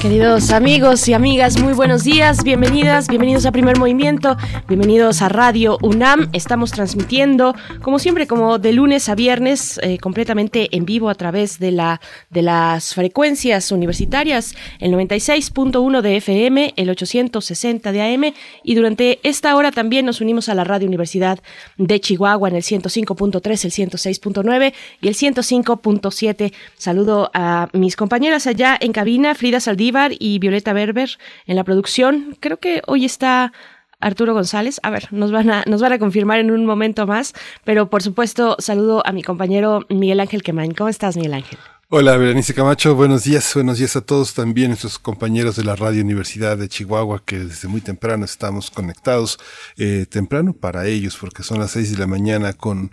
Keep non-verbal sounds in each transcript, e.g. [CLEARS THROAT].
Queridos amigos y amigas, muy buenos días, bienvenidas, bienvenidos a Primer Movimiento, bienvenidos a Radio UNAM. Estamos transmitiendo, como siempre, como de lunes a viernes, eh, completamente en vivo a través de la de las frecuencias universitarias, el 96.1 de FM, el 860 de AM, y durante esta hora también nos unimos a la Radio Universidad de Chihuahua en el 105.3, el 106.9 y el 105.7. Saludo a mis compañeras allá en cabina, Frida Saldí y Violeta Berber en la producción. Creo que hoy está Arturo González. A ver, nos van a, nos van a confirmar en un momento más, pero por supuesto saludo a mi compañero Miguel Ángel Quemain. ¿Cómo estás, Miguel Ángel? Hola, Berenice Camacho, buenos días, buenos días a todos también, nuestros compañeros de la Radio Universidad de Chihuahua, que desde muy temprano estamos conectados, eh, temprano para ellos, porque son las seis de la mañana con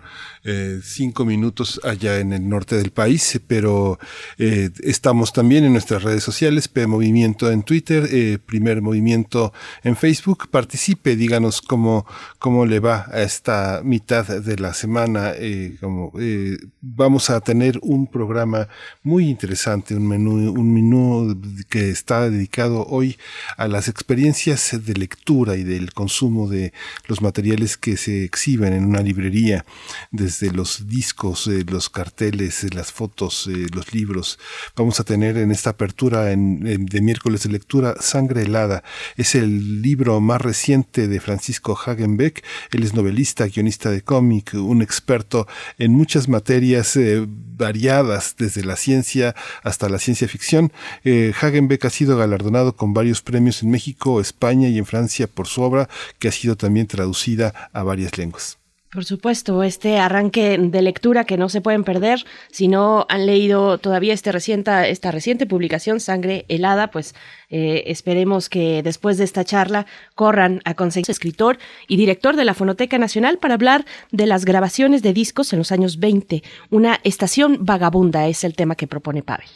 eh, cinco minutos allá en el norte del país, pero eh, estamos también en nuestras redes sociales, P Movimiento en Twitter, eh, Primer Movimiento en Facebook. Participe, díganos cómo, cómo le va a esta mitad de la semana. como, vamos a tener un programa muy interesante, un menú, un menú que está dedicado hoy a las experiencias de lectura y del consumo de los materiales que se exhiben en una librería desde de los discos, eh, los carteles, eh, las fotos, eh, los libros. Vamos a tener en esta apertura de miércoles de lectura Sangre helada. Es el libro más reciente de Francisco Hagenbeck. Él es novelista, guionista de cómic, un experto en muchas materias variadas, desde la ciencia hasta la ciencia ficción. Hagenbeck ha sido galardonado con varios premios en México, España y en Francia por su obra, que ha sido también traducida a varias lenguas. Por supuesto, este arranque de lectura que no se pueden perder. Si no han leído todavía este esta reciente publicación, Sangre helada, pues eh, esperemos que después de esta charla corran a conseguir escritor y director de la Fonoteca Nacional para hablar de las grabaciones de discos en los años 20. Una estación vagabunda es el tema que propone Pavel.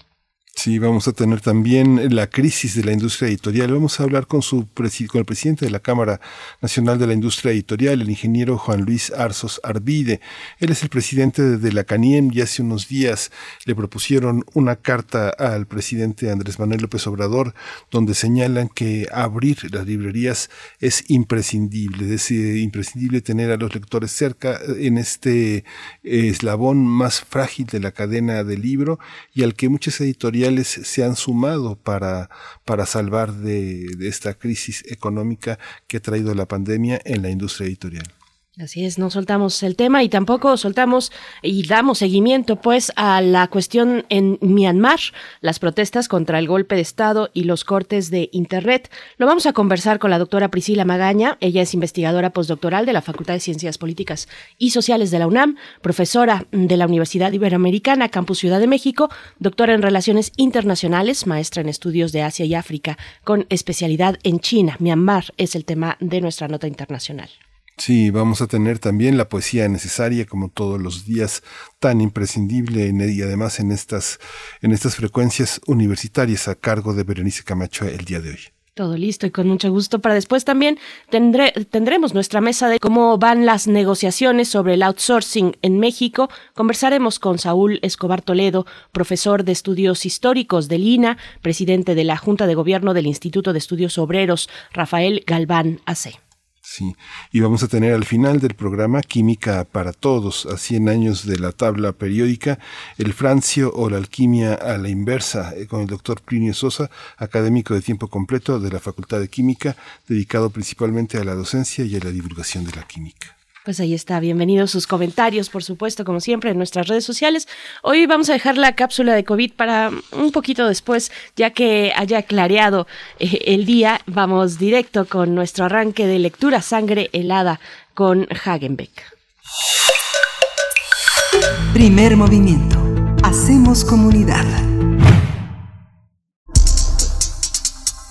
Sí, vamos a tener también la crisis de la industria editorial. Vamos a hablar con, su con el presidente de la Cámara Nacional de la Industria Editorial, el ingeniero Juan Luis Arzos Arvide. Él es el presidente de la CANIEM y hace unos días le propusieron una carta al presidente Andrés Manuel López Obrador donde señalan que abrir las librerías es imprescindible. Es eh, imprescindible tener a los lectores cerca eh, en este eh, eslabón más frágil de la cadena del libro y al que muchas editoriales se han sumado para, para salvar de, de esta crisis económica que ha traído la pandemia en la industria editorial. Así es, no soltamos el tema y tampoco soltamos y damos seguimiento pues a la cuestión en Myanmar, las protestas contra el golpe de Estado y los cortes de Internet. Lo vamos a conversar con la doctora Priscila Magaña. Ella es investigadora postdoctoral de la Facultad de Ciencias Políticas y Sociales de la UNAM, profesora de la Universidad Iberoamericana, Campus Ciudad de México, doctora en Relaciones Internacionales, maestra en Estudios de Asia y África, con especialidad en China. Myanmar es el tema de nuestra nota internacional. Sí, vamos a tener también la poesía necesaria, como todos los días, tan imprescindible y además en estas, en estas frecuencias universitarias a cargo de Berenice Camacho el día de hoy. Todo listo y con mucho gusto para después también tendré, tendremos nuestra mesa de cómo van las negociaciones sobre el outsourcing en México. Conversaremos con Saúl Escobar Toledo, profesor de estudios históricos del INA, presidente de la Junta de Gobierno del Instituto de Estudios Obreros, Rafael Galván AC. Sí, y vamos a tener al final del programa Química para Todos, a 100 años de la tabla periódica, el francio o la alquimia a la inversa, eh, con el doctor Plinio Sosa, académico de tiempo completo de la Facultad de Química, dedicado principalmente a la docencia y a la divulgación de la química. Pues ahí está, bienvenidos sus comentarios, por supuesto, como siempre, en nuestras redes sociales. Hoy vamos a dejar la cápsula de COVID para un poquito después, ya que haya clareado eh, el día, vamos directo con nuestro arranque de lectura Sangre helada con Hagenbeck. Primer movimiento. Hacemos comunidad.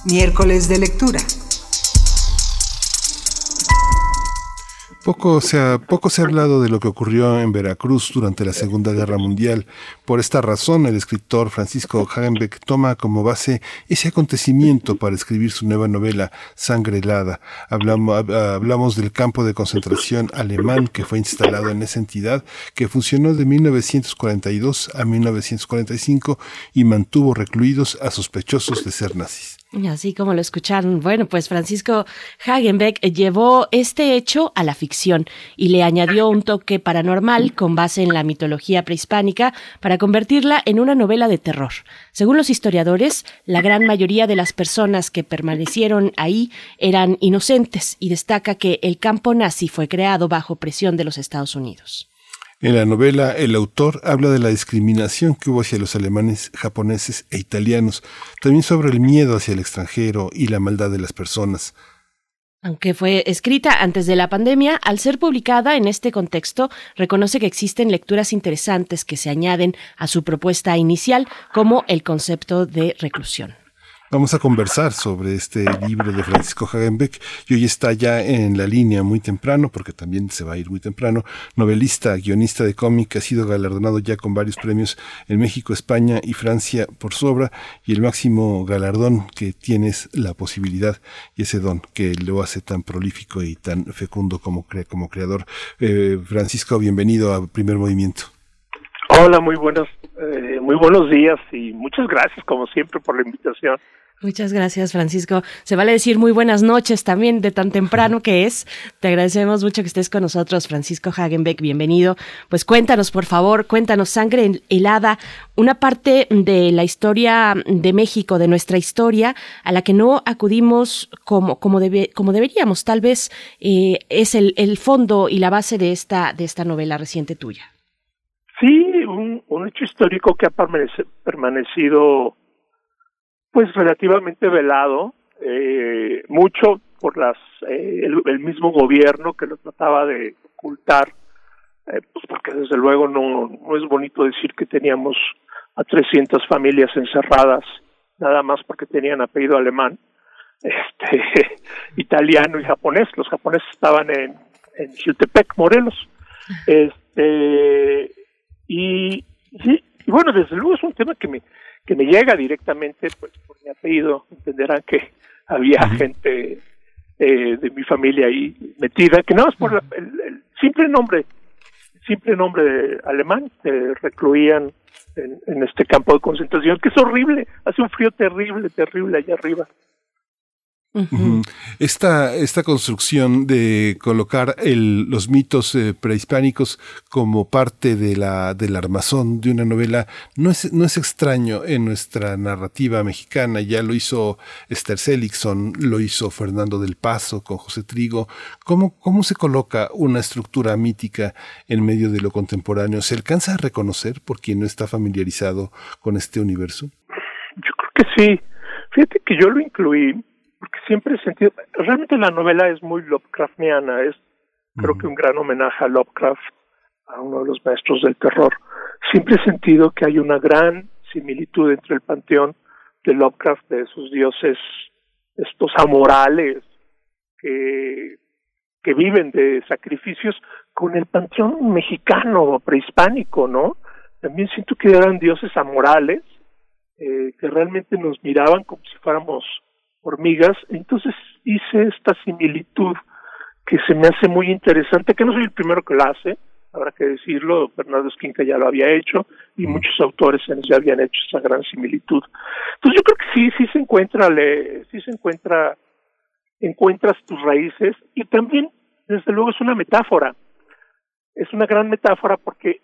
Miércoles de lectura. Poco se, ha, poco hablado de lo que ocurrió en Veracruz durante la Segunda Guerra Mundial. Por esta razón, el escritor Francisco Hagenbeck toma como base ese acontecimiento para escribir su nueva novela, Sangre helada. Hablamos, hablamos del campo de concentración alemán que fue instalado en esa entidad, que funcionó de 1942 a 1945 y mantuvo recluidos a sospechosos de ser nazis. Así como lo escucharon, bueno, pues Francisco Hagenbeck llevó este hecho a la ficción y le añadió un toque paranormal con base en la mitología prehispánica para convertirla en una novela de terror. Según los historiadores, la gran mayoría de las personas que permanecieron ahí eran inocentes y destaca que el campo nazi fue creado bajo presión de los Estados Unidos. En la novela, el autor habla de la discriminación que hubo hacia los alemanes, japoneses e italianos, también sobre el miedo hacia el extranjero y la maldad de las personas. Aunque fue escrita antes de la pandemia, al ser publicada en este contexto, reconoce que existen lecturas interesantes que se añaden a su propuesta inicial, como el concepto de reclusión. Vamos a conversar sobre este libro de Francisco Hagenbeck y hoy está ya en la línea muy temprano, porque también se va a ir muy temprano, novelista, guionista de cómic, ha sido galardonado ya con varios premios en México, España y Francia por su obra y el máximo galardón que tiene es la posibilidad y ese don que lo hace tan prolífico y tan fecundo como, como creador. Eh, Francisco, bienvenido a Primer Movimiento. Hola, muy buenos, eh, muy buenos días y muchas gracias como siempre por la invitación. Muchas gracias, Francisco. Se vale decir muy buenas noches también de tan temprano que es. Te agradecemos mucho que estés con nosotros, Francisco Hagenbeck. Bienvenido. Pues cuéntanos, por favor, cuéntanos, Sangre helada, una parte de la historia de México, de nuestra historia, a la que no acudimos como, como, como deberíamos. Tal vez eh, es el, el, fondo y la base de esta, de esta novela reciente tuya. Sí, un, un hecho histórico que ha permanecido pues relativamente velado, eh, mucho por las eh, el, mismo gobierno que lo trataba de ocultar, eh, pues porque desde luego no, no es bonito decir que teníamos a 300 familias encerradas nada más porque tenían apellido alemán, [LAUGHS] este italiano y japonés. Los japoneses estaban en, en Chiltepec, Morelos. Este y, y, y bueno, desde luego es un tema que me que me llega directamente, pues por mi apellido, entenderán que había gente eh, de mi familia ahí metida, que no es por el, simple nombre, simple nombre alemán, se recluían en, en, este campo de concentración, que es horrible, hace un frío terrible, terrible allá arriba. Esta, esta construcción de colocar el, los mitos eh, prehispánicos como parte de la, del armazón de una novela no es, no es extraño en nuestra narrativa mexicana. Ya lo hizo Esther Seligson, lo hizo Fernando del Paso con José Trigo. ¿Cómo, ¿Cómo se coloca una estructura mítica en medio de lo contemporáneo? ¿Se alcanza a reconocer por quien no está familiarizado con este universo? Yo creo que sí. Fíjate que yo lo incluí siempre he sentido, realmente la novela es muy Lovecraftiana, es creo que un gran homenaje a Lovecraft, a uno de los maestros del terror. Siempre he sentido que hay una gran similitud entre el panteón de Lovecraft, de sus dioses, estos amorales que, que viven de sacrificios, con el panteón mexicano, prehispánico, ¿no? También siento que eran dioses amorales, eh, que realmente nos miraban como si fuéramos hormigas, entonces hice esta similitud que se me hace muy interesante, que no soy el primero que la hace, habrá que decirlo, Bernardo Esquinca ya lo había hecho y muchos autores ya habían hecho esa gran similitud. Entonces yo creo que sí, sí se encuentra, le, sí se encuentra, encuentras tus raíces y también, desde luego, es una metáfora, es una gran metáfora porque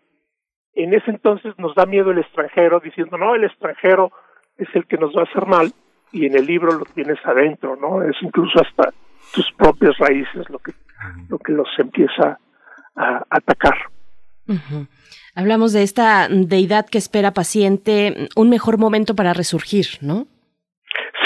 en ese entonces nos da miedo el extranjero diciendo, no, el extranjero es el que nos va a hacer mal, y en el libro lo tienes adentro, ¿no? Es incluso hasta tus propias raíces lo que, lo que los empieza a atacar. Hablamos de esta deidad que espera paciente un mejor momento para resurgir, ¿no?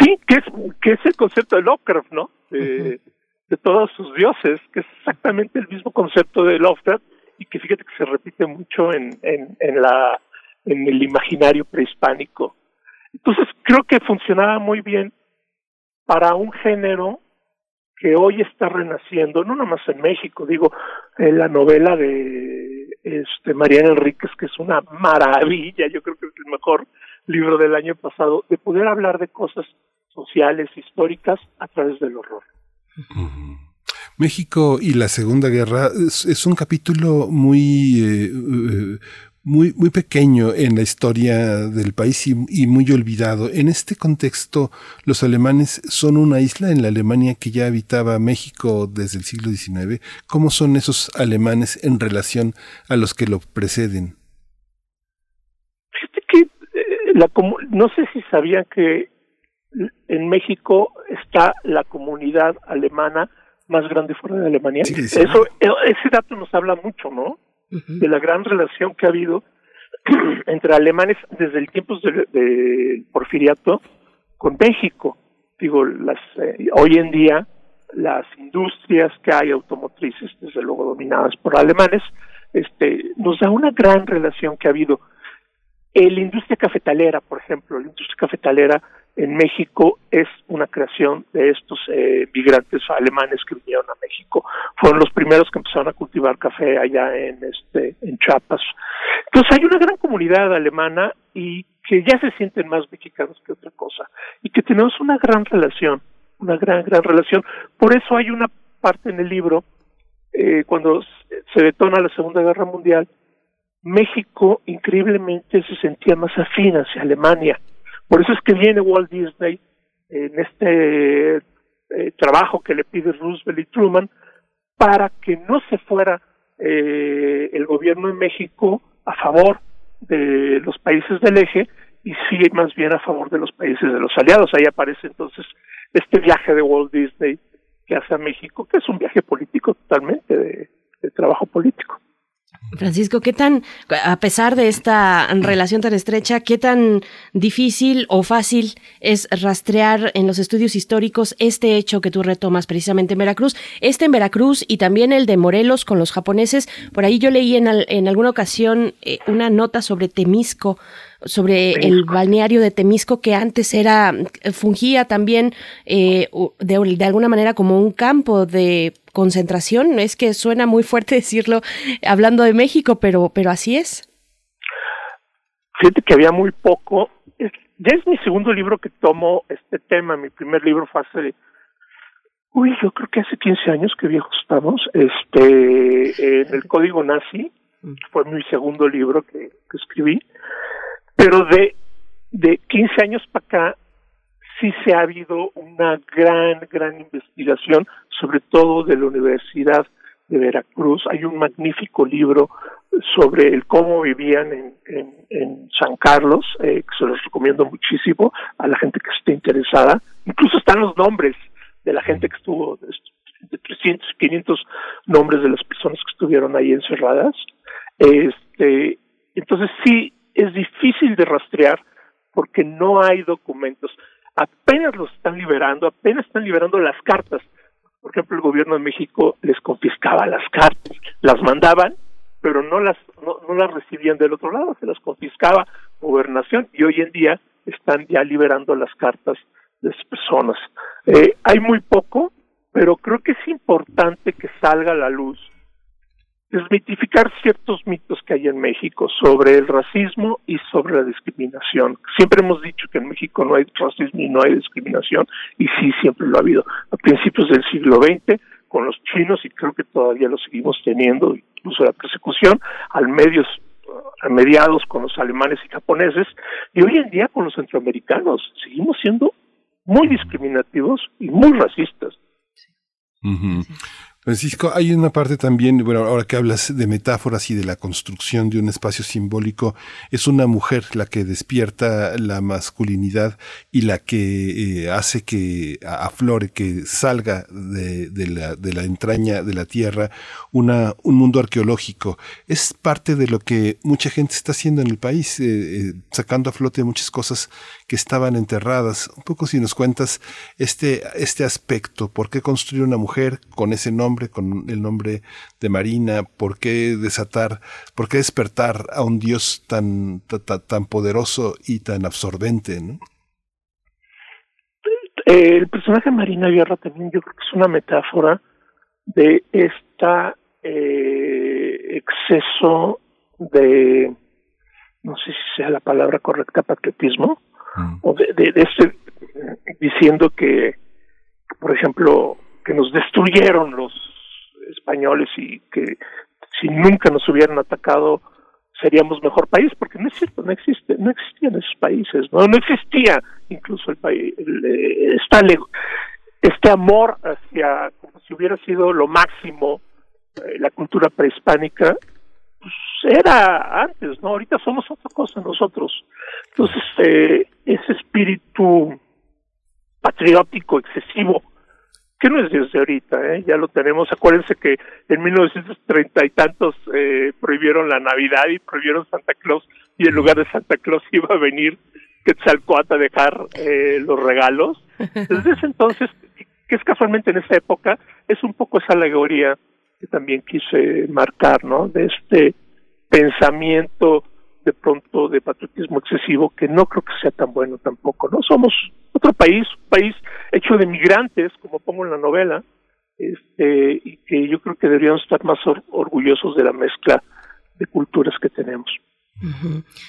Sí, que es, que es el concepto de Lovecraft, ¿no? De, de todos sus dioses, que es exactamente el mismo concepto de Lovecraft y que fíjate que se repite mucho en, en, en la en el imaginario prehispánico entonces creo que funcionaba muy bien para un género que hoy está renaciendo, no nada más en México, digo, en la novela de este Mariana Enríquez, que es una maravilla, yo creo que es el mejor libro del año pasado, de poder hablar de cosas sociales, históricas, a través del horror. México y la Segunda Guerra es, un capítulo muy, eh, eh, muy, muy pequeño en la historia del país y, muy olvidado. En este contexto, los alemanes son una isla en la Alemania que ya habitaba México desde el siglo XIX. ¿Cómo son esos alemanes en relación a los que lo preceden? Fíjate que eh, la, no sé si sabían que en México está la comunidad alemana más grande fuera de Alemania. Eso, ese dato nos habla mucho, ¿no? De la gran relación que ha habido [CLEARS THROAT] entre alemanes desde el tiempo del de porfiriato con México. Digo, las eh, hoy en día las industrias que hay automotrices, desde luego dominadas por alemanes, este, nos da una gran relación que ha habido. la industria cafetalera, por ejemplo, la industria cafetalera en México es una creación de estos eh, migrantes alemanes que vinieron a México. Fueron los primeros que empezaron a cultivar café allá en este en Chiapas. Entonces hay una gran comunidad alemana y que ya se sienten más mexicanos que otra cosa y que tenemos una gran relación, una gran gran relación. Por eso hay una parte en el libro eh, cuando se detona la Segunda Guerra Mundial, México increíblemente se sentía más afín hacia Alemania por eso es que viene Walt Disney en este eh, trabajo que le pide Roosevelt y Truman para que no se fuera eh, el gobierno de México a favor de los países del eje y sí más bien a favor de los países de los aliados. Ahí aparece entonces este viaje de Walt Disney que hace a México, que es un viaje político totalmente de trabajo político. Francisco, ¿qué tan, a pesar de esta relación tan estrecha, qué tan difícil o fácil es rastrear en los estudios históricos este hecho que tú retomas precisamente en Veracruz? Este en Veracruz y también el de Morelos con los japoneses. Por ahí yo leí en, alguna ocasión eh, una nota sobre Temisco, sobre el balneario de Temisco que antes era fungía también eh, de, de, alguna manera como un campo de concentración. Es que suena muy fuerte [LAUGHS] decirlo hablando de México, pero, pero así es. Fíjate que había muy poco. ya es mi segundo libro que tomo este tema. Mi primer libro fue hace, uy, yo creo que hace 15 años que viejos estamos. Este, en el Código Nazi fue mi segundo libro que, que escribí. Pero de, de 15 años para acá sí se ha habido una gran, gran investigación, sobre todo de la Universidad de Veracruz. Hay un magnífico libro sobre el cómo vivían en, en, San Carlos, eh, que se los recomiendo muchísimo a la gente que esté interesada. Incluso están los nombres de la gente que estuvo, de 300, 500 nombres de las personas que estuvieron ahí encerradas. Este, entonces sí es difícil de rastrear porque no hay documentos apenas los están liberando, apenas están liberando las cartas. Por ejemplo, el gobierno de México les confiscaba las cartas, las mandaban, pero no las no, las recibían del otro lado, se las confiscaba gobernación y hoy en día están ya liberando las cartas de las personas. Eh, hay muy poco, pero creo que es importante que salga a la luz desmitificar ciertos mitos que hay en México sobre el racismo y sobre la discriminación. Siempre hemos dicho que en México no hay racismo y no hay discriminación, y sí, siempre lo ha habido. A principios del siglo XX, con los chinos, y creo que todavía lo seguimos teniendo, incluso la persecución, al medios a mediados con los alemanes y japoneses, y hoy en día con los centroamericanos. Seguimos siendo muy discriminativos y muy racistas. Francisco, hay una parte también, bueno, ahora que hablas de metáforas y de la construcción de un espacio simbólico, es una mujer la que despierta la masculinidad y la que eh, hace que aflore, que salga de, la, de, la, entraña de la tierra una, un mundo arqueológico. Es parte de lo que mucha gente está haciendo en el país, eh, eh, sacando a flote muchas cosas que estaban enterradas. Un poco si nos cuentas este, este aspecto, ¿por qué construir una mujer con ese nombre, con el nombre de Marina? ¿Por qué desatar, por qué despertar a un Dios tan, tan, poderoso y tan absorbente? el personaje Marina Guerra también yo creo que es una metáfora de esta eh, exceso de, no sé si sea la palabra correcta, patriotismo, mm. o de, de, este, diciendo que, por ejemplo, que nos destruyeron los españoles y que si nunca nos hubieran atacado seríamos mejor país, porque no es cierto, no existe, no existían esos países, no, no existía incluso el país, eh, este amor hacia como si hubiera sido lo máximo eh, la cultura prehispánica, pues era antes, ¿no? Ahorita somos otra cosa nosotros. Entonces, eh, ese espíritu patriótico excesivo que no es desde ahorita, ¿eh? ya lo tenemos. Acuérdense que en 1930 y tantos eh, prohibieron la Navidad y prohibieron Santa Claus y en lugar de Santa Claus [LAUGHS] iba a venir Quetzalcoatl a dejar eh, los regalos. Desde ese entonces, que es casualmente en esa época, es un poco esa alegoría que también quise marcar, ¿no? De este pensamiento de pronto de patriotismo excesivo que no creo que sea tan bueno tampoco, ¿no? Somos otro país, un país hecho de migrantes, como pongo en la novela, este, y que yo creo que deberíamos estar más orgullosos de la mezcla de culturas que tenemos.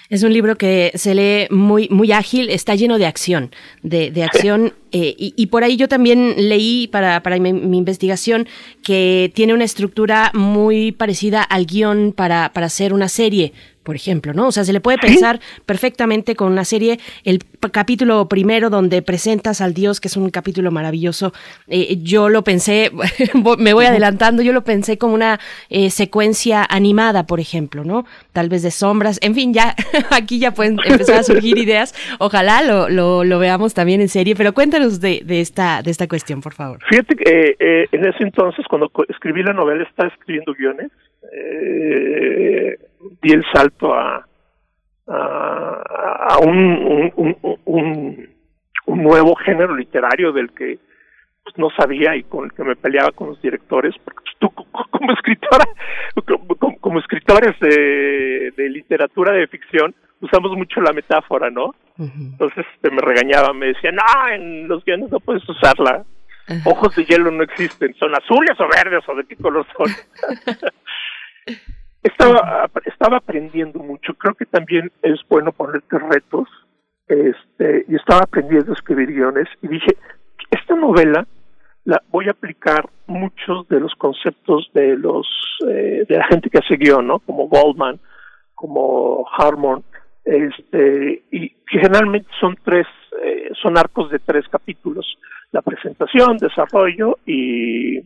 Es un libro que se lee muy, muy ágil, está lleno de acción, de, de acción, eh, y, por ahí yo también leí para, para mi, mi, investigación que tiene una estructura muy parecida al guion para, para hacer una serie por ejemplo, ¿no? O sea, se le puede pensar perfectamente con una serie, el capítulo primero donde presentas al Dios, que es un capítulo maravilloso, eh, yo lo pensé, [LAUGHS] me voy adelantando, yo lo pensé como una eh, secuencia animada, por ejemplo, ¿no? Tal vez de sombras, en fin, ya [LAUGHS] aquí ya pueden empezar a surgir [LAUGHS] ideas, ojalá lo, lo, lo veamos también en serie, pero cuéntanos de, de, esta, de esta cuestión, por favor. Fíjate que eh, en ese entonces, cuando escribí la novela, estaba escribiendo guiones, eh, di el salto a, a, un, un, un, nuevo género literario del que pues, no sabía y con el que me peleaba con los directores, porque pues, tú como escritora, como, escritores de, de, literatura de ficción, usamos mucho la metáfora, ¿no? Entonces este, me regañaba, me decía, no, en los guiones no puedes usarla. Ojos de hielo no existen, son azules o verdes o de qué color son. [LAUGHS] estaba, estaba aprendiendo mucho. Creo que también es bueno ponerte retos. Este, y estaba aprendiendo a escribir guiones y dije, esta novela la voy a aplicar muchos de los conceptos de los eh, de la gente que hace ¿no? Como Goldman, como Harmon, este, y generalmente son tres, eh, son arcos de tres capítulos: la presentación, desarrollo y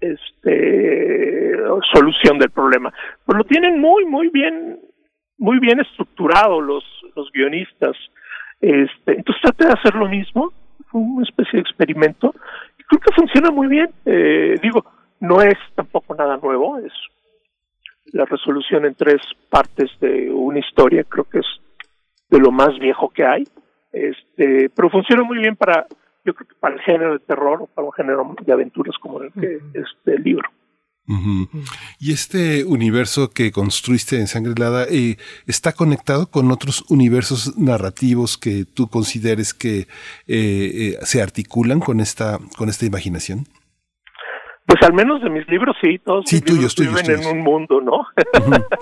este solución del problema. Pues lo tienen muy, muy bien, muy bien estructurado los, los guionistas. Este, entonces trate de hacer lo mismo, fue una especie de experimento, creo que funciona muy bien. Eh, digo, no es tampoco nada nuevo, es la resolución en tres partes de una historia, creo que es de lo más viejo que hay, este, pero funciona muy bien para yo creo que para el género de terror o para un género de aventuras como el que este libro. Y este universo que construiste en Sangre Helada eh, está conectado con otros universos narrativos que tú consideres que eh, eh, se articulan con esta con esta imaginación. Pues al menos de mis libros sí, todos sí, tuyos, viven en un mundo, ¿no?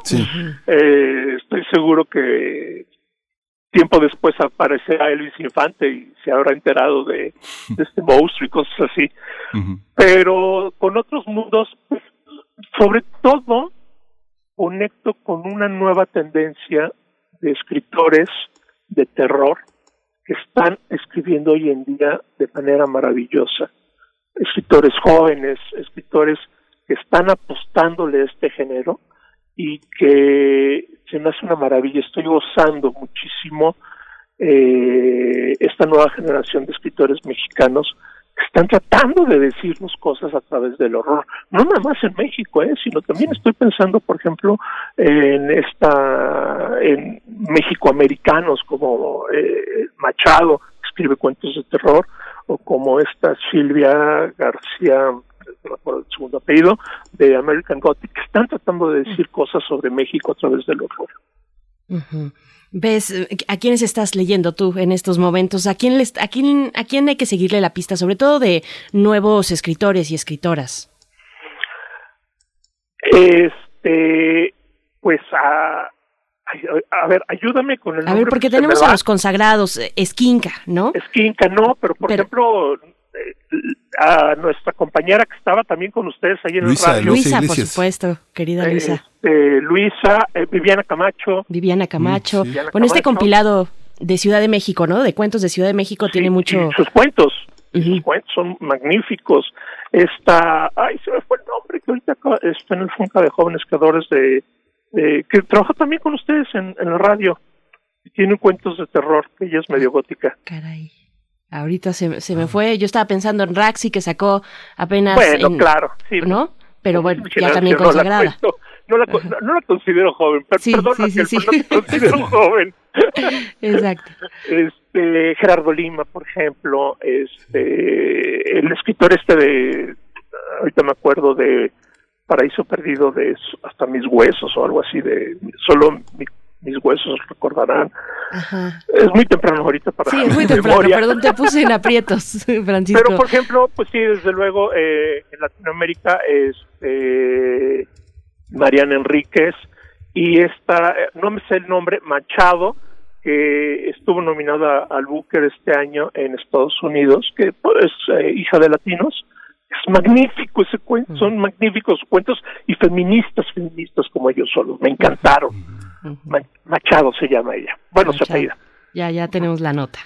sí. [LAUGHS] estoy seguro que tiempo después aparecerá Elvis Infante y se habrá enterado de, este [LAUGHS] monstruo y cosas así. Pero con otros mundos, pues, sobre todo, conecto con una nueva tendencia de escritores de terror que están escribiendo hoy en día de manera maravillosa. Escritores jóvenes, escritores que están apostándole a este género y que se me hace una maravilla. Estoy gozando muchísimo eh, esta nueva generación de escritores mexicanos que están tratando de decirnos cosas a través del horror. No nada más en México, eh, sino también estoy pensando, por ejemplo, en esta, en México-americanos como eh, Machado, que escribe cuentos de terror, o como esta Silvia García por el segundo apellido, de American Gothic, que están tratando de decir cosas sobre México a través del horror. ¿Ves eh, a quiénes estás leyendo tú en estos momentos? ¿A quién, a, quién, ¿A quién hay que seguirle la pista, sobre todo de nuevos escritores y escritoras? Este, pues a, a ver, ayúdame con el A ver, porque tenemos a los consagrados, eh, Esquinca, ¿no? Esquinca, no, pero por ejemplo, a nuestra compañera que estaba también con ustedes ahí en Luisa, el radio. Luisa, por supuesto, querida Luisa. Este, Luisa, eh, Viviana Camacho. Viviana Camacho. bueno, este compilado de Ciudad de México, ¿no? De cuentos de Ciudad de México tiene mucho... Sus cuentos, sus cuentos son magníficos. Esta, ay, se me fue el nombre, que ahorita está en el Funca de Jóvenes Creadores de, que trabaja también con ustedes en, en la radio. Y tiene cuentos de terror, que ella es medio gótica. Caray. Ahorita se, se me fue, yo estaba pensando en Raxi que sacó apenas... Bueno, claro, sí. ¿No? Pero bueno, ya también consagrada. No la, no, la, considero joven, pero perdón, sí, sí, no la [LAUGHS] considero joven. Exacto. Este, Gerardo Lima, por ejemplo, este, el escritor este de, ahorita me acuerdo de Paraíso Perdido de hasta mis huesos o algo así de solo mis huesos recordarán. Es muy temprano ahorita para Sí, es [LAUGHS] muy temprano, perdón, te puse en aprietos, [LAUGHS] Francisco. Pero, por ejemplo, pues sí, desde luego, eh, en Latinoamérica, este, Mariana Enríquez y esta, eh, no me sé el nombre, Machado, que estuvo nominada al Booker este año en Estados Unidos, que pues, es eh, hija de latinos. Es magnífico ese cuento, son magníficos cuentos y feministas, feministas como ellos solos, me encantaron. Machado se llama ella. Bueno, se apellida. Ya, ya tenemos la nota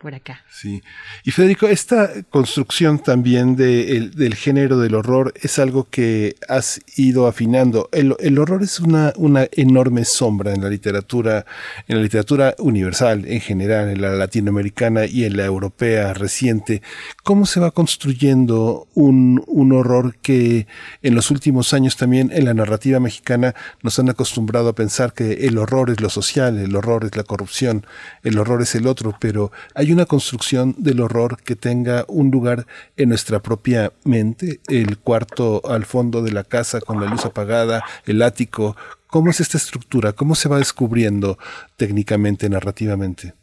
por acá. Sí. Y Federico, esta construcción también de del género del horror es algo que has ido afinando. El, el, horror es una, una enorme sombra en la literatura, en la literatura universal en general, en la latinoamericana y en la europea reciente. ¿Cómo se va construyendo un, un horror que en los últimos años también en la narrativa mexicana nos han acostumbrado a pensar que el horror es lo social, el horror es la corrupción, el horror es el otro, pero hay una construcción del horror que tenga un lugar en nuestra propia mente, el cuarto al fondo de la casa con la luz apagada, el ático. ¿Cómo es esta estructura? ¿Cómo se va descubriendo técnicamente, narrativamente?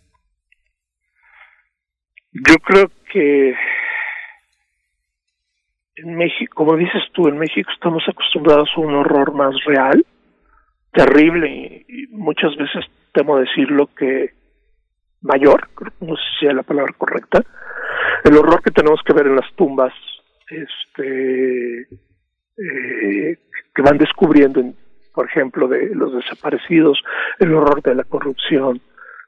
Yo creo que en México, como dices tú, en México estamos acostumbrados a un horror más real, terrible, y muchas veces temo decirlo que mayor, no sé si es la palabra correcta, el horror que tenemos que ver en las tumbas, este, eh, que van descubriendo, por ejemplo, de los desaparecidos, el horror de la corrupción,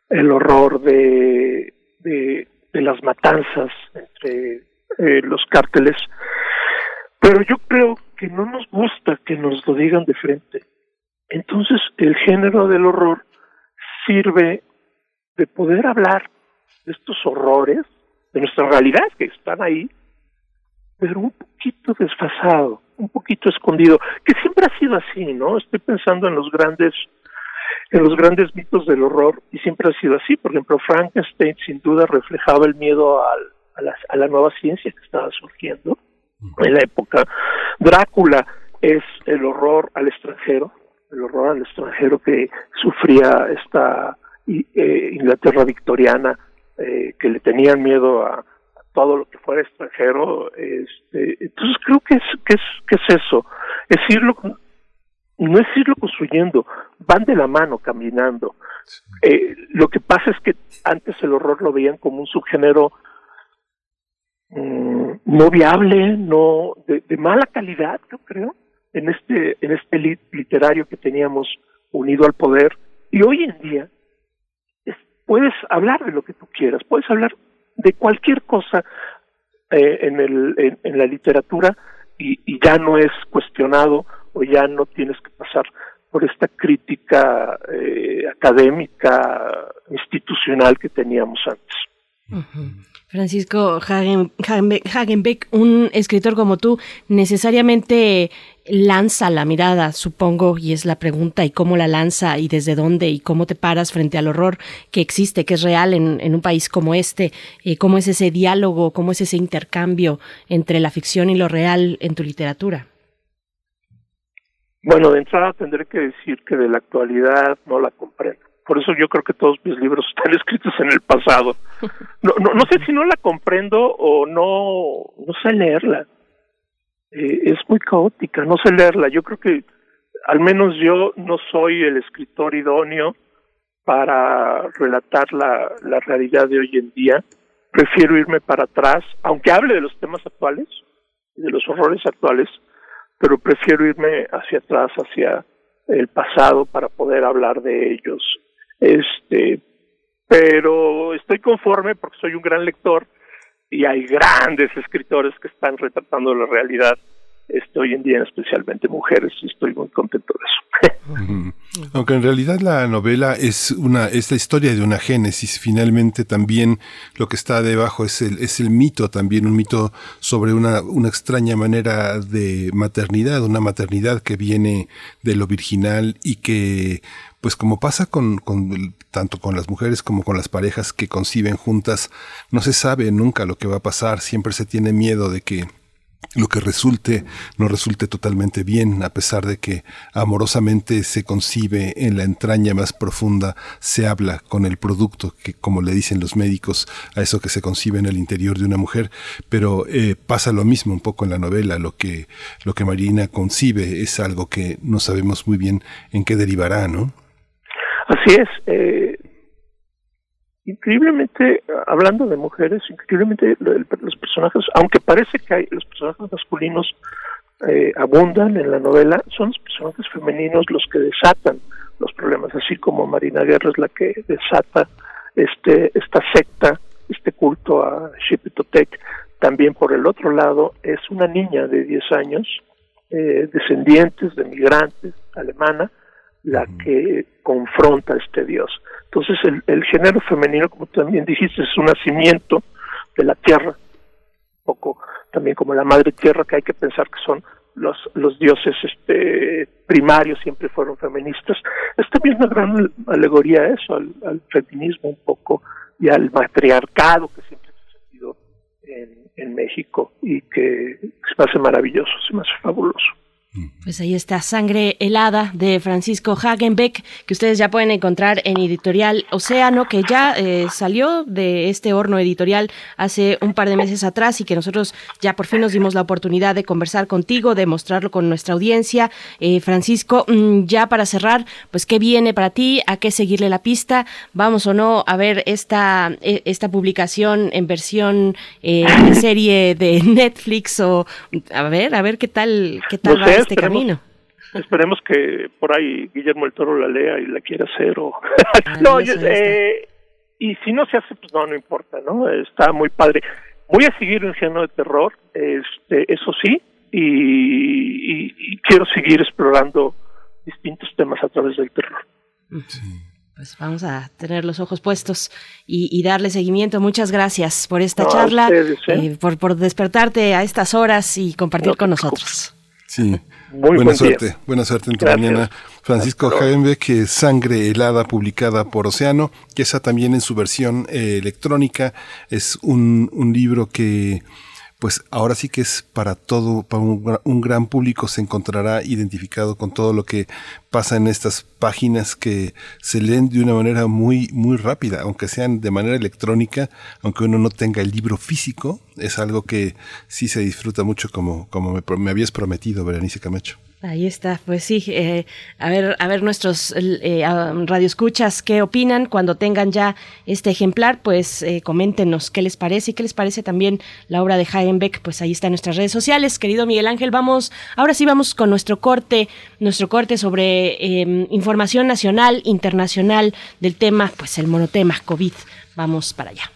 el horror de, de, las matanzas entre eh, los cárteles, pero yo creo que no nos gusta que nos lo digan de frente. Entonces, el género del horror sirve de poder hablar de estos horrores, de nuestra realidad que están ahí, pero un poquito desfasado, un poquito escondido, que siempre ha sido así, ¿no? Estoy pensando en los grandes en los grandes mitos del horror y siempre ha sido así. Por ejemplo, Frankenstein sin duda reflejaba el miedo a, la, a la nueva ciencia que estaba surgiendo en la época. Drácula es el horror al extranjero, el horror al extranjero que sufría esta eh, Inglaterra victoriana, eh, que le tenían miedo a, todo lo que fuera extranjero. Este, entonces creo que es, que es, que es eso, es irlo, no es irlo construyendo, van de la mano caminando. Eh, lo que pasa es que antes el horror lo veían como un subgénero mm, no viable, no de, de, mala calidad, yo creo, en este en este literario que teníamos unido al poder. Y hoy en día puedes hablar de lo que tú quieras, puedes hablar de cualquier cosa eh, en, el, en, la literatura y, ya no es cuestionado o ya no tienes que pasar por esta crítica eh, académica, institucional que teníamos antes. Francisco Hagenbeck, un escritor como tú, necesariamente lanza la mirada, supongo, y es la pregunta, y cómo la lanza, y desde dónde, y cómo te paras frente al horror que existe, que es real en, un país como este, eh, cómo es ese diálogo, cómo es ese intercambio entre la ficción y lo real en tu literatura. Bueno, de entrada tendré que decir que de la actualidad no la comprendo. Por eso yo creo que todos mis libros [LAUGHS] están escritos en el pasado. No, no, no sé si no la comprendo o no, no sé leerla. Eh, es muy caótica, no sé leerla. Yo creo que al menos yo no soy el escritor idóneo para relatar la, la realidad de hoy en día. Prefiero irme para atrás, aunque hable de los temas actuales, de los horrores actuales, pero prefiero irme hacia atrás, hacia el pasado para poder hablar de ellos. Este, pero estoy conforme porque soy un gran lector y hay grandes escritores que están retratando la realidad este, hoy en día, especialmente mujeres, y estoy muy contento de eso. Aunque en realidad la novela es una es la historia de una génesis, finalmente también lo que está debajo es el es el mito también un mito sobre una una extraña manera de maternidad, una maternidad que viene de lo virginal y que pues como pasa con, con, tanto con las mujeres como con las parejas que conciben juntas, no se sabe nunca lo que va a pasar, siempre se tiene miedo de que lo que resulte no resulte totalmente bien, a pesar de que amorosamente se concibe en la entraña más profunda, se habla con el producto, que como le dicen los médicos, a eso que se concibe en el interior de una mujer, pero eh, pasa lo mismo un poco en la novela, lo que, lo que Marina concibe es algo que no sabemos muy bien en qué derivará, ¿no? Así es. Eh, increíblemente, hablando de mujeres, increíblemente los personajes, aunque parece que hay, los personajes masculinos eh, abundan en la novela, son los personajes femeninos los que desatan los problemas, así como Marina Guerra es la que desata este esta secta, este culto a Shipitotec. También por el otro lado es una niña de 10 años, eh, descendientes de migrantes alemana, la que confronta a este Dios. Entonces el, el género femenino, como también dijiste, es un nacimiento de la tierra, un poco también como la madre tierra, que hay que pensar que son los, los dioses este, primarios, siempre fueron feministas. Es también una gran alegoría a eso, al, al feminismo un poco y al matriarcado que siempre se ha sentido en, en México y que se me hace maravilloso, se me hace fabuloso. Pues ahí está Sangre helada de Francisco Hagenbeck, que ustedes ya pueden encontrar en editorial Océano, que ya eh, salió de este horno editorial hace un par de meses atrás y que nosotros ya por fin nos dimos la oportunidad de conversar contigo, de mostrarlo con nuestra audiencia. Eh, Francisco, mm, ya para cerrar, pues qué viene para ti, a qué seguirle la pista, vamos o no a ver esta, e, esta publicación en versión eh, de serie de [LAUGHS] Netflix o a ver, a ver qué tal, qué tal no va este esperemos, camino. Esperemos que por ahí Guillermo el Toro la lea y la quiera hacer o [LAUGHS] Ah, [LAUGHS] no, yo, eh, y si no se hace pues no no importa, ¿no? Está muy padre. Voy a seguir en género de terror, este eso sí, y, y- y quiero seguir explorando distintos temas a través del terror. Pues vamos a tener los ojos puestos y, y darle seguimiento. Muchas gracias por esta No, charla, ustedes, ¿eh? eh, por, por despertarte a estas horas y compartir No con preocupes. nosotros. Sí. Muy buena buen suerte, día. buena suerte en tu Gracias. mañana. Francisco. Hagenbeck, que Sangre helada, publicada por Océano, que esa también en su versión eh, electrónica es un, un libro que, pues ahora sí que es para todo, para un, un gran público se encontrará identificado con todo lo que pasa en estas páginas que se leen de una manera muy, muy rápida, aunque sean de manera electrónica, aunque uno no tenga el libro físico, es algo que sí se disfruta mucho como, como me, me habías prometido, Berenice Camacho. Ahí está, pues sí, eh, a ver, a ver nuestros eh, radioescuchas qué opinan cuando tengan ya este ejemplar, pues eh, coméntenos qué les parece y qué les parece también la obra de Hagenbeck, pues ahí está en nuestras redes sociales, querido Miguel Ángel, vamos, ahora sí vamos con nuestro corte, nuestro corte sobre eh, información nacional, internacional del tema, pues el monotema COVID, vamos para allá.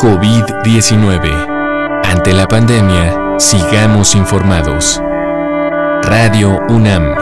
COVID-19. Ante la pandemia, sigamos informados. Radio UNAM.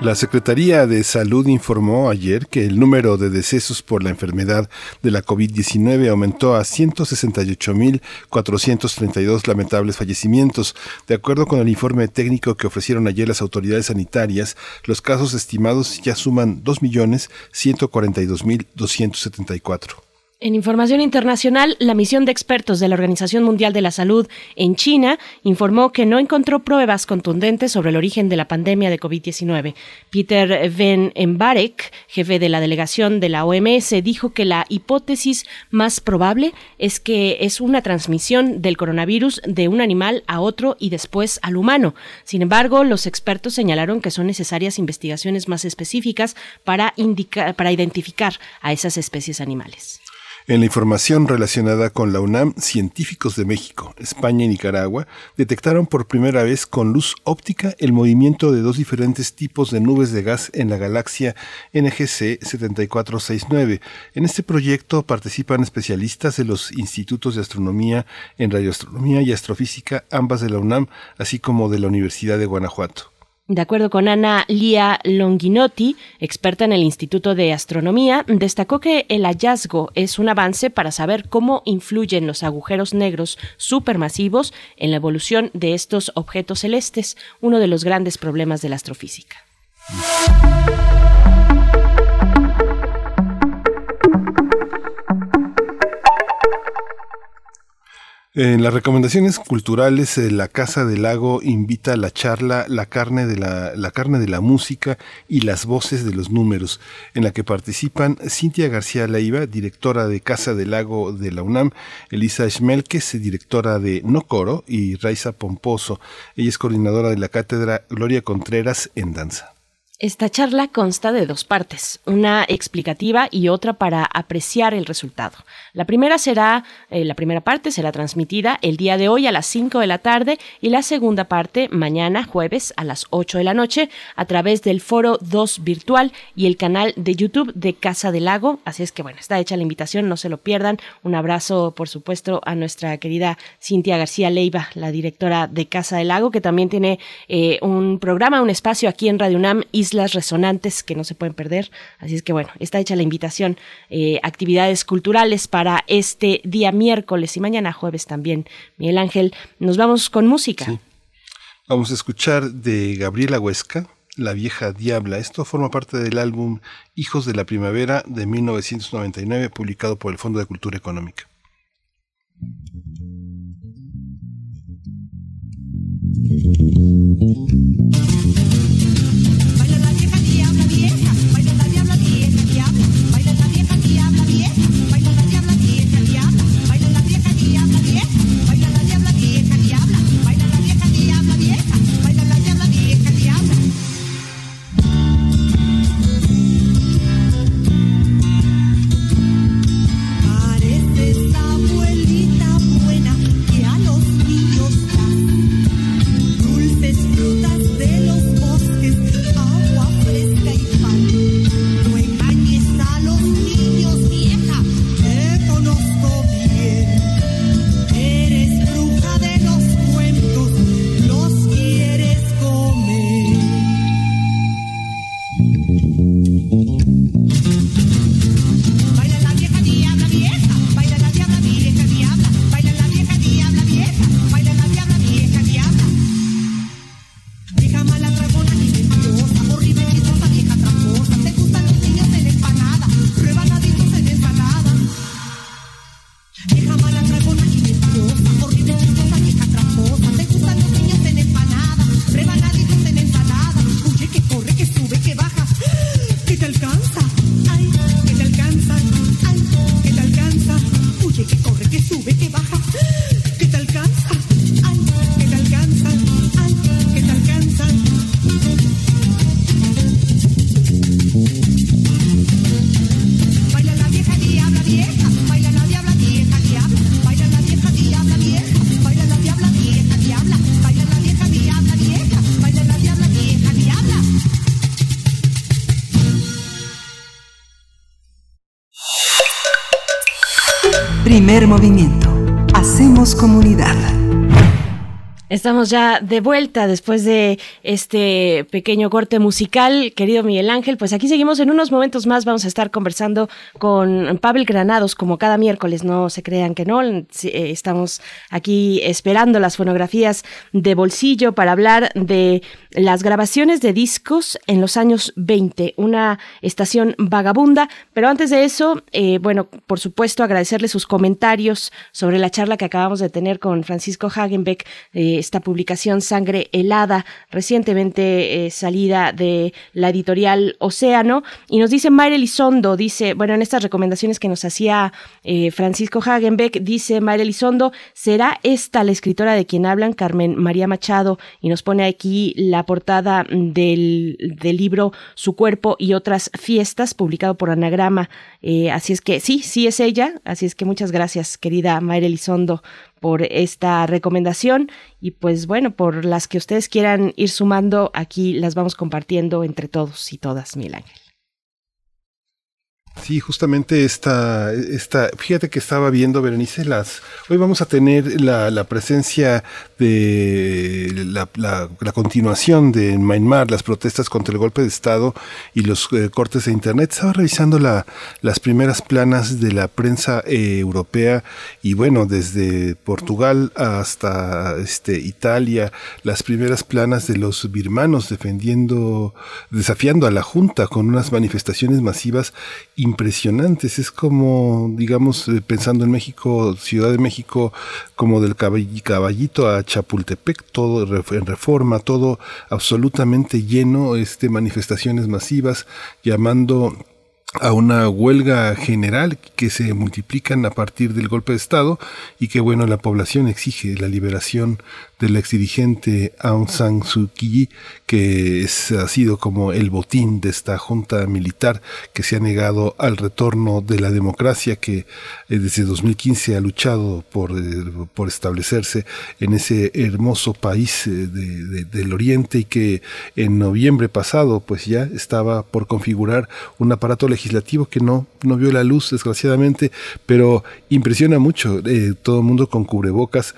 La Secretaría de Salud informó ayer que el número de decesos por la enfermedad de la COVID-19 aumentó a 168.432 lamentables fallecimientos. De acuerdo con el informe técnico que ofrecieron ayer las autoridades sanitarias, los casos estimados ya suman 2.142.274. En información internacional, la misión de expertos de la Organización Mundial de la Salud en China informó que no encontró pruebas contundentes sobre el origen de la pandemia de COVID-19. Peter Van Embarek, jefe de la delegación de la OMS, dijo que la hipótesis más probable es que es una transmisión del coronavirus de un animal a otro y después al humano. Sin embargo, los expertos señalaron que son necesarias investigaciones más específicas para, para identificar a esas especies animales. En la información relacionada con la UNAM, científicos de México, España y Nicaragua detectaron por primera vez con luz óptica el movimiento de dos diferentes tipos de nubes de gas en la galaxia NGC 7469. En este proyecto participan especialistas de los institutos de astronomía en radioastronomía y astrofísica, ambas de la UNAM, así como de la Universidad de Guanajuato. De acuerdo con Ana Lia Longinotti, experta en el Instituto de Astronomía, destacó que el hallazgo es un avance para saber cómo influyen los agujeros negros supermasivos en la evolución de estos objetos celestes, uno de los grandes problemas de la astrofísica. En las recomendaciones culturales, eh, la Casa del Lago invita a la charla La carne de la, la, carne de la música y las voces de los números, en la que participan Cintia García Leiva, directora de Casa del Lago de la UNAM, Elisa Schmelkes, directora de No Coro, y Raiza Pomposo. Ella es coordinadora de la cátedra Gloria Contreras en danza. Esta charla consta de dos partes, una explicativa y otra para apreciar el resultado. La primera será, eh, la primera parte será transmitida el día de hoy a las 5 de la tarde y la segunda parte mañana jueves a las 8 de la noche a través del foro 2 virtual y el canal de YouTube de Casa del Lago. Así es que bueno, está hecha la invitación, no se lo pierdan. Un abrazo, por supuesto, a nuestra querida Cintia García Leiva, la directora de Casa del Lago, que también tiene eh, un programa, un espacio aquí en Radio UNAM islas resonantes que no se pueden perder. Así es que bueno, está hecha la invitación. Eh, actividades culturales para este día miércoles y mañana jueves también. Miguel Ángel, nos vamos con música. Vamos a escuchar de Gabriela Huesca, La vieja diabla. Esto forma parte del álbum Hijos de la Primavera de 1999, publicado por el Fondo de Cultura Económica. Hacemos comunidad. Estamos ya de vuelta después de este pequeño corte musical, querido Miguel Ángel. Pues aquí seguimos en unos momentos más. Vamos a estar conversando con Pavel Granados, como cada miércoles. No se crean que no. Eh, estamos aquí esperando las fonografías de bolsillo para hablar de las grabaciones de discos en los años 20, una estación vagabunda. Pero antes de eso, eh, bueno, por supuesto, agradecerle sus comentarios sobre la charla que acabamos de tener con Francisco Hagenbeck. Eh, publicación Sangre Helada, recientemente eh, salida de la editorial Océano. Y nos dice Mayra Elizondo, dice, bueno, en estas recomendaciones que nos hacía eh, Francisco Hagenbeck, dice Mayra Elizondo, ¿será esta la escritora de quien hablan, Carmen María Machado? Y nos pone aquí la portada del, del libro Su cuerpo y otras fiestas, publicado por Anagrama. Eh, así es que sí, sí es ella. Así es que muchas gracias, querida Mayra Elizondo, por esta recomendación y pues bueno, por las que ustedes quieran ir sumando, aquí las vamos compartiendo entre todos y todas, Mil Ángel. Sí, justamente esta, esta, fíjate que estaba viendo, Berenice, las, hoy vamos a tener la, la presencia de la, la, continuación de Myanmar, las protestas contra el golpe de Estado y los eh, cortes de Internet. Estaba revisando la, las primeras planas de la prensa eh, europea y bueno, desde Portugal hasta este, Italia, las primeras planas de los birmanos defendiendo, desafiando a la Junta con unas manifestaciones masivas impresionantes. Es como, digamos, eh, pensando en México, Ciudad de México, como del caballito a Chapultepec, todo en reforma, todo absolutamente lleno, este, manifestaciones masivas, llamando a una huelga general que se multiplican a partir del golpe de Estado y que bueno, la población exige la liberación del exdirigente Aung San Suu Kyi, que ha sido como el botín de esta junta militar que se ha negado al retorno de la democracia, que eh, desde 2015 ha luchado por, eh, por establecerse en ese hermoso país eh, de, del Oriente y que en noviembre pasado pues ya estaba por configurar un aparato legislativo que no, no vio la luz, desgraciadamente, pero impresiona mucho. todo el mundo con cubrebocas.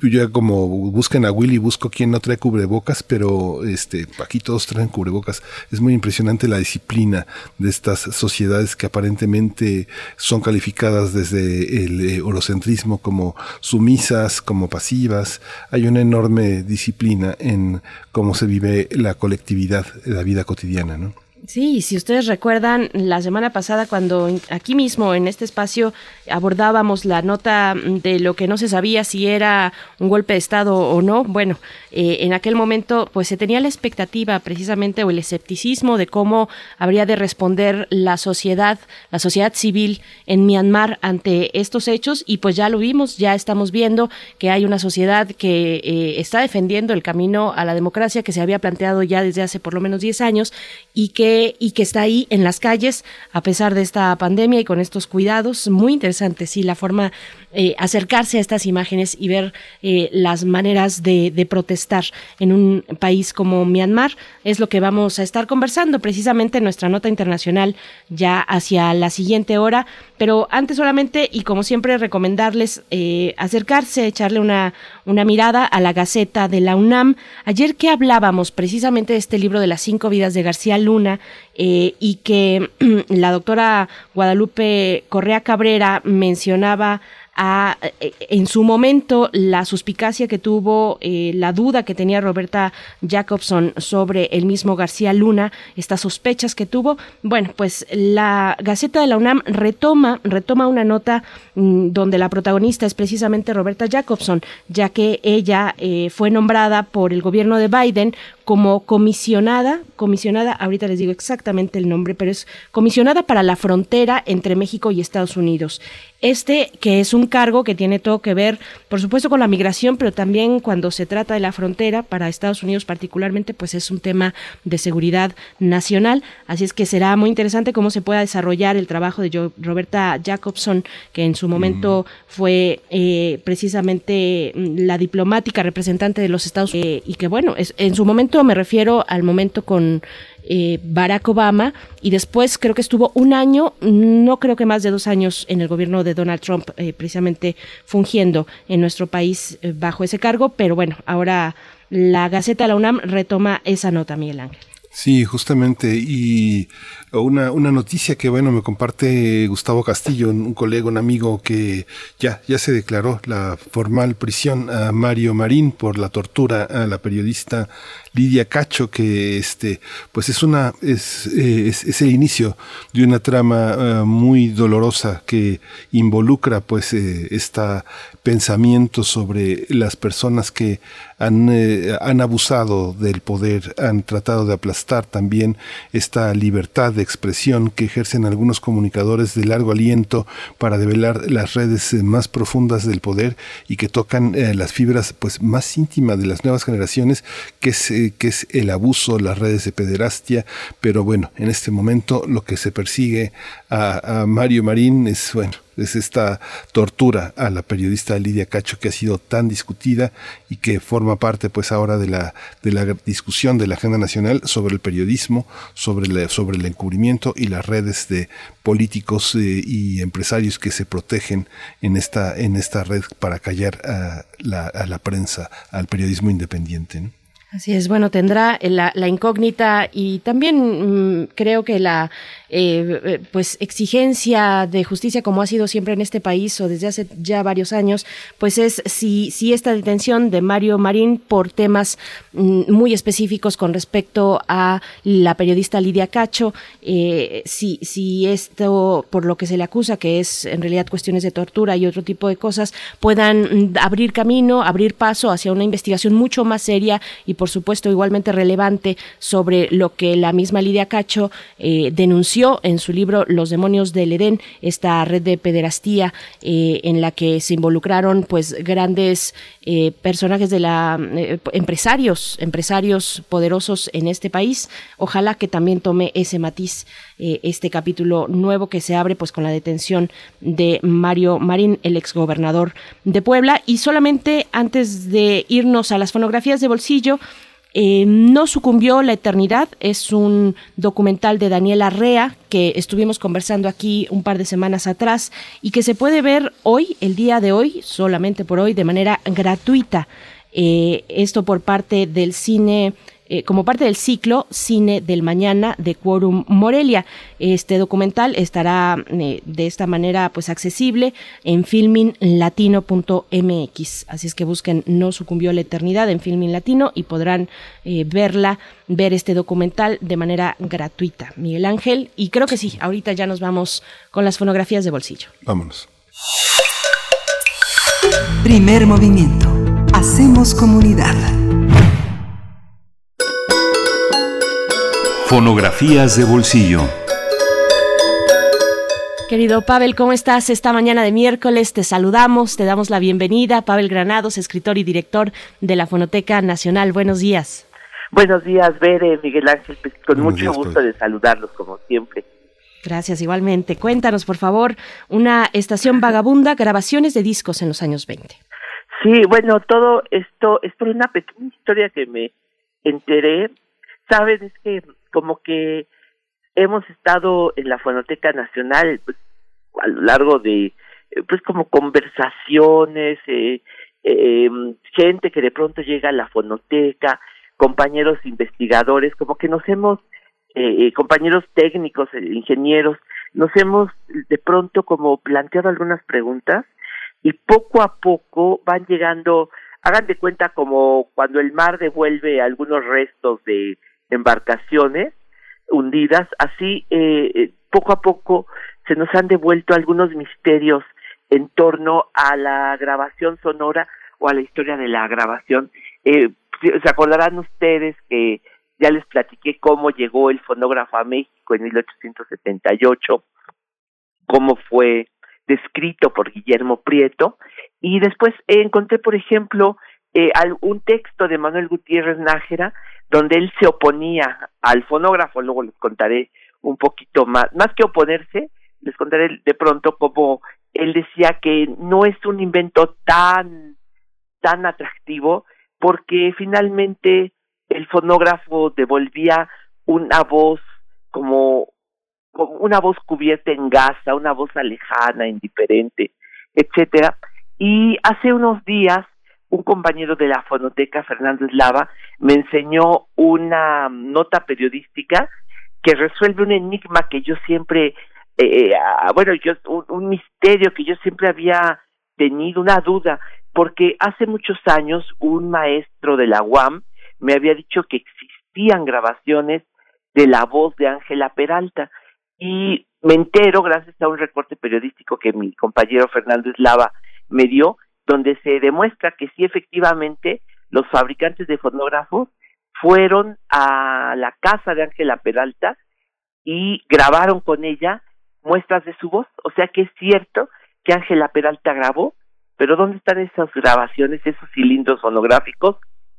Yo ya como busquen a Willy, busco quien no trae cubrebocas, pero este, aquí todos traen cubrebocas. Es muy impresionante la disciplina de estas sociedades que aparentemente son calificadas desde el eurocentrismo como sumisas, como pasivas. Hay una enorme disciplina en cómo se vive la colectividad, la vida cotidiana, ¿no? Sí, si ustedes recuerdan, la semana pasada cuando aquí mismo en este espacio abordábamos la nota de lo que no se sabía si era un golpe de Estado o no, bueno, eh, en aquel momento pues se tenía la expectativa precisamente o el escepticismo de cómo habría de responder la sociedad, la sociedad civil en Myanmar ante estos hechos y pues ya lo vimos, ya estamos viendo que hay una sociedad que eh, está defendiendo el camino a la democracia que se había planteado ya desde hace por lo menos 10 años y que y que está ahí en las calles a pesar de esta pandemia y con estos cuidados. Muy interesante, sí, la forma eh, acercarse a estas imágenes y ver eh, las maneras de, protestar en un país como Myanmar. Es lo que vamos a estar conversando precisamente en nuestra nota internacional ya hacia la siguiente hora. Pero antes solamente, y como siempre, recomendarles eh, acercarse, echarle una, una mirada a la Gaceta de la UNAM. Ayer que hablábamos precisamente de este libro de las cinco vidas de García Luna y que [CLEARS THROAT] la doctora Guadalupe Correa Cabrera mencionaba eh, en su momento la suspicacia que tuvo, eh, la duda que tenía Roberta Jacobson sobre el mismo García Luna, estas sospechas que tuvo. Bueno, pues la Gaceta de la UNAM retoma, retoma una nota mm, donde la protagonista es precisamente Roberta Jacobson, ya que ella eh, fue nombrada por el gobierno de Biden como comisionada, comisionada, ahorita les digo exactamente el nombre, pero es comisionada para la frontera entre México y Estados Unidos. Este, que es un cargo que tiene todo que ver, por supuesto, con la migración, pero también cuando se trata de la frontera, para Estados Unidos particularmente, pues es un tema de seguridad nacional. Así es que será muy interesante cómo se pueda desarrollar el trabajo de Roberta Jacobson, que en su momento fue eh, precisamente mm, la diplomática representante de los Estados Unidos, y que bueno, es, en su momento me refiero al momento con eh, Barack Obama y después creo que estuvo un año, no creo que más de dos años en el gobierno de Donald Trump, eh, precisamente fungiendo en nuestro país eh, bajo ese cargo, pero bueno, ahora la Gaceta de la UNAM retoma esa nota, Miguel Ángel. Sí, justamente. Y una, una noticia que, bueno, me comparte Gustavo Castillo, un colega, un amigo que ya, ya se declaró la formal prisión a Mario Marín por la tortura a la periodista Lidia Cacho, que este, pues es una, es, es, el inicio de una trama eh, muy dolorosa que involucra pues eh, esta pensamiento sobre las personas que han, eh, han abusado del poder, han tratado de aplastar también esta libertad de expresión que ejercen algunos comunicadores de largo aliento para develar las redes más profundas del poder y que tocan las fibras pues más íntimas de las nuevas generaciones, que es que es el abuso, las redes de pederastia, pero bueno, en este momento lo que se persigue a, Mario Marín es, bueno, es esta tortura a la periodista Lidia Cacho que ha sido tan discutida y que forma parte pues ahora de la, de la discusión de la agenda nacional sobre el periodismo, sobre, sobre el encubrimiento y las redes de políticos eh, y empresarios que se protegen en esta, en esta red para callar a la, prensa, al periodismo independiente. Así es, bueno, tendrá la, la incógnita y también mm, creo que la eh, eh, pues exigencia de justicia como ha sido siempre en este país o desde hace ya varios años, pues es si, si esta detención de Mario Marín por temas mm, muy específicos con respecto a la periodista Lidia Cacho, eh, si, si esto por lo que se le acusa, que es en realidad cuestiones de tortura y otro tipo de cosas, puedan mm, abrir camino, abrir paso hacia una investigación mucho más seria y por supuesto igualmente relevante sobre lo que la misma Lidia Cacho denunció en su libro Los demonios del Edén, esta red de pederastía eh, en la que se involucraron pues grandes eh, personajes de la eh, empresarios, empresarios poderosos en este país. Ojalá que también tome ese matiz este capítulo nuevo que se abre pues con la detención de Mario Marín, el exgobernador de Puebla. Y solamente antes de irnos a las fonografías de bolsillo, eh, no sucumbió la eternidad es un documental de Daniel Arrea que estuvimos conversando aquí un par de semanas atrás y que se puede ver hoy, el día de hoy, solamente por hoy, de manera gratuita. Eh, esto por parte del cine eh, como parte del ciclo Cine del Mañana de Quorum Morelia. Este documental estará eh, de esta manera pues accesible en filminlatino.mx. Así es que busquen No sucumbió la eternidad en Filmin Latino y podrán eh, verla, ver este documental de manera gratuita. Miguel Ángel, y creo que sí, ahorita ya nos vamos con las fonografías de bolsillo. Vámonos. Primer movimiento. Hacemos comunidad. Fonografías de bolsillo. Querido Pavel, ¿cómo estás esta mañana de miércoles? Te saludamos, te damos la bienvenida. Pavel Granados, escritor y director de la Fonoteca Nacional. Buenos días. Buenos días, Bere, Miguel Ángel, pues, con mucho gusto de saludarlos como siempre. Gracias, igualmente. Cuéntanos, por favor, una estación vagabunda, grabaciones de discos en los años 20. Sí, bueno, todo esto es por una pequeña historia que me enteré. Saben, es que como que hemos estado en la Fonoteca Nacional pues, a lo largo de, eh, pues como conversaciones, eh, eh, gente que de pronto llega a la fonoteca, compañeros investigadores, como que nos hemos, eh, compañeros técnicos, ingenieros, nos hemos de pronto como planteado algunas preguntas y poco a poco van llegando, hagan de cuenta como cuando el mar devuelve algunos restos de embarcaciones hundidas, así eh, eh, poco a poco se nos han devuelto algunos misterios en torno a la grabación sonora o a la historia de la grabación. Eh, se acordarán ustedes que ya les platiqué cómo llegó el fonógrafo a México en 1878, cómo fue descrito por Guillermo Prieto, y después encontré, por ejemplo, eh, un texto de Manuel Gutiérrez Nájera donde él se oponía al fonógrafo, luego les contaré un poquito más, más que oponerse, les contaré de pronto cómo él decía que no es un invento tan tan atractivo porque finalmente el fonógrafo devolvía una voz como, como una voz cubierta en gasa, una voz alejana, indiferente, etcétera. Y hace unos días un compañero de la fonoteca, Fernando Eslava, me enseñó una nota periodística que resuelve un enigma que yo siempre, eh, ah, bueno, yo un, misterio que yo siempre había tenido, una duda, porque hace muchos años un maestro de la UAM me había dicho que existían grabaciones de la voz de Ángela Peralta y me entero gracias a un recorte periodístico que mi compañero Fernando Eslava me dio donde se demuestra que sí efectivamente los fabricantes de fonógrafos fueron a la casa de Ángela Peralta y grabaron con ella muestras de su voz, o sea que es cierto que Ángela Peralta grabó, pero ¿dónde están esas grabaciones, esos cilindros fonográficos?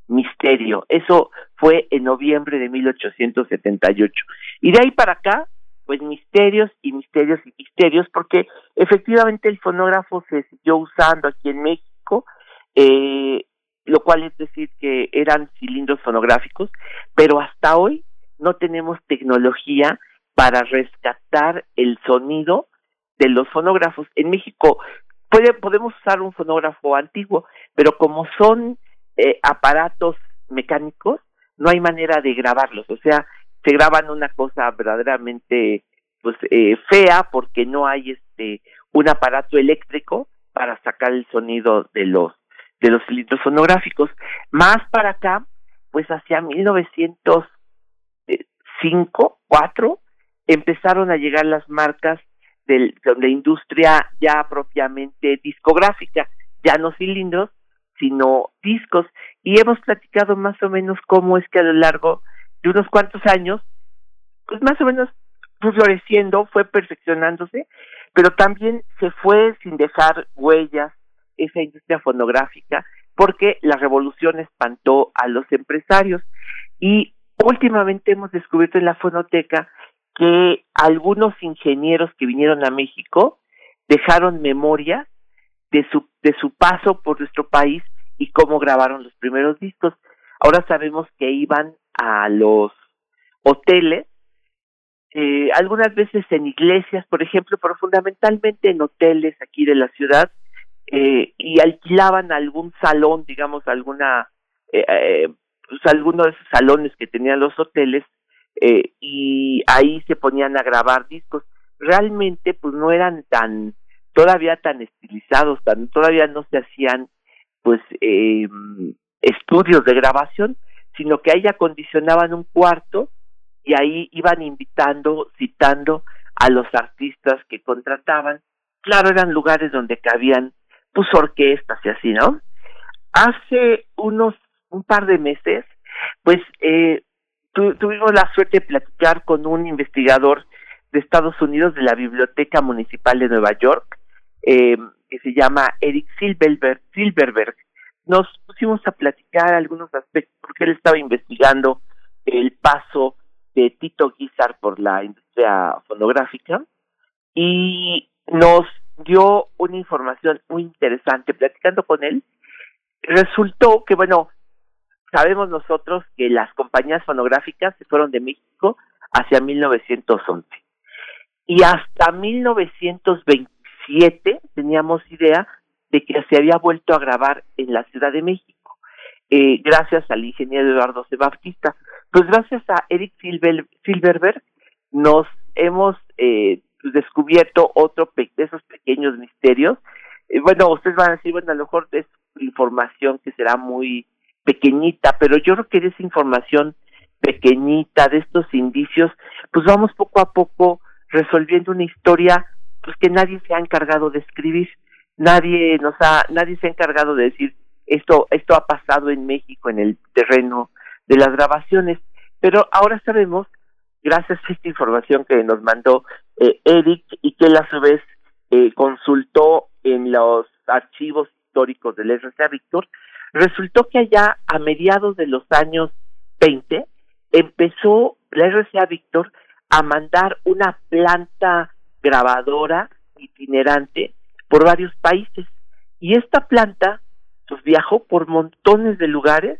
Misterio. Eso fue en noviembre de 1878. Y de ahí para acá, pues misterios y misterios y misterios, porque efectivamente el fonógrafo se siguió usando aquí en México, eh, lo cual es decir que eran cilindros fonográficos, pero hasta hoy no tenemos tecnología para rescatar el sonido de los fonógrafos. En México puede, podemos usar un fonógrafo antiguo, pero como son eh, aparatos mecánicos, no hay manera de grabarlos. O sea, se graban una cosa verdaderamente pues eh, fea porque no hay este un aparato eléctrico para sacar el sonido de los de los cilindros sonográficos más para acá pues hacia 1905 4 empezaron a llegar las marcas de, de industria ya propiamente discográfica ya no cilindros sino discos. Y hemos platicado más o menos cómo es que a lo largo de unos cuantos años, pues más o menos fue floreciendo, fue perfeccionándose, pero también se fue sin dejar huellas esa industria fonográfica porque la revolución espantó a los empresarios y últimamente hemos descubierto en la fonoteca que algunos ingenieros que vinieron a México dejaron memoria de su de su paso por nuestro país y cómo grabaron los primeros discos. Ahora sabemos que iban a los hoteles, eh, algunas veces en iglesias, por ejemplo, pero fundamentalmente en hoteles aquí de la ciudad, eh, y alquilaban algún salón, digamos, alguna, eh, eh, pues alguno de esos salones que tenían los hoteles, eh, y ahí se ponían a grabar discos. Realmente, pues no eran tan, todavía tan estilizados, tan, todavía no se hacían, pues, eh, estudios de grabación, sino que ahí acondicionaban un cuarto y ahí iban invitando, citando a los artistas que contrataban. Claro, eran lugares donde cabían pues orquestas y así, ¿no? Hace unos un par de meses, pues eh, tuvimos la suerte de platicar con un investigador de Estados Unidos de la Biblioteca Municipal de Nueva York, eh, que se llama Eric Silverberg, Silverberg nos pusimos a platicar algunos aspectos porque él estaba investigando el paso de Tito Guizar por la industria fonográfica y nos dio una información muy interesante platicando con él. Resultó que, bueno, sabemos nosotros que las compañías fonográficas se fueron de México hacia 1911 y hasta 1927 teníamos idea de que se había vuelto a grabar en la Ciudad de México, eh, gracias al ingeniero Eduardo Sebaptista. Pues gracias a Eric Silverberg nos hemos eh, descubierto otro de esos pequeños misterios. Eh, bueno, ustedes van a decir, bueno, a lo mejor es información que será muy pequeñita, pero yo creo que de esa información pequeñita, de estos indicios, pues vamos poco a poco resolviendo una historia pues que nadie se ha encargado de escribir nadie nos ha, nadie se ha encargado de decir esto, esto ha pasado en México en el terreno de las grabaciones, pero ahora sabemos, gracias a esta información que nos mandó eh, Eric y que él a su vez eh, consultó en los archivos históricos del RCA Víctor, resultó que allá a mediados de los años 20 empezó la RCA Víctor a mandar una planta grabadora itinerante por varios países. Y esta planta pues, viajó por montones de lugares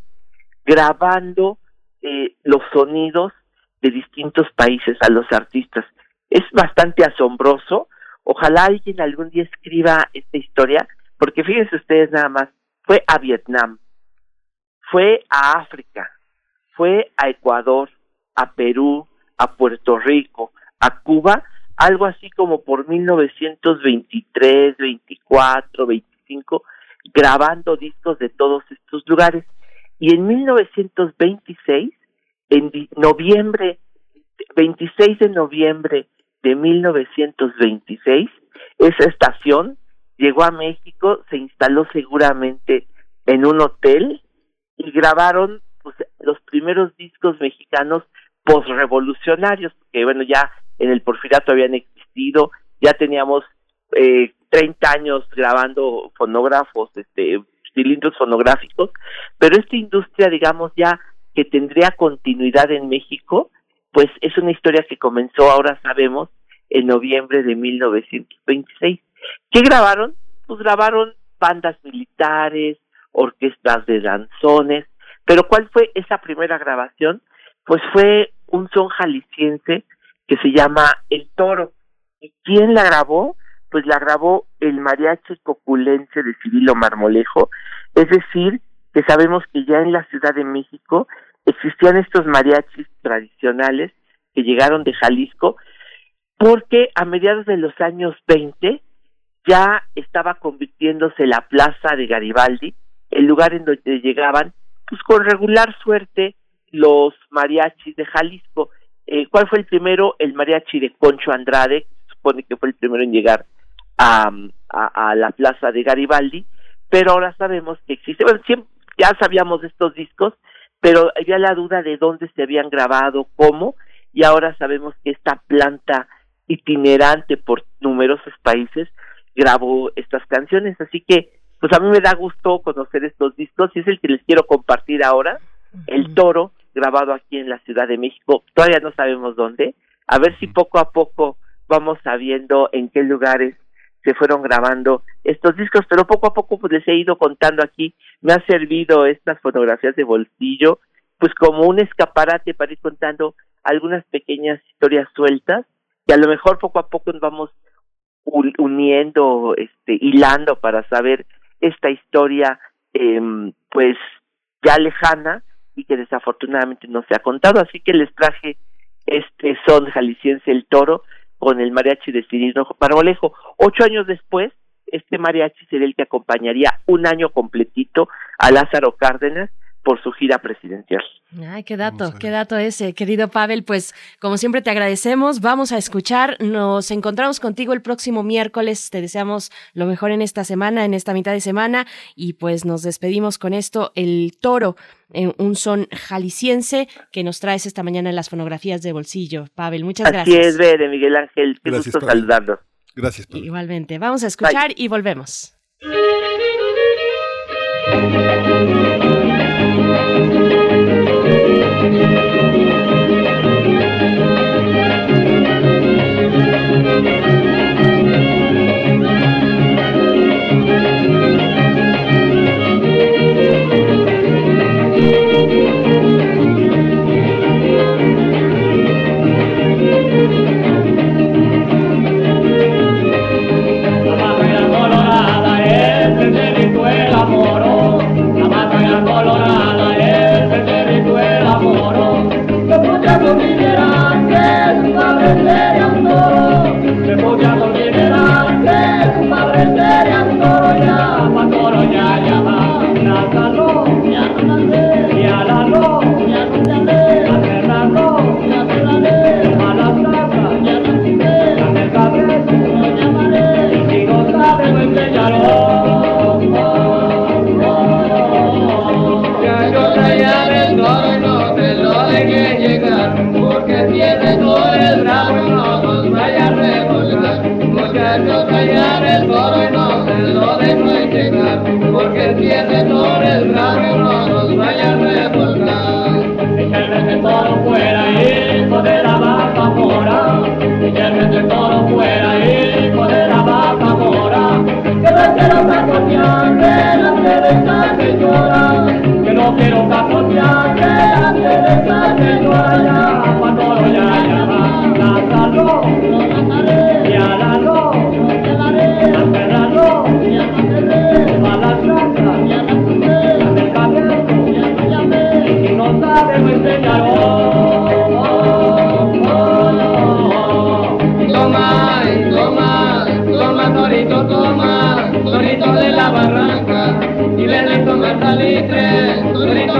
grabando eh, los sonidos de distintos países a los artistas. Es bastante asombroso. Ojalá alguien algún día escriba esta historia, porque fíjense ustedes nada más, fue a Vietnam, fue a África, fue a Ecuador, a Perú, a Puerto Rico, a Cuba, algo así como por 1923, 24, 25, grabando discos de todos estos lugares. Y en 1926, en noviembre, 26 de noviembre de 1926, esa estación llegó a México, se instaló seguramente en un hotel y grabaron pues, los primeros discos mexicanos postrevolucionarios, que bueno, ya en el porfiriato habían existido, ya teníamos eh, 30 años grabando fonógrafos, este, cilindros fonográficos, pero esta industria, digamos, ya que tendría continuidad en México, pues es una historia que comenzó, ahora sabemos, en noviembre de 1926. ¿Qué grabaron? Pues grabaron bandas militares, orquestas de danzones, pero ¿cuál fue esa primera grabación? Pues fue un son jalisciense que se llama El Toro. ¿Y quién la grabó? Pues la grabó el mariachi coculense de Cirilo Marmolejo, es decir, que sabemos que ya en la Ciudad de México existían estos mariachis tradicionales que llegaron de Jalisco, porque a mediados de los años 20 ya estaba convirtiéndose la plaza de Garibaldi, el lugar en donde llegaban, pues con regular suerte, los mariachis de Jalisco. Eh, ¿Cuál fue el primero? El mariachi de Concho Andrade, se supone que fue el primero en llegar a, a, la plaza de Garibaldi, pero ahora sabemos que existe, bueno, ya sabíamos de estos discos, pero había la duda de dónde se habían grabado, cómo, y ahora sabemos que esta planta itinerante por numerosos países grabó estas canciones, así que pues a mí me da gusto conocer estos discos y es el que les quiero compartir ahora, El Toro, grabado aquí en la Ciudad de México, todavía no sabemos dónde, a ver si poco a poco vamos sabiendo en qué lugares se fueron grabando estos discos, pero poco a poco pues les he ido contando aquí, me ha servido estas fotografías de bolsillo, pues como un escaparate para ir contando algunas pequeñas historias sueltas, y a lo mejor poco a poco nos vamos uniendo, este, hilando para saber esta historia, eh, pues ya lejana, y que desafortunadamente no se ha contado. Así que les traje este son jalisciense El Toro con el mariachi de Cirilo Marmolejo. Ocho años después, este mariachi sería el que acompañaría un año completito a Lázaro Cárdenas por su gira presidencial. Ay, qué dato, qué dato ese, querido Pavel. Pues como siempre te agradecemos, vamos a escuchar, nos encontramos contigo el próximo miércoles, te deseamos lo mejor en esta semana, en esta mitad de semana y pues nos despedimos con esto, el toro, en un son jalisciense que nos traes esta mañana en las fonografías de bolsillo. Pavel, muchas gracias. Así es, Bere, Miguel Ángel, qué gusto saludarlos. Gracias. Igualmente, vamos a escuchar y volvemos.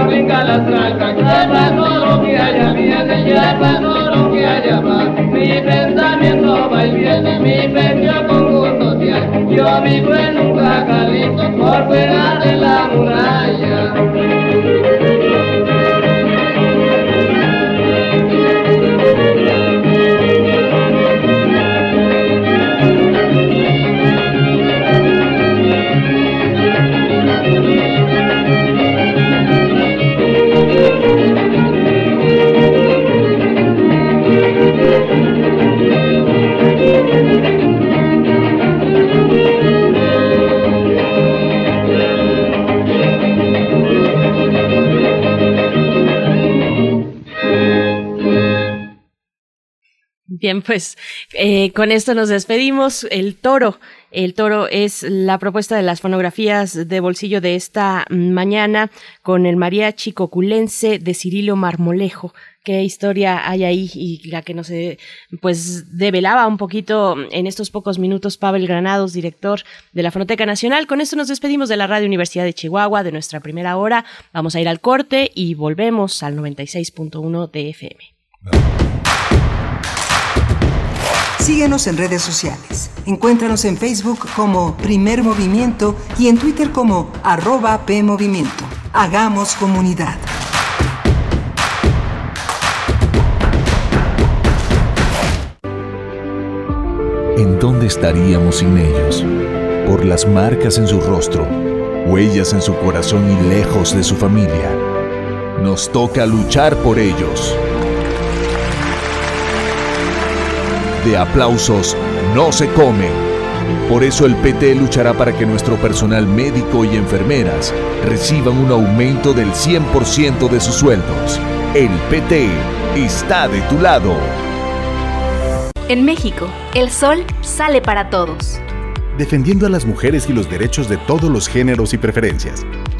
venga la sal. Bien, pues eh, con esto nos despedimos. El toro. El toro es la propuesta de las fonografías de bolsillo de esta mañana con el mariachi coculense de Cirilo Marmolejo. Qué historia hay ahí y la que nos pues develaba un poquito en estos pocos minutos Pavel Granados, director de la Fonoteca Nacional. Con esto nos despedimos de la Radio Universidad de Chihuahua, de nuestra primera hora. Vamos a ir al corte y volvemos al 96.1 de FM. Síguenos en redes sociales. Encuéntranos en Facebook como Primer Movimiento y en Twitter como arroba PMovimiento. Hagamos comunidad. ¿En dónde estaríamos sin ellos? Por las marcas en su rostro, huellas en su corazón y lejos de su familia. Nos toca luchar por ellos. De aplausos no se comen. Por eso el PT luchará para que nuestro personal médico y enfermeras reciban un aumento del 100% de sus sueldos. El PT está de tu lado. En México, el sol sale para todos. Defendiendo a las mujeres y los derechos de todos los géneros y preferencias.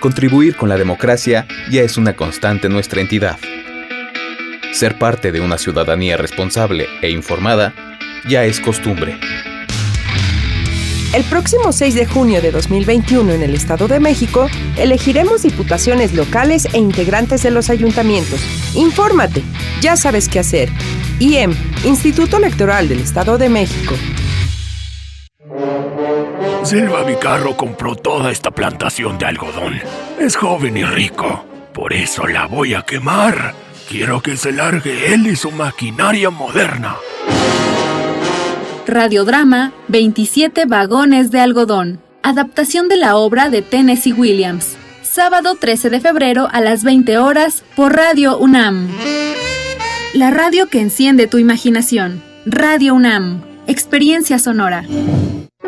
Contribuir con la democracia ya es una constante en nuestra entidad. Ser parte de una ciudadanía responsable e informada ya es costumbre. El próximo 6 de junio de 2021 en el Estado de México, elegiremos diputaciones locales e integrantes de los ayuntamientos. Infórmate, ya sabes qué hacer. IEM, Instituto Electoral del Estado de México. Silva Vicarro compró toda esta plantación de algodón. Es joven y rico. Por eso la voy a quemar. Quiero que se largue él y su maquinaria moderna. Radiodrama 27 vagones de algodón. Adaptación de la obra de Tennessee Williams. Sábado 13 de febrero a las 20 horas por Radio UNAM. La radio que enciende tu imaginación. Radio UNAM. Experiencia sonora.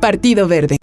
Partido Verde.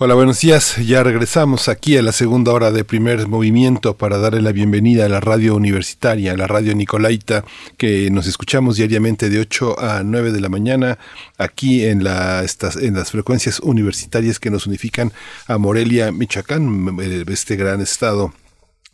Hola, buenos días. Ya regresamos aquí a la segunda hora de primer movimiento para darle la bienvenida a la radio universitaria, a la radio Nicolaita, que nos escuchamos diariamente de 8 a 9 de la mañana aquí en, la, estas, en las frecuencias universitarias que nos unifican a Morelia, Michoacán, este gran estado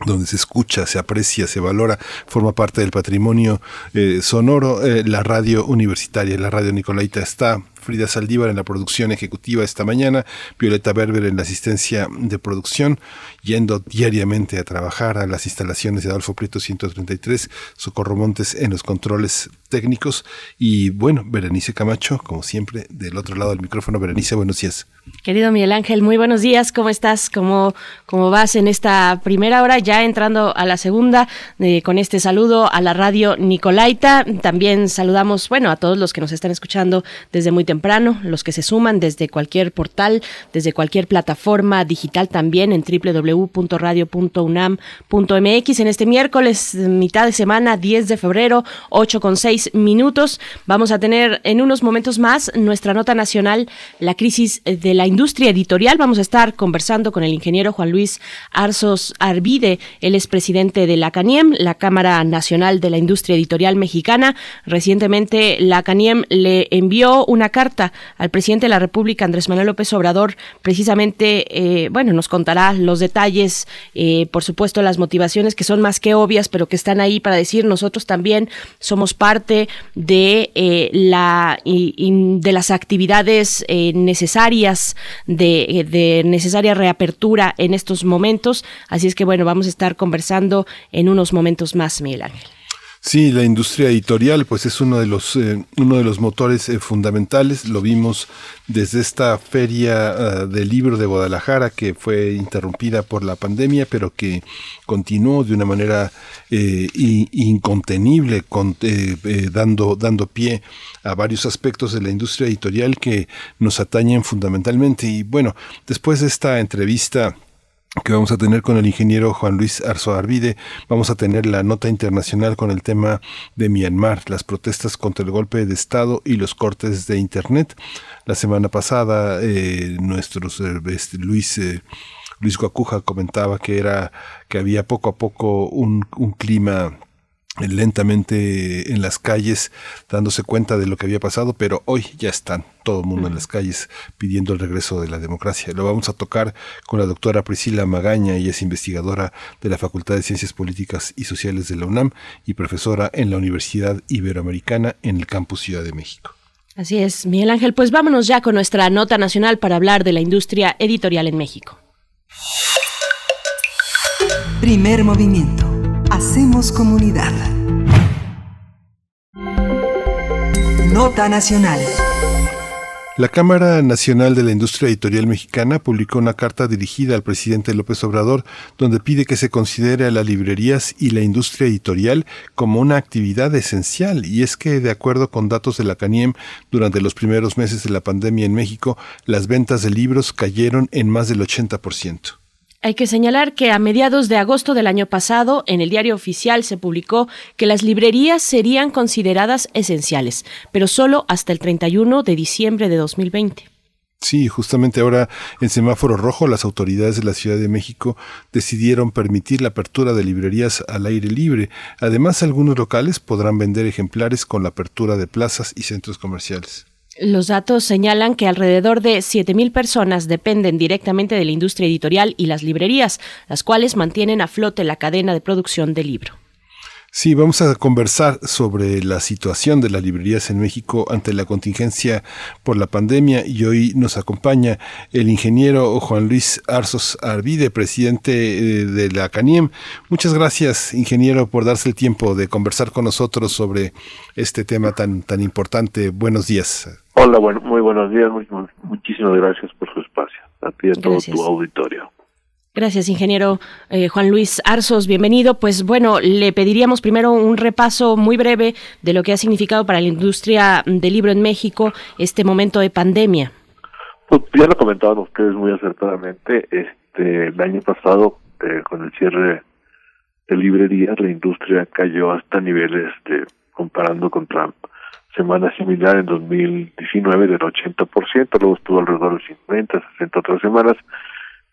donde se escucha, se aprecia, se valora, forma parte del patrimonio eh, sonoro, eh, la radio universitaria, la radio Nicolaita está Frida Saldívar en la producción ejecutiva esta mañana, Violeta Berber en la asistencia de producción, yendo diariamente a trabajar a las instalaciones de Adolfo Prieto 133, Socorro Montes en los controles técnicos y bueno, Berenice Camacho, como siempre, del otro lado del micrófono. Berenice, buenos días. Querido Miguel Ángel, muy buenos días, ¿cómo estás? ¿Cómo, cómo vas en esta primera hora? Ya entrando a la segunda, eh, con este saludo a la radio Nicolaita. También saludamos, bueno, a todos los que nos están escuchando desde muy temprano, los que se suman desde cualquier portal, desde cualquier plataforma digital también en www.radio.unam.mx. En este miércoles, mitad de semana, 10 de febrero, 8 con 6 minutos, vamos a tener en unos momentos más nuestra nota nacional, la crisis de la industria editorial. Vamos a estar conversando con el ingeniero Juan Luis Arzos Arvide, él es presidente de la CANIEM, la Cámara Nacional de la Industria Editorial Mexicana. Recientemente la CANIEM le envió una carta al presidente de la República, Andrés Manuel López Obrador, precisamente, eh, bueno, nos contará los detalles, eh, por supuesto, las motivaciones que son más que obvias, pero que están ahí para decir nosotros también somos parte de eh, la de las actividades necesarias de, de necesaria reapertura en estos momentos. Así es que bueno, vamos a estar conversando en unos momentos más, Miguel Ángel. Sí, la industria editorial pues es uno de los, eh, uno de los motores eh, fundamentales. Lo vimos desde esta feria uh, del libro de Guadalajara que fue interrumpida por la pandemia, pero que continuó de una manera eh, incontenible, con, dando, dando pie a varios aspectos de la industria editorial que nos atañen fundamentalmente. Y bueno, después de esta entrevista que vamos a tener con el ingeniero Juan Luis Arzo Arvide. Vamos a tener la nota internacional con el tema de Myanmar, las protestas contra el golpe de Estado y los cortes de Internet. La semana pasada, eh, nuestros este, Luis eh, Luis Guacuja comentaba que era que había poco a poco un, un clima lentamente en las calles dándose cuenta de lo que había pasado, pero hoy ya están todo el mundo en las calles pidiendo el regreso de la democracia. Lo vamos a tocar con la doctora Priscila Magaña, ella es investigadora de la Facultad de Ciencias Políticas y Sociales de la UNAM y profesora en la Universidad Iberoamericana en el campus Ciudad de México. Así es, Miguel Ángel, pues vámonos ya con nuestra nota nacional para hablar de la industria editorial en México. Primer movimiento Hacemos comunidad. Nota Nacional. La Cámara Nacional de la Industria Editorial Mexicana publicó una carta dirigida al presidente López Obrador donde pide que se considere a las librerías y la industria editorial como una actividad esencial y es que de acuerdo con datos de la CANIEM durante los primeros meses de la pandemia en México las ventas de libros cayeron en más del 80%. Hay que señalar que a mediados de agosto del año pasado, en el diario oficial se publicó que las librerías serían consideradas esenciales, pero solo hasta el 31 de diciembre de 2020. Sí, justamente ahora en semáforo rojo las autoridades de la Ciudad de México decidieron permitir la apertura de librerías al aire libre. Además, algunos locales podrán vender ejemplares con la apertura de plazas y centros comerciales. Los datos señalan que alrededor de 7.000 personas dependen directamente de la industria editorial y las librerías, las cuales mantienen a flote la cadena de producción del libro. Sí, vamos a conversar sobre la situación de las librerías en México ante la contingencia por la pandemia y hoy nos acompaña el ingeniero Juan Luis Arzos Arvide, presidente eh, de la CANIEM. Muchas gracias, ingeniero, por darse el tiempo de conversar con nosotros sobre este tema tan, tan importante. Buenos días. Hola, bueno, muy buenos días. muchísimas gracias por su espacio. A ti y a todo tu auditorio. Gracias, ingeniero eh, Juan Luis Arzos. Bienvenido. Pues bueno, le pediríamos primero un repaso muy breve de lo que ha significado para la industria del libro en México este momento de pandemia. Pues ya lo comentaban ustedes muy acertadamente. Este, el año pasado, eh, con el cierre de librerías, la industria cayó hasta niveles de, comparando contra semana similar en 2019 del 80%, luego estuvo alrededor de 50, 60 otras semanas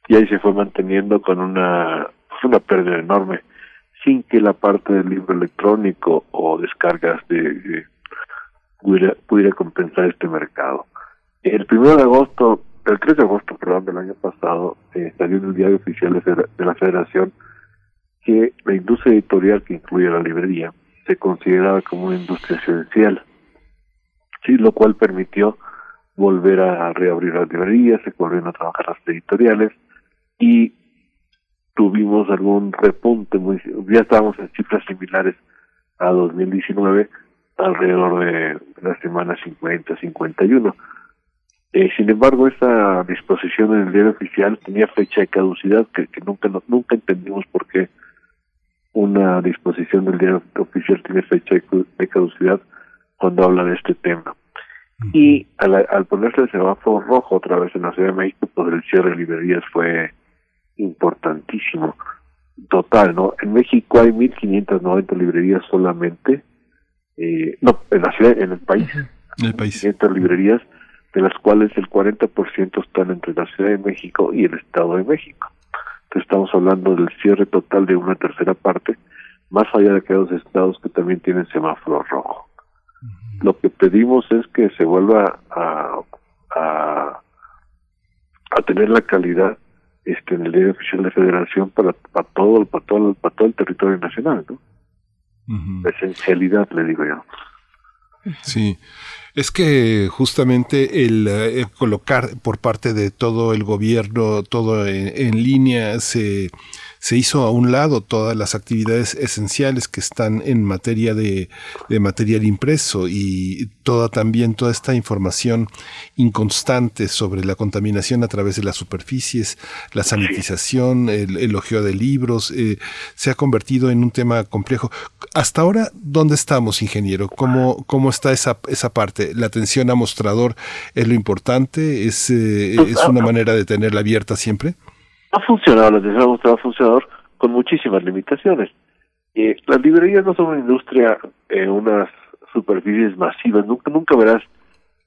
y ahí se fue manteniendo con una, pues una pérdida enorme, sin que la parte del libro electrónico o descargas de, pudiera, compensar este mercado. El primero de agosto, el 3 de agosto, perdón, del año pasado, eh, salió en el diario oficial de la Federación que la industria editorial que incluye la librería se consideraba como una industria esencial, sí, lo cual permitió volver a reabrir las librerías, se volvieron a trabajar las editoriales, y tuvimos algún repunte muy ya estábamos en cifras similares a 2019 alrededor de la semana 50 51 eh, sin embargo esa disposición en el diario oficial tenía fecha de caducidad que, nunca nunca entendimos por qué una disposición del diario oficial tiene fecha de caducidad cuando habla de este tema y al, al ponerse el semáforo rojo otra vez en la Ciudad de México pues el cierre de librerías fue importantísimo. Total, ¿no? En México hay 1.590 librerías solamente, eh, no, en la ciudad, en el país. En el país. librerías, de las cuales el 40% están entre la Ciudad de México y el Estado de México. Entonces estamos hablando del cierre total de una tercera parte, más allá de aquellos estados que también tienen semáforo rojo. Lo que pedimos es que se vuelva a, a, a tener la calidad este en el diario oficial de federación para, para todo para todo para todo el territorio nacional no esencialidad le digo yo. Sí. Es que justamente el eh, colocar por parte de todo el gobierno todo en línea se se hizo a un lado todas las actividades esenciales que están en materia de, material impreso y toda también toda esta información inconstante sobre la contaminación a través de las superficies, la sanitización, el elogio de libros, eh, se ha convertido en un tema complejo. Hasta ahora, ¿dónde estamos, ingeniero? ¿Cómo, cómo está esa, esa parte? ¿La atención a mostrador es lo importante? ¿Es, eh, ¿Es una manera de tenerla abierta siempre? Ha funcionado, la atención ha funcionador con muchísimas limitaciones. Eh, las librerías no son una industria en unas superficies masivas, nunca nunca verás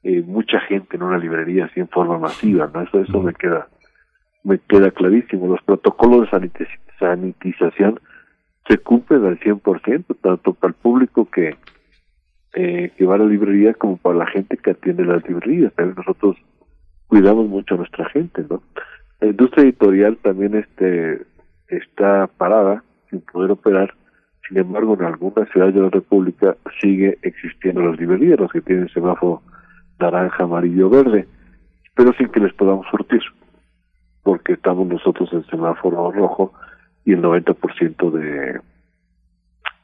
eh, mucha gente en una librería así en forma masiva, ¿no? Eso eso me queda me queda clarísimo. Los protocolos de sanitización se cumplen al 100%, tanto para el público que eh, que va a la librería como para la gente que atiende las librerías. Nosotros cuidamos mucho a nuestra gente, ¿no? La industria editorial también este está parada sin poder operar. Sin embargo, en algunas ciudades de la República sigue existiendo las librerías, los que tienen semáforo naranja, amarillo, verde, pero sin que les podamos surtir, porque estamos nosotros en semáforo rojo y el 90% de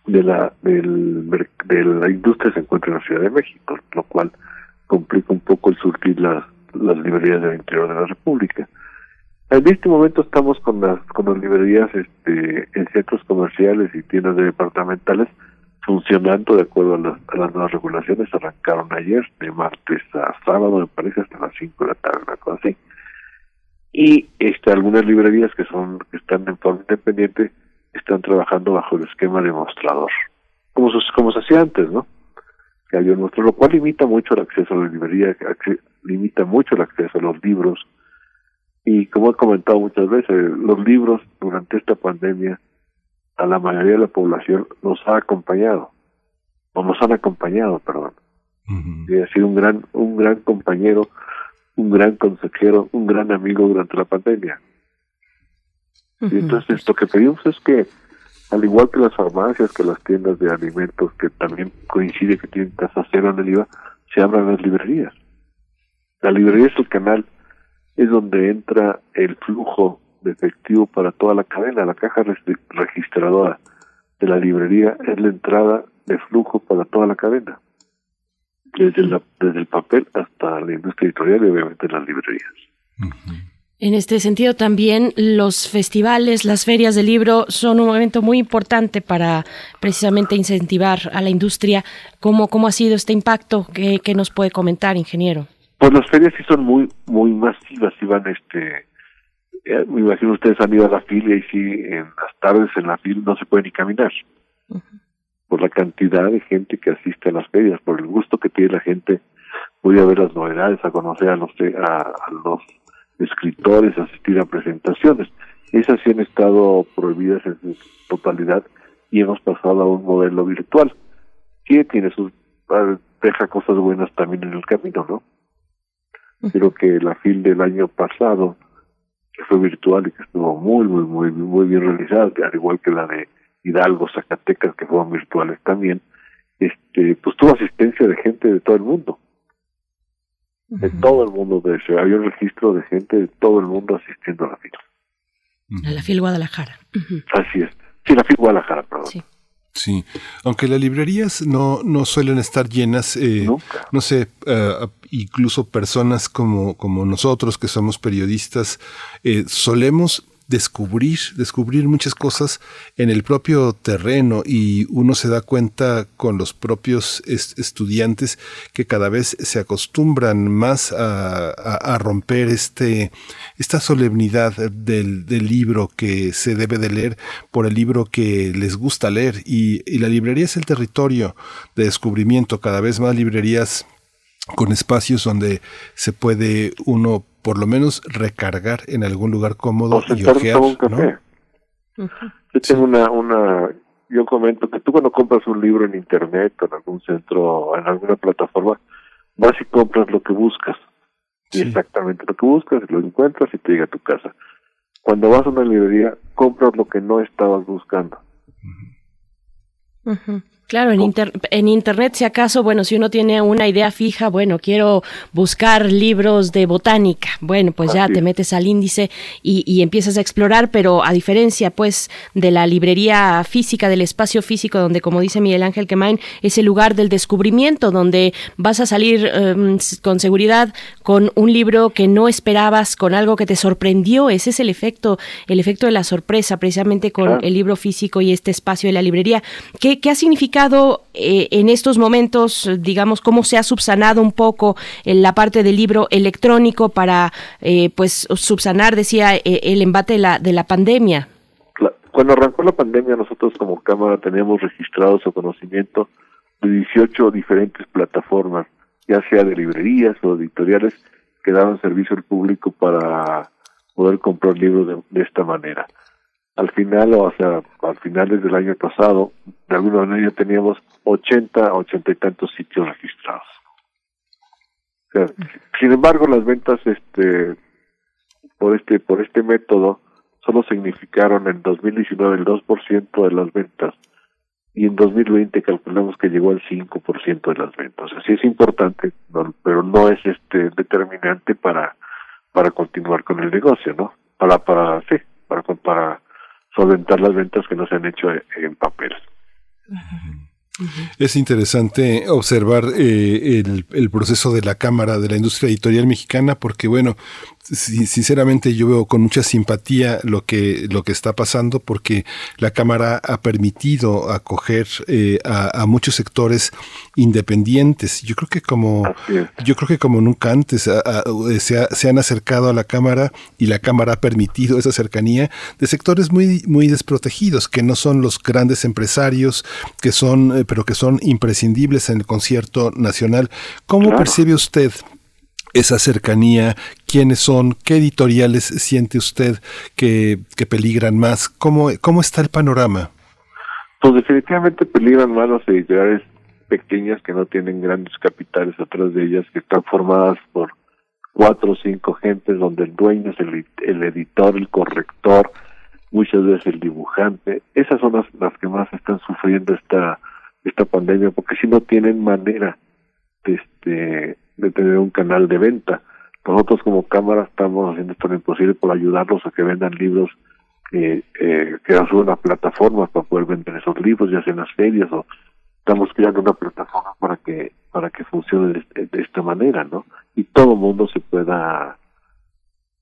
de la del, de la industria se encuentra en la Ciudad de México, lo cual complica un poco el surtir las, las librerías del interior de la República. En este momento estamos con las con las librerías este, en centros comerciales y tiendas departamentales funcionando de acuerdo a las, nuevas regulaciones. Arrancaron ayer, de martes a sábado, me parece, hasta las 5 de la tarde, una cosa así. Y este, algunas librerías que son que están en forma independiente están trabajando bajo el esquema de mostrador, como, se- como se hacía antes, ¿no? Que había un mostrador, lo cual limita mucho el acceso a la librería, limita mucho el acceso a los libros. Y como he comentado muchas veces, los libros durante esta pandemia a la mayoría de la población nos ha acompañado, o nos han acompañado, perdón. Y ha sido un gran, un gran compañero, un gran consejero, un gran amigo durante la pandemia. Y entonces lo que pedimos es que, al igual que las farmacias, que las tiendas de alimentos, que también coincide que tienen casa cero en el IVA, se abran las librerías. La librería es el canal, es donde entra el flujo de efectivo para toda la cadena. La caja regi- registradora de la librería es la entrada de flujo para toda la cadena. Desde, la, desde el papel hasta la industria editorial y obviamente las librerías. En este sentido también los festivales, las ferias del libro son un momento muy importante para precisamente incentivar a la industria. ¿Cómo, cómo ha sido este impacto? ¿Qué, qué nos puede comentar, ingeniero? Pues las ferias sí son muy muy masivas, y van este eh, me imagino ustedes han ido a la fila y sí en las tardes en la fila no se puede ni caminar por la cantidad de gente que asiste a las ferias, por el gusto que tiene la gente voy a ver las novedades, a conocer a los a, a los escritores, a asistir a presentaciones. Esas sí han estado prohibidas en su totalidad y hemos pasado a un modelo virtual que tiene sus ah, deja cosas buenas también en el camino, ¿no? Creo que la FIL del año pasado, que fue virtual y que estuvo muy, muy, muy, muy bien realizada, al igual que la de Hidalgo, Zacatecas, que fueron virtuales también, este, pues tuvo asistencia de gente de todo el mundo. De todo el mundo, de ese, había un registro de gente de todo el mundo asistiendo a la FIL. A la FIL Guadalajara. Así es. Sí, la FIL Guadalajara, perdón. Sí, aunque las librerías no, no suelen estar llenas, eh, no sé, eh, incluso personas como, como nosotros que somos periodistas, eh, solemos descubrir, descubrir muchas cosas en el propio terreno y uno se da cuenta con los propios est- estudiantes que cada vez se acostumbran más a, romper este, esta solemnidad del, del libro que se debe de leer por el libro que les gusta leer. Y, y la librería es el territorio de descubrimiento, cada vez más librerías con espacios donde se puede uno por lo menos recargar en algún lugar cómodo O y ojear, un café. ¿no? Yo tengo una, una, yo comento que tú cuando compras un libro en internet o en algún centro, en alguna plataforma, vas y compras lo que buscas. Y exactamente lo que buscas, y lo encuentras y te llega a tu casa. Cuando vas a una librería, compras lo que no estabas buscando. Claro, en, inter- en Internet, si acaso, bueno, si uno tiene una idea fija, bueno, quiero buscar libros de botánica, bueno, pues ya te metes al índice y, y empiezas a explorar, pero a diferencia, pues, de la librería física, del espacio físico, donde, como dice Miguel Ángel Quemain, es el lugar del descubrimiento, donde vas a salir em, con seguridad con un libro que no esperabas, con algo que te sorprendió, ese es el efecto, el efecto de la sorpresa, precisamente con Claro. el libro físico y este espacio de la librería. ¿Qué, qué ha significado eh, en estos momentos, eh, digamos, cómo se ha subsanado un poco en la parte del libro electrónico para, eh, pues, subsanar, decía, eh, el embate de la, de la pandemia? Cuando arrancó la pandemia, nosotros como Cámara teníamos registrado su conocimiento de 18 diferentes plataformas, ya sea de librerías o editoriales, que daban servicio al público para poder comprar libros de esta manera. Al final, o sea, al finales del año pasado, de alguna manera teníamos 80, 80 y tantos sitios registrados. Sin embargo, las ventas, este, por este, por este método, solo significaron en 2019 el 2% de las ventas y en 2020 calculamos que llegó al 5% de las ventas. Así es importante, pero no es este determinante para para continuar con el negocio, ¿no? Para para sí, para para solventar las ventas que no se han hecho en, papel. Es interesante observar eh, el, el, proceso de la Cámara de la Industria Editorial Mexicana porque, bueno, sinceramente yo veo con mucha simpatía lo que, lo que está pasando porque la Cámara ha permitido acoger eh, a, muchos sectores independientes. Yo creo que como, yo creo que como nunca antes se, se, han acercado a la Cámara y la Cámara ha permitido esa cercanía de sectores muy, muy desprotegidos, que no son los grandes empresarios, que son, eh, pero que son imprescindibles en el concierto nacional. ¿Cómo percibe usted esa cercanía, quiénes son, qué editoriales siente usted que, que peligran más, ¿Cómo, cómo está el panorama. Pues definitivamente peligran más las editoriales pequeñas que no tienen grandes capitales atrás de ellas, que están formadas por cuatro o cinco gentes donde el dueño es el, el editor, el corrector, muchas veces el dibujante. Esas son las, las que más están sufriendo esta esta pandemia porque si no tienen manera de este de tener un canal de venta. Nosotros como cámara estamos haciendo esto lo imposible por ayudarlos a que vendan libros eh, eh, que hacen una plataforma para poder vender esos libros, ya sea en las ferias o estamos creando una plataforma para que para que funcione de, esta manera, ¿no? Y todo el mundo se pueda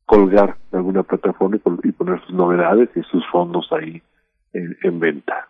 colgar en alguna plataforma y, poner sus novedades y sus fondos ahí en venta.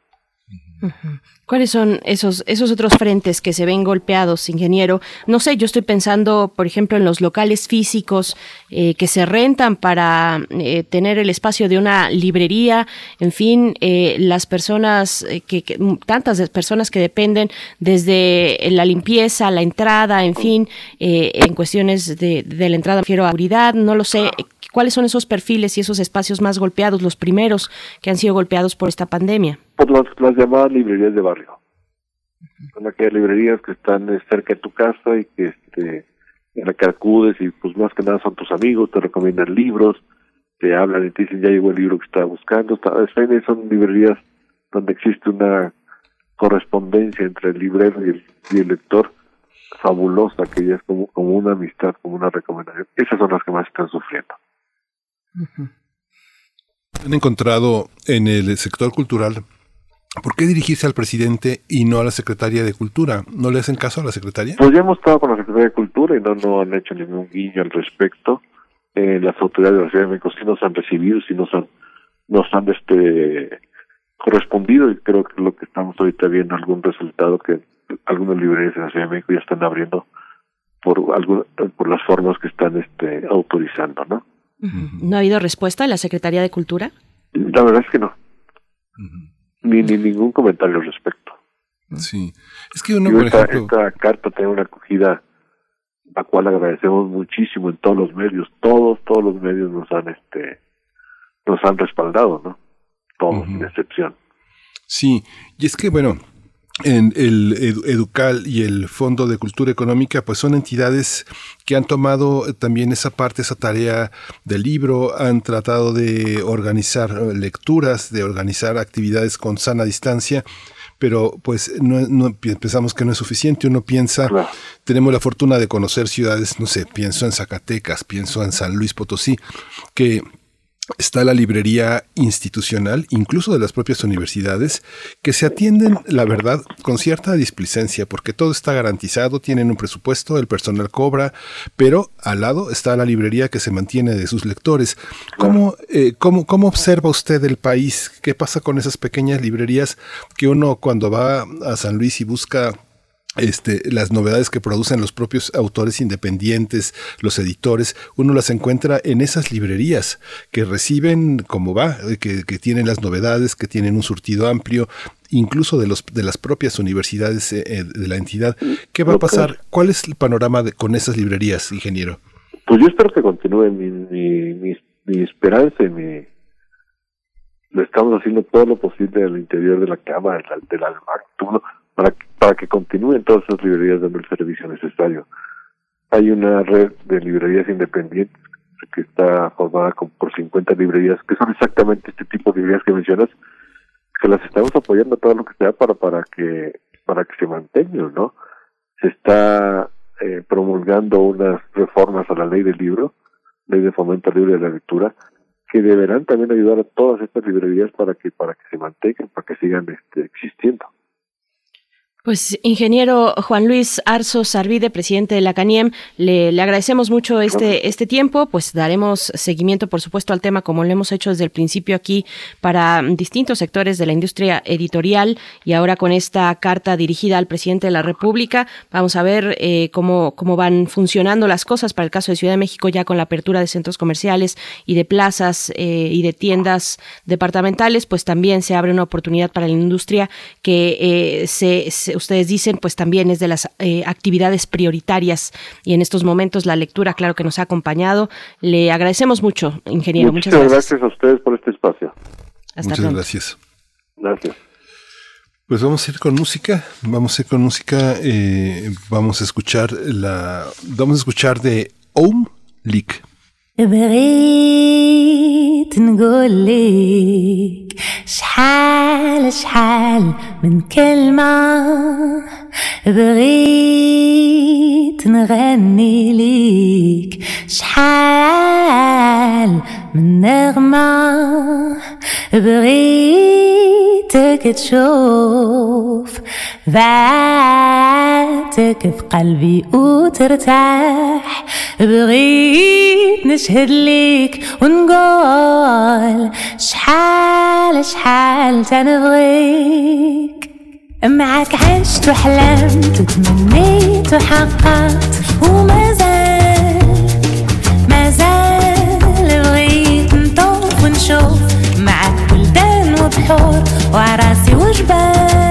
¿Cuáles son esos, esos otros frentes que se ven golpeados, ingeniero? No sé, yo estoy pensando, por ejemplo, en los locales físicos eh, que se rentan para eh, tener el espacio de una librería, en fin, eh, las personas, que, tantas personas que dependen desde la limpieza, la entrada, en fin, en cuestiones de, de la entrada, refiero a seguridad, no lo sé. ¿Cuáles son esos perfiles y esos espacios más golpeados, los primeros que han sido golpeados por esta pandemia? Por las, llamadas librerías de barrio. Son aquellas librerías que están eh, cerca de tu casa y que este, en la que acudes y pues más que nada son tus amigos, te recomiendan libros, te hablan y te dicen ya llegó el libro que estaba buscando. son librerías donde existe una correspondencia entre el librero y el, y el lector fabulosa, que ya es como, como una amistad, como una recomendación. Esas son las que más están sufriendo. Han encontrado en el sector cultural ¿Por qué dirigirse al presidente y no a la secretaria de Cultura? ¿No le hacen caso a la secretaria? Pues ya hemos estado con la secretaria de Cultura y no, no han hecho ningún guiño al respecto. Eh, las autoridades de la Ciudad de México sí nos han recibido, sí nos han, nos han este, correspondido y creo que lo que estamos ahorita viendo algún resultado que algunas librerías en la Ciudad de México ya están abriendo por, algo, por las formas que están este, autorizando, ¿no? ¿No ha habido respuesta de la Secretaría de Cultura? La verdad es que no. Ni, ni ningún comentario al respecto. Sí. Es que uno, por esta, esta carta tiene una acogida la cual agradecemos muchísimo en todos los medios. Todos, todos los medios nos han este nos han respaldado, ¿no? Todos, sin excepción. Sí, y es que bueno, en el Educal y el Fondo de Cultura Económica, pues son entidades que han tomado también esa parte, esa tarea del libro, han tratado de organizar lecturas, de organizar actividades con sana distancia, pero pues no, pensamos que no es suficiente. Uno piensa, tenemos la fortuna de conocer ciudades, no sé, pienso en Zacatecas, pienso en San Luis Potosí, que está la librería institucional, incluso de las propias universidades, que se atienden, la verdad, con cierta displicencia, porque todo está garantizado, tienen un presupuesto, el personal cobra, pero al lado está la librería que se mantiene de sus lectores. ¿Cómo, eh, cómo, cómo observa usted el país? ¿Qué pasa con esas pequeñas librerías que uno cuando va a San Luis y busca este, las novedades que producen los propios autores independientes, los editores, uno las encuentra en esas librerías que reciben como va, que, que tienen las novedades, que tienen un surtido amplio, incluso de los de las propias universidades eh, eh, de la entidad. ¿Qué va a pasar? ¿Cuál es el panorama de, con esas librerías, ingeniero? Pues yo espero que continúe mi, mi, mi, esperanza y mi lo estamos haciendo todo lo posible al interior de la cama, del, del todo para, para que continúen todas esas librerías dando el servicio necesario. Hay una red de librerías independientes que está formada por 50 librerías, que son exactamente este tipo de librerías que mencionas, que las estamos apoyando todo lo que sea para para que para que se mantengan, ¿no? Se está eh, promulgando unas reformas a la ley del libro, ley de fomento libre de la lectura, que deberán también ayudar a todas estas librerías para que para que se mantengan, para que sigan este, existiendo. Pues, ingeniero Juan Luis Arzo Sarvide, presidente de la CANIEM, le, le, agradecemos mucho este, este tiempo, pues daremos seguimiento, por supuesto, al tema como lo hemos hecho desde el principio aquí para distintos sectores de la industria editorial. Y ahora con esta carta dirigida al presidente de la República, vamos a ver eh, cómo, cómo van funcionando las cosas para el caso de Ciudad de México ya con la apertura de centros comerciales y de plazas eh, y de tiendas departamentales, pues también se abre una oportunidad para la industria que eh, se, se ustedes dicen, pues también es de las eh, actividades prioritarias y en estos momentos la lectura, claro que nos ha acompañado. Le agradecemos mucho, ingeniero. Muchas gracias. a ustedes por este espacio. Hasta Muchas gracias. Gracias. Pues vamos a ir con música, vamos a ir con música, eh, vamos a escuchar la, vamos a escuchar de Ohm Leak. بغيت نقولك شحال شحال من كلمة بغيت نغني ليك شحال نغمة بغيتك تشوف ذاتك في قلبي وترتاح بغيت نشهد ليك ونقول شحال شحال تنبغيك معك عشت وحلمت وتمنيت وحققت وما زال نشوف معاك بلدان وبحور وعراسي وجبال.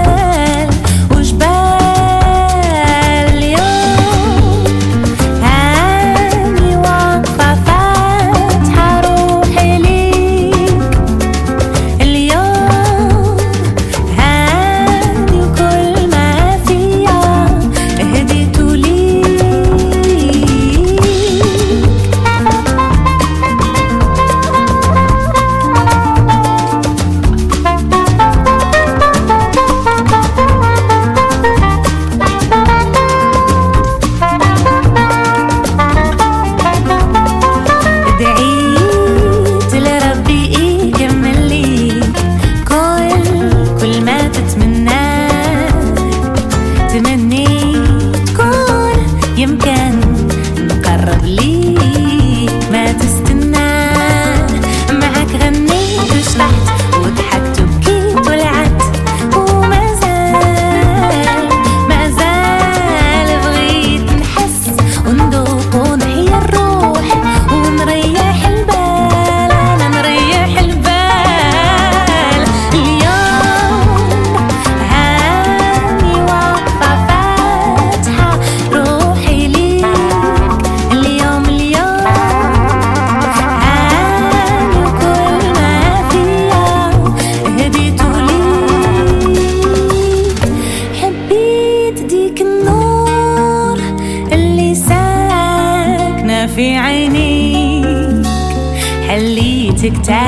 tic tac.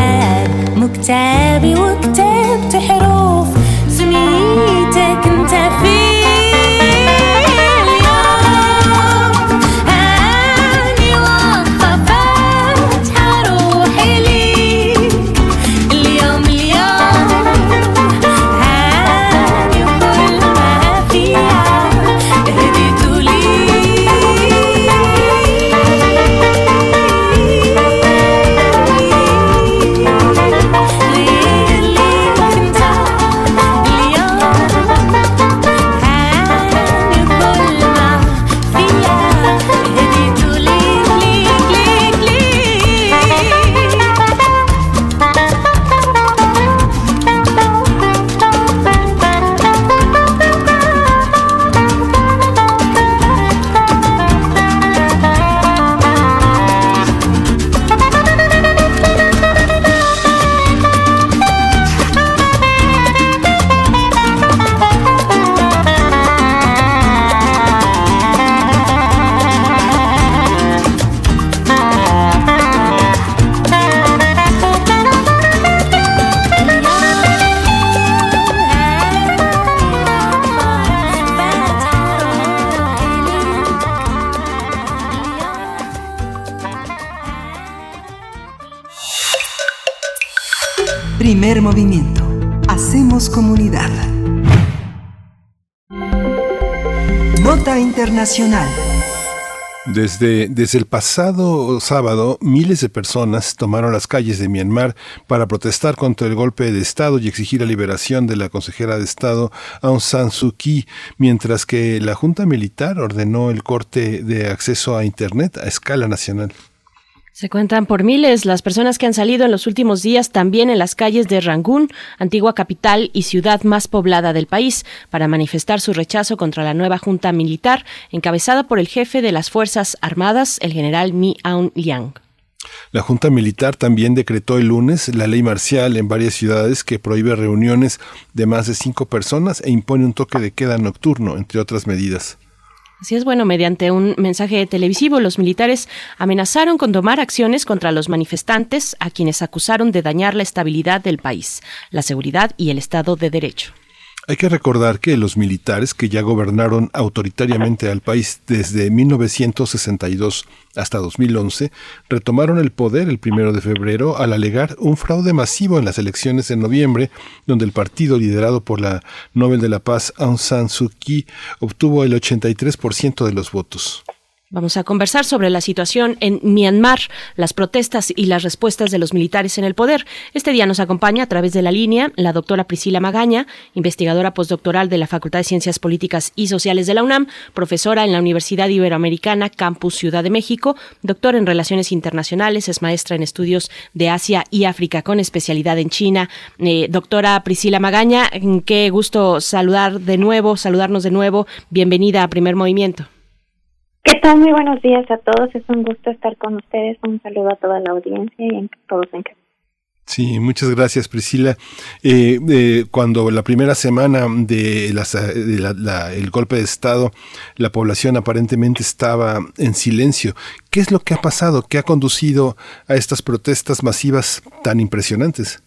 Desde, desde el pasado sábado, miles de personas tomaron las calles de Myanmar para protestar contra el golpe de Estado y exigir la liberación de la consejera de Estado Aung San Suu Kyi, mientras que la Junta Militar ordenó el corte de acceso a Internet a escala nacional. Se cuentan por miles las personas que han salido en los últimos días también en las calles de Rangún, antigua capital y ciudad más poblada del país, para manifestar su rechazo contra la nueva junta militar encabezada por el jefe de las Fuerzas Armadas, el general Mi Aung Liang. La Junta Militar también decretó el lunes la ley marcial en varias ciudades que prohíbe reuniones de más de cinco personas e impone un toque de queda nocturno, entre otras medidas. Así es, bueno, mediante un mensaje televisivo, los militares amenazaron con tomar acciones contra los manifestantes, a quienes acusaron de dañar la estabilidad del país, la seguridad y el Estado de Derecho. Hay que recordar que los militares que ya gobernaron autoritariamente al país desde 1962 hasta 2011 retomaron el poder el primero de febrero al alegar un fraude masivo en las elecciones en noviembre, donde el partido liderado por la Nobel de la Paz Aung San Suu Kyi obtuvo el 83% de los votos. Vamos a conversar sobre la situación en Myanmar, las protestas y las respuestas de los militares en el poder. Este día nos acompaña a través de la línea la doctora Priscila Magaña, investigadora postdoctoral de la Facultad de Ciencias Políticas y Sociales de la UNAM, profesora en la Universidad Iberoamericana Campus Ciudad de México, doctor en Relaciones Internacionales, es maestra en estudios de Asia y África con especialidad en China. Eh, doctora Priscila Magaña, qué gusto saludar de nuevo, saludarnos de nuevo. Bienvenida a Primer Movimiento. ¿Qué tal? Muy buenos días a todos. Es un gusto estar con ustedes. Un saludo a toda la audiencia y a todos en casa. Sí, muchas gracias Priscila. Eh, eh, cuando la primera semana de, las, de la, la, el golpe de Estado, la población aparentemente estaba en silencio. ¿Qué es lo que ha pasado? ¿Qué ha conducido a estas protestas masivas tan impresionantes?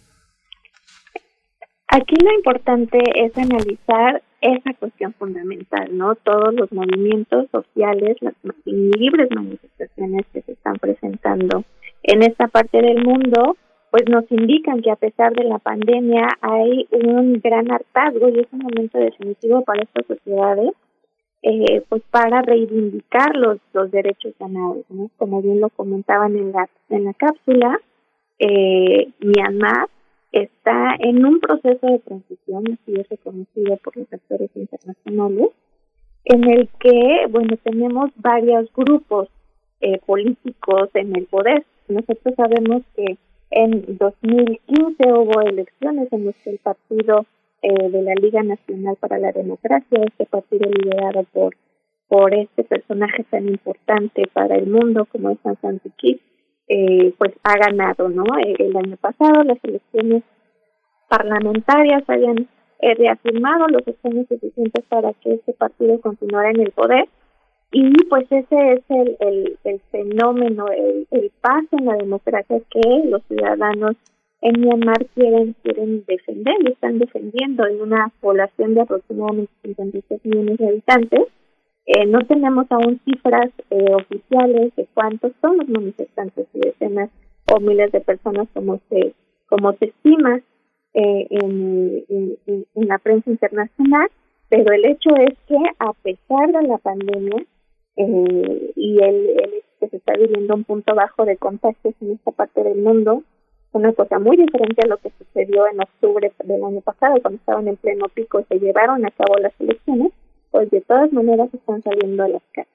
Aquí lo importante es analizar esa cuestión fundamental, ¿no? Todos los movimientos sociales, las libres manifestaciones que se están presentando en esta parte del mundo, pues nos indican que a pesar de la pandemia hay un gran hartazgo y es un momento definitivo para estas sociedades, eh, pues para reivindicar los, los derechos ganados, ¿no? Como bien lo comentaban en la, en la cápsula, eh, Myanmar está en un proceso de transición, así es reconocido por los actores internacionales, en el que, bueno, tenemos varios grupos eh, políticos en el poder. Nosotros sabemos que en 2015 hubo elecciones en los que el partido eh, de la Liga Nacional para la Democracia, este partido liderado por por este personaje tan importante para el mundo como es San Suu eh, pues ha ganado, ¿no? Eh, el año pasado las elecciones parlamentarias habían eh, reafirmado los escaños suficientes para que este partido continuara en el poder y pues ese es el, el, el fenómeno, el, el paso en la democracia que los ciudadanos en Myanmar quieren quieren defender y están defendiendo en una población de aproximadamente 56 millones de habitantes eh, no tenemos aún cifras eh, oficiales de cuántos son los manifestantes y decenas o miles de personas como se como se estima eh, en, en, la prensa internacional, pero el hecho es que a pesar de la pandemia eh, y el, el que se está viviendo un punto bajo de contagios en esta parte del mundo, una cosa muy diferente a lo que sucedió en octubre del año pasado, cuando estaban en pleno pico y se llevaron a cabo las elecciones, pues de todas maneras están saliendo a las calles.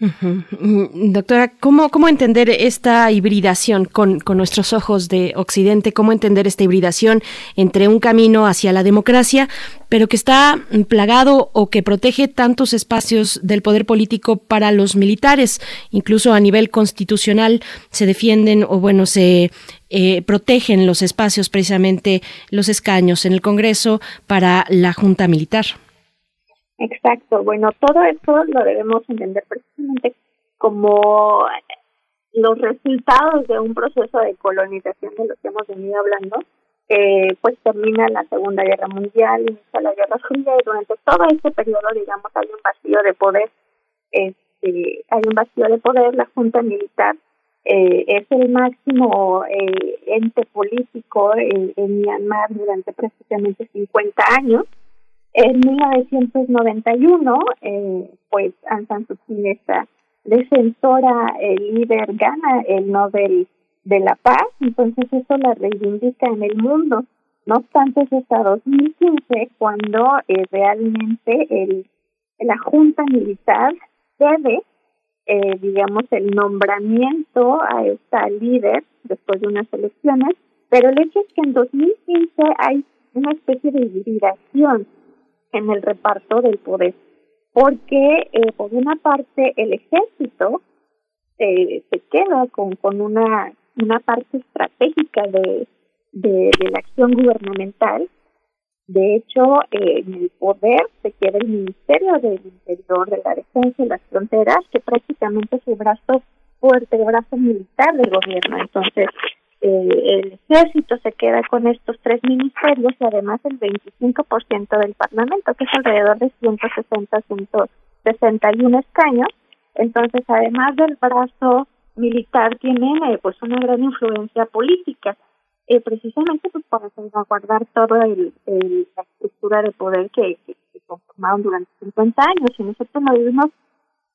Mm, doctora, ¿cómo, ¿cómo entender esta hibridación con, con nuestros ojos de Occidente? ¿Cómo entender esta hibridación entre un camino hacia la democracia, pero que está plagado o que protege tantos espacios del poder político para los militares? Incluso a nivel constitucional se defienden o, bueno, se eh, protegen los espacios, precisamente los escaños en el Congreso para la Junta Militar. Exacto, bueno, todo esto lo debemos entender precisamente como los resultados de un proceso de colonización de los que hemos venido hablando, eh, pues termina la Segunda Guerra Mundial, inicia la Guerra Fría y durante todo este periodo, digamos, hay un vacío de poder, este, hay un vacío de poder, la Junta Militar eh, es el máximo eh, ente político en, en Myanmar durante prácticamente 50 años, En 1991, eh, pues Aung San Suu Kyi, esta defensora, el líder, gana el Nobel de la Paz, entonces eso la reivindica en el mundo. No obstante, es hasta 2015 cuando eh, realmente el, la Junta Militar debe, eh, digamos, el nombramiento a esta líder después de unas elecciones, pero el hecho es que en 2015 hay una especie de hibridación en el reparto del poder, porque eh, por una parte el ejército eh, se queda con, con una, una parte estratégica de, de, la acción gubernamental. De hecho, eh, en el poder se queda el Ministerio del Interior, de la Defensa y las Fronteras, que prácticamente es el brazo fuerte, el brazo militar del gobierno. Entonces, eh, el ejército se queda con estos tres ministerios y además el 25% del parlamento, que es alrededor de 160, 161 escaños. Entonces, además del brazo militar, tienen eh, pues una gran influencia política, eh, precisamente pues para salvaguardar toda el, la estructura de poder que, conformaron durante 50 años. Y nosotros lo vivimos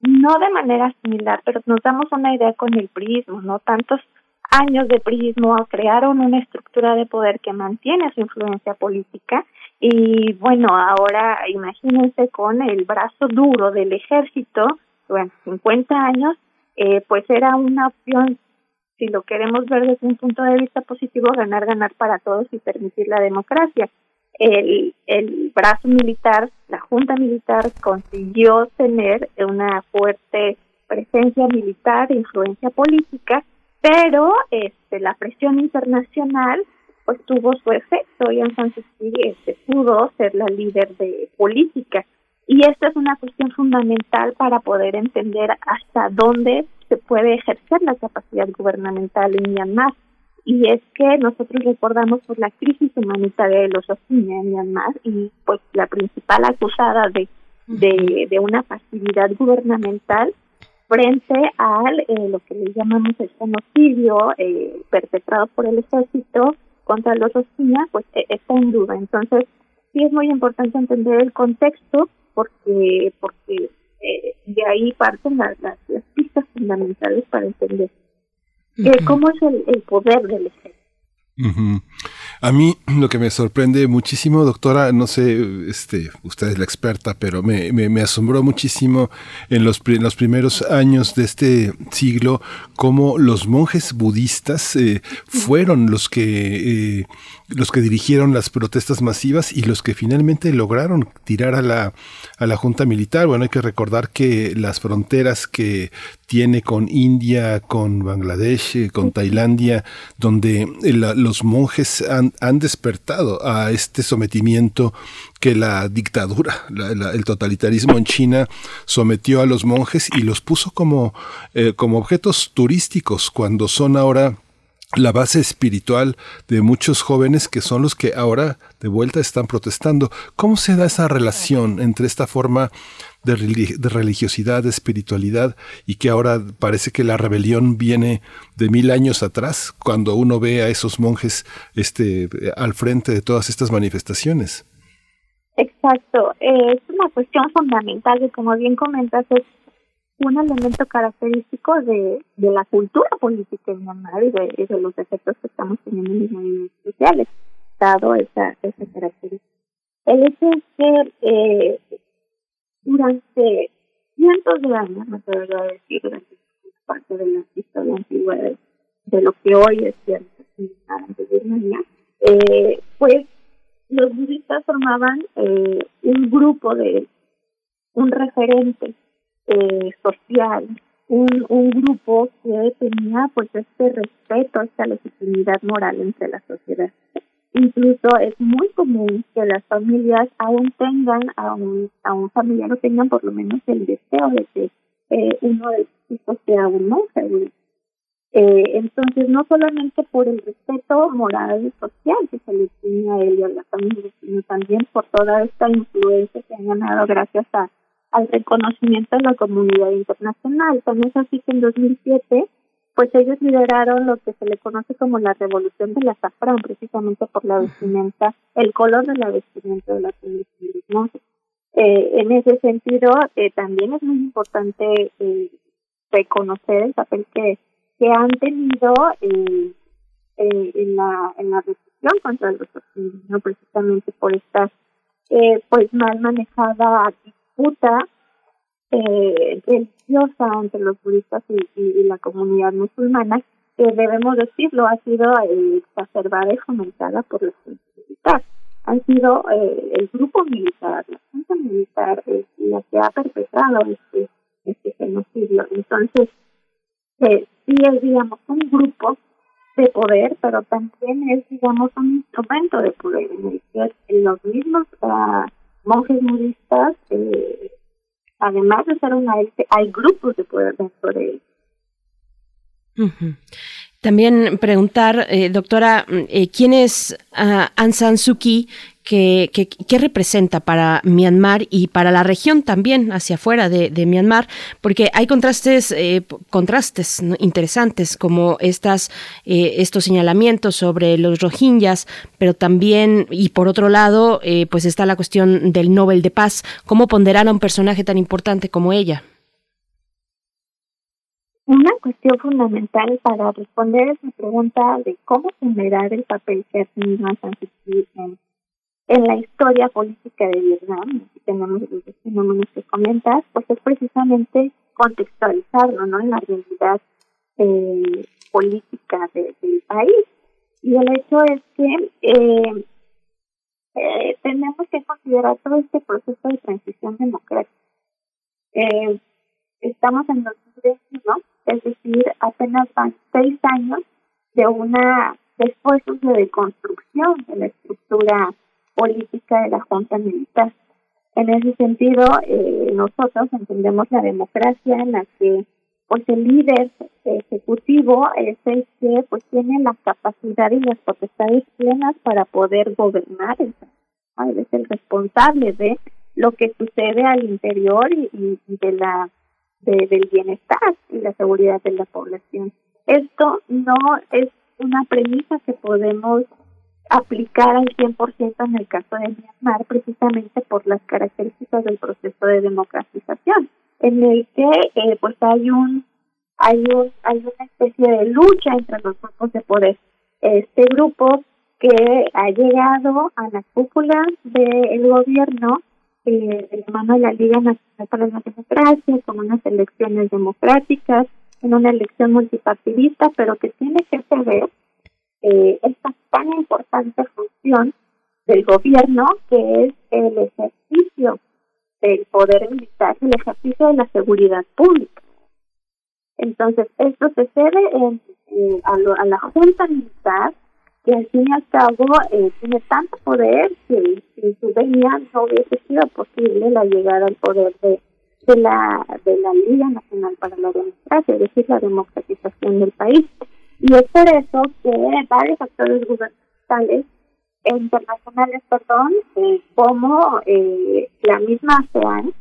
no de manera similar, pero nos damos una idea con el prismo, ¿no? Tantos años de prismo crearon una estructura de poder que mantiene su influencia política y bueno, ahora imagínense con el brazo duro del ejército, bueno, 50 años, eh, pues era una opción, si lo queremos ver desde un punto de vista positivo, ganar, ganar para todos y permitir la democracia. El, el brazo militar, la junta militar consiguió tener una fuerte presencia militar influencia política pero este la presión internacional pues tuvo su efecto. Y Aung San este, pudo ser la líder de política. Y esta es una cuestión fundamental para poder entender hasta dónde se puede ejercer la capacidad gubernamental en Myanmar. Y es que nosotros recordamos por la crisis humanitaria de los Rohingya en Myanmar y pues la principal acusada de, de una pasividad gubernamental frente a eh, lo que le llamamos el genocidio eh, perpetrado por el ejército contra los Rohingya, pues e, está en duda. Entonces, sí es muy importante entender el contexto porque porque eh, de ahí parten las, las, pistas fundamentales para entender cómo es el, el poder del ejército. A mí lo que me sorprende muchísimo, doctora, no sé, este, usted es la experta, pero me, me, asombró muchísimo en los, los, primeros años de este siglo cómo los monjes budistas eh, fueron los que eh, los que dirigieron las protestas masivas y los que finalmente lograron tirar a la, a la junta militar. Bueno, hay que recordar que las fronteras que tiene con India, con Bangladesh, eh, con Tailandia, donde los monjes han, han, despertado a este sometimiento que la dictadura, el totalitarismo en China sometió a los monjes y los puso como, eh, como objetos turísticos cuando son ahora la base espiritual de muchos jóvenes que son los que ahora de vuelta están protestando. ¿Cómo se da esa relación entre esta forma de, religiosidad, de espiritualidad y que ahora parece que la rebelión viene de mil años atrás cuando uno ve a esos monjes este, al frente de todas estas manifestaciones? Exacto, eh, es una cuestión fundamental y como bien comentas es un elemento característico de, de la cultura política en Myanmar y de, de los efectos que estamos teniendo en los movimientos sociales, dado esa, esa característica. El hecho es que eh, durante cientos de años, me debería decir, durante parte de la historia antigua de, lo que hoy es cierto de Birmania, eh, pues los budistas formaban eh, un grupo de un referente eh, social, un, un grupo que tenía pues este respeto, esta legitimidad moral entre la sociedad. Incluso es muy común que las familias aún tengan a un, familiar o tengan por lo menos el deseo de que eh, uno de sus hijos sea un monje. Eh, entonces, no solamente por el respeto moral y social que se le tiene a él y a la familia, sino también por toda esta influencia que han ganado gracias a al reconocimiento de la comunidad internacional. También es así que en 2007 pues ellos lideraron lo que se le conoce como la revolución del azafrán, precisamente por la vestimenta, el color de la vestimenta de las mujeres. Eh, en ese sentido, eh, también es muy importante eh, reconocer el papel que, que han tenido eh, eh, en la en la represión contra los no precisamente por esta eh, pues mal manejada disputa eh, religiosa entre los budistas y, y, la comunidad musulmana que debemos decirlo ha sido eh, exacerbada y fomentada por la militar han sido eh, el grupo militar, la junta militar, eh, la que ha perpetrado este, este genocidio. Entonces, eh, sí es, digamos, un grupo de poder, pero también es, digamos, un instrumento de poder en el que los mismos uh, monjes budistas, eh, además de ser una élite, hay grupos de poder dentro de ellos. También preguntar, eh, doctora, eh, ¿quién es uh, Aung San Suu Kyi? ¿Qué, representa para Myanmar y para la región también hacia afuera de, Myanmar? Porque hay contrastes, eh, contrastes interesantes como estas, eh, estos señalamientos sobre los rohingyas, pero también, y por otro lado, eh, pues está la cuestión del Nobel de Paz. ¿Cómo ponderar a un personaje tan importante como ella? Una cuestión fundamental para responder esa pregunta de cómo generar el papel que ha tenido San en, en la historia política de Vietnam, si tenemos los fenómenos que comentas, pues es precisamente contextualizarlo ¿no? en la realidad eh, política de, del país. Y el hecho es que eh, eh, tenemos que considerar todo este proceso de transición democrática. Eh, estamos en 2021, es decir, apenas van seis años de una de esfuerzos de deconstrucción de la estructura política de la Junta Militar. En ese sentido, eh, nosotros entendemos la democracia en la que pues el líder ejecutivo es el que pues tiene la capacidad y las potestades plenas para poder gobernar, es el responsable de lo que sucede al interior y, y de la de, del bienestar y la seguridad de la población. Esto no es una premisa que podemos aplicar al 100% en el caso de Myanmar precisamente por las características del proceso de democratización en el que eh, pues hay un hay un hay una especie de lucha entre los grupos de poder este grupo que ha llegado a la cúpula del gobierno eh, de la mano de la Liga Nacional para la Democracia, con unas elecciones democráticas, en una elección multipartidista, pero que tiene que saber eh, esta tan importante función del gobierno que es el ejercicio del poder militar, el ejercicio de la seguridad pública. Entonces, esto se cede en, eh, a, lo, a la Junta Militar que al fin y al cabo eh, tiene tanto poder que sin su venida no hubiese sido posible la llegada al poder de, de la de la Liga Nacional para la Democracia, es decir, la democratización del país. Y es por eso que varios actores gubernamentales e internacionales, perdón, eh, como eh, la misma ASEAN,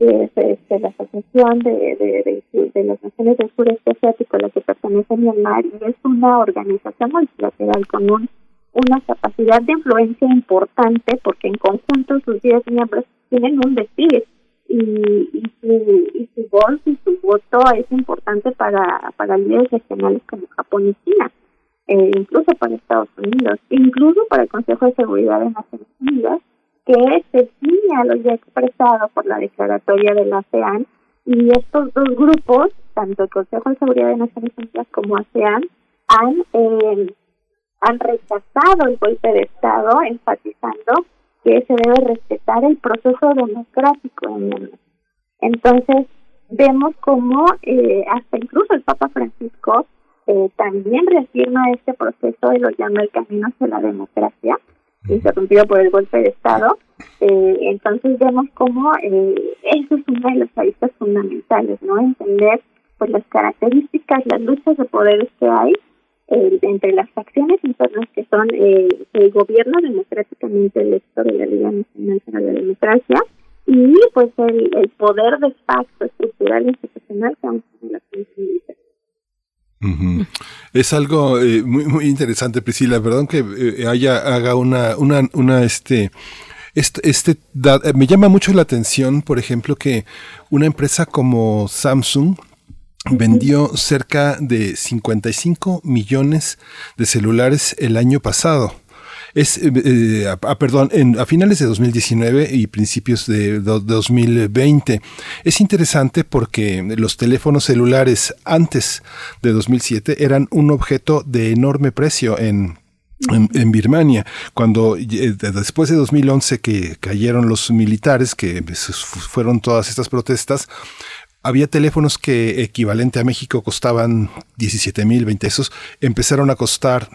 es este, la Asociación de, de, de, de, las Naciones del Sureste Asiático, a la que pertenece Myanmar, y es una organización multilateral con un, una capacidad de influencia importante, porque en conjunto sus 10 miembros tienen un decir, y, y, su, y su voz y su voto es importante para, para líderes regionales como Japón y China, eh, incluso para Estados Unidos, incluso para el Consejo de Seguridad de Naciones Unidas, que se sigue a lo ya expresado por la declaratoria de la ASEAN y estos dos grupos, tanto el Consejo de Seguridad de Naciones Unidas como ASEAN, han, eh, han rechazado el golpe de Estado, enfatizando que se debe respetar el proceso democrático en Myanmar. Entonces, vemos como eh, hasta incluso el Papa Francisco eh, también reafirma este proceso y lo llama el camino hacia la democracia interrumpido por el golpe de Estado. Eh, entonces vemos cómo eh, eso es una de las aristas fundamentales, ¿no? Entender pues las características, las luchas de poderes que hay eh, entre las facciones internas que son eh, el gobierno democráticamente electo de la Liga Nacional para la Democracia y pues el, poder de facto estructural e institucional que aún tiene la Es algo eh, muy, muy interesante, Priscila. Perdón que eh, haya, haga una, una, una, este, este, este da- eh, me llama mucho la atención, por ejemplo, que una empresa como Samsung vendió cerca de 55 millones de celulares el año pasado. Es, eh, eh, ah, ah, perdón, en, a finales de 2019 y principios de, do- 2020. Es interesante porque los teléfonos celulares antes de 2007 eran un objeto de enorme precio en, Birmania, cuando eh, de- después de 2011 que cayeron los militares, que pues, fu- fueron todas estas protestas, había teléfonos que equivalente a México costaban 17 mil, 20 pesos, empezaron a costar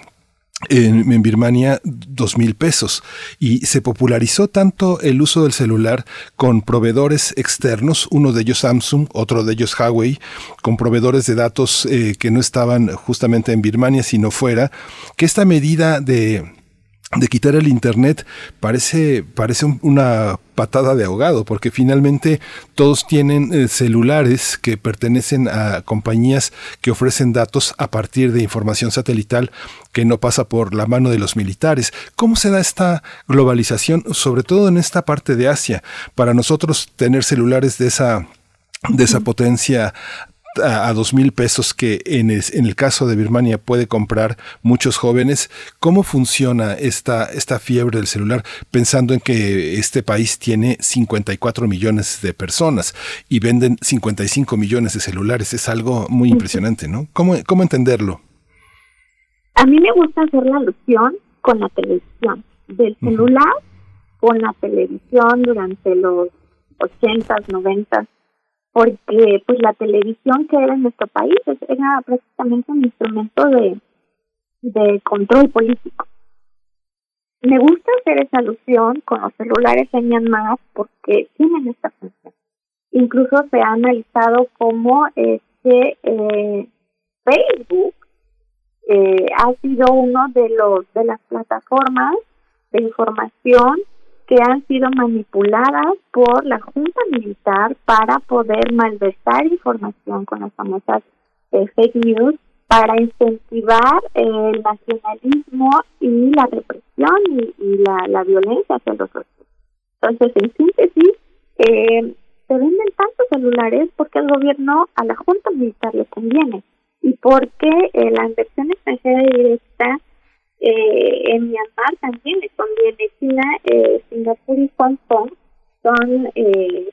en, Birmania dos mil pesos. Y se popularizó tanto el uso del celular con proveedores externos, uno de ellos Samsung, otro de ellos Huawei, con proveedores de datos eh, que no estaban justamente en Birmania sino fuera, que esta medida de de quitar el internet parece parece un- una patada de ahogado porque finalmente todos tienen eh, celulares que pertenecen a compañías que ofrecen datos a partir de información satelital que no pasa por la mano de los militares. ¿Cómo se da esta globalización sobre todo en esta parte de Asia? Para nosotros tener celulares de esa de esa potencia a, dos mil pesos que en el, en el caso de Birmania puede comprar muchos jóvenes. ¿Cómo funciona esta, esta fiebre del celular pensando en que este país tiene 54 millones de personas y venden 55 millones de celulares? Es algo muy impresionante, ¿no? ¿Cómo, cómo entenderlo? A mí me gusta hacer la alusión con la televisión, del celular con la televisión durante los ochentas, noventas, porque pues la televisión que era en nuestro país era prácticamente un instrumento de, de control político. Me gusta hacer esa alusión con los celulares en Myanmar porque tienen esta función. Incluso se ha analizado cómo este eh, Facebook eh, ha sido uno de los de las plataformas de información que han sido manipuladas por la junta militar para poder malversar información con las famosas eh, fake news para incentivar el nacionalismo y la represión y, la, la violencia hacia los otros. Entonces, en síntesis, eh, se venden tantos celulares porque al gobierno, a la junta militar le conviene y porque eh, la inversión extranjera directa eh, en Myanmar también conviene. China, eh, Singapur y Hong Kong son eh,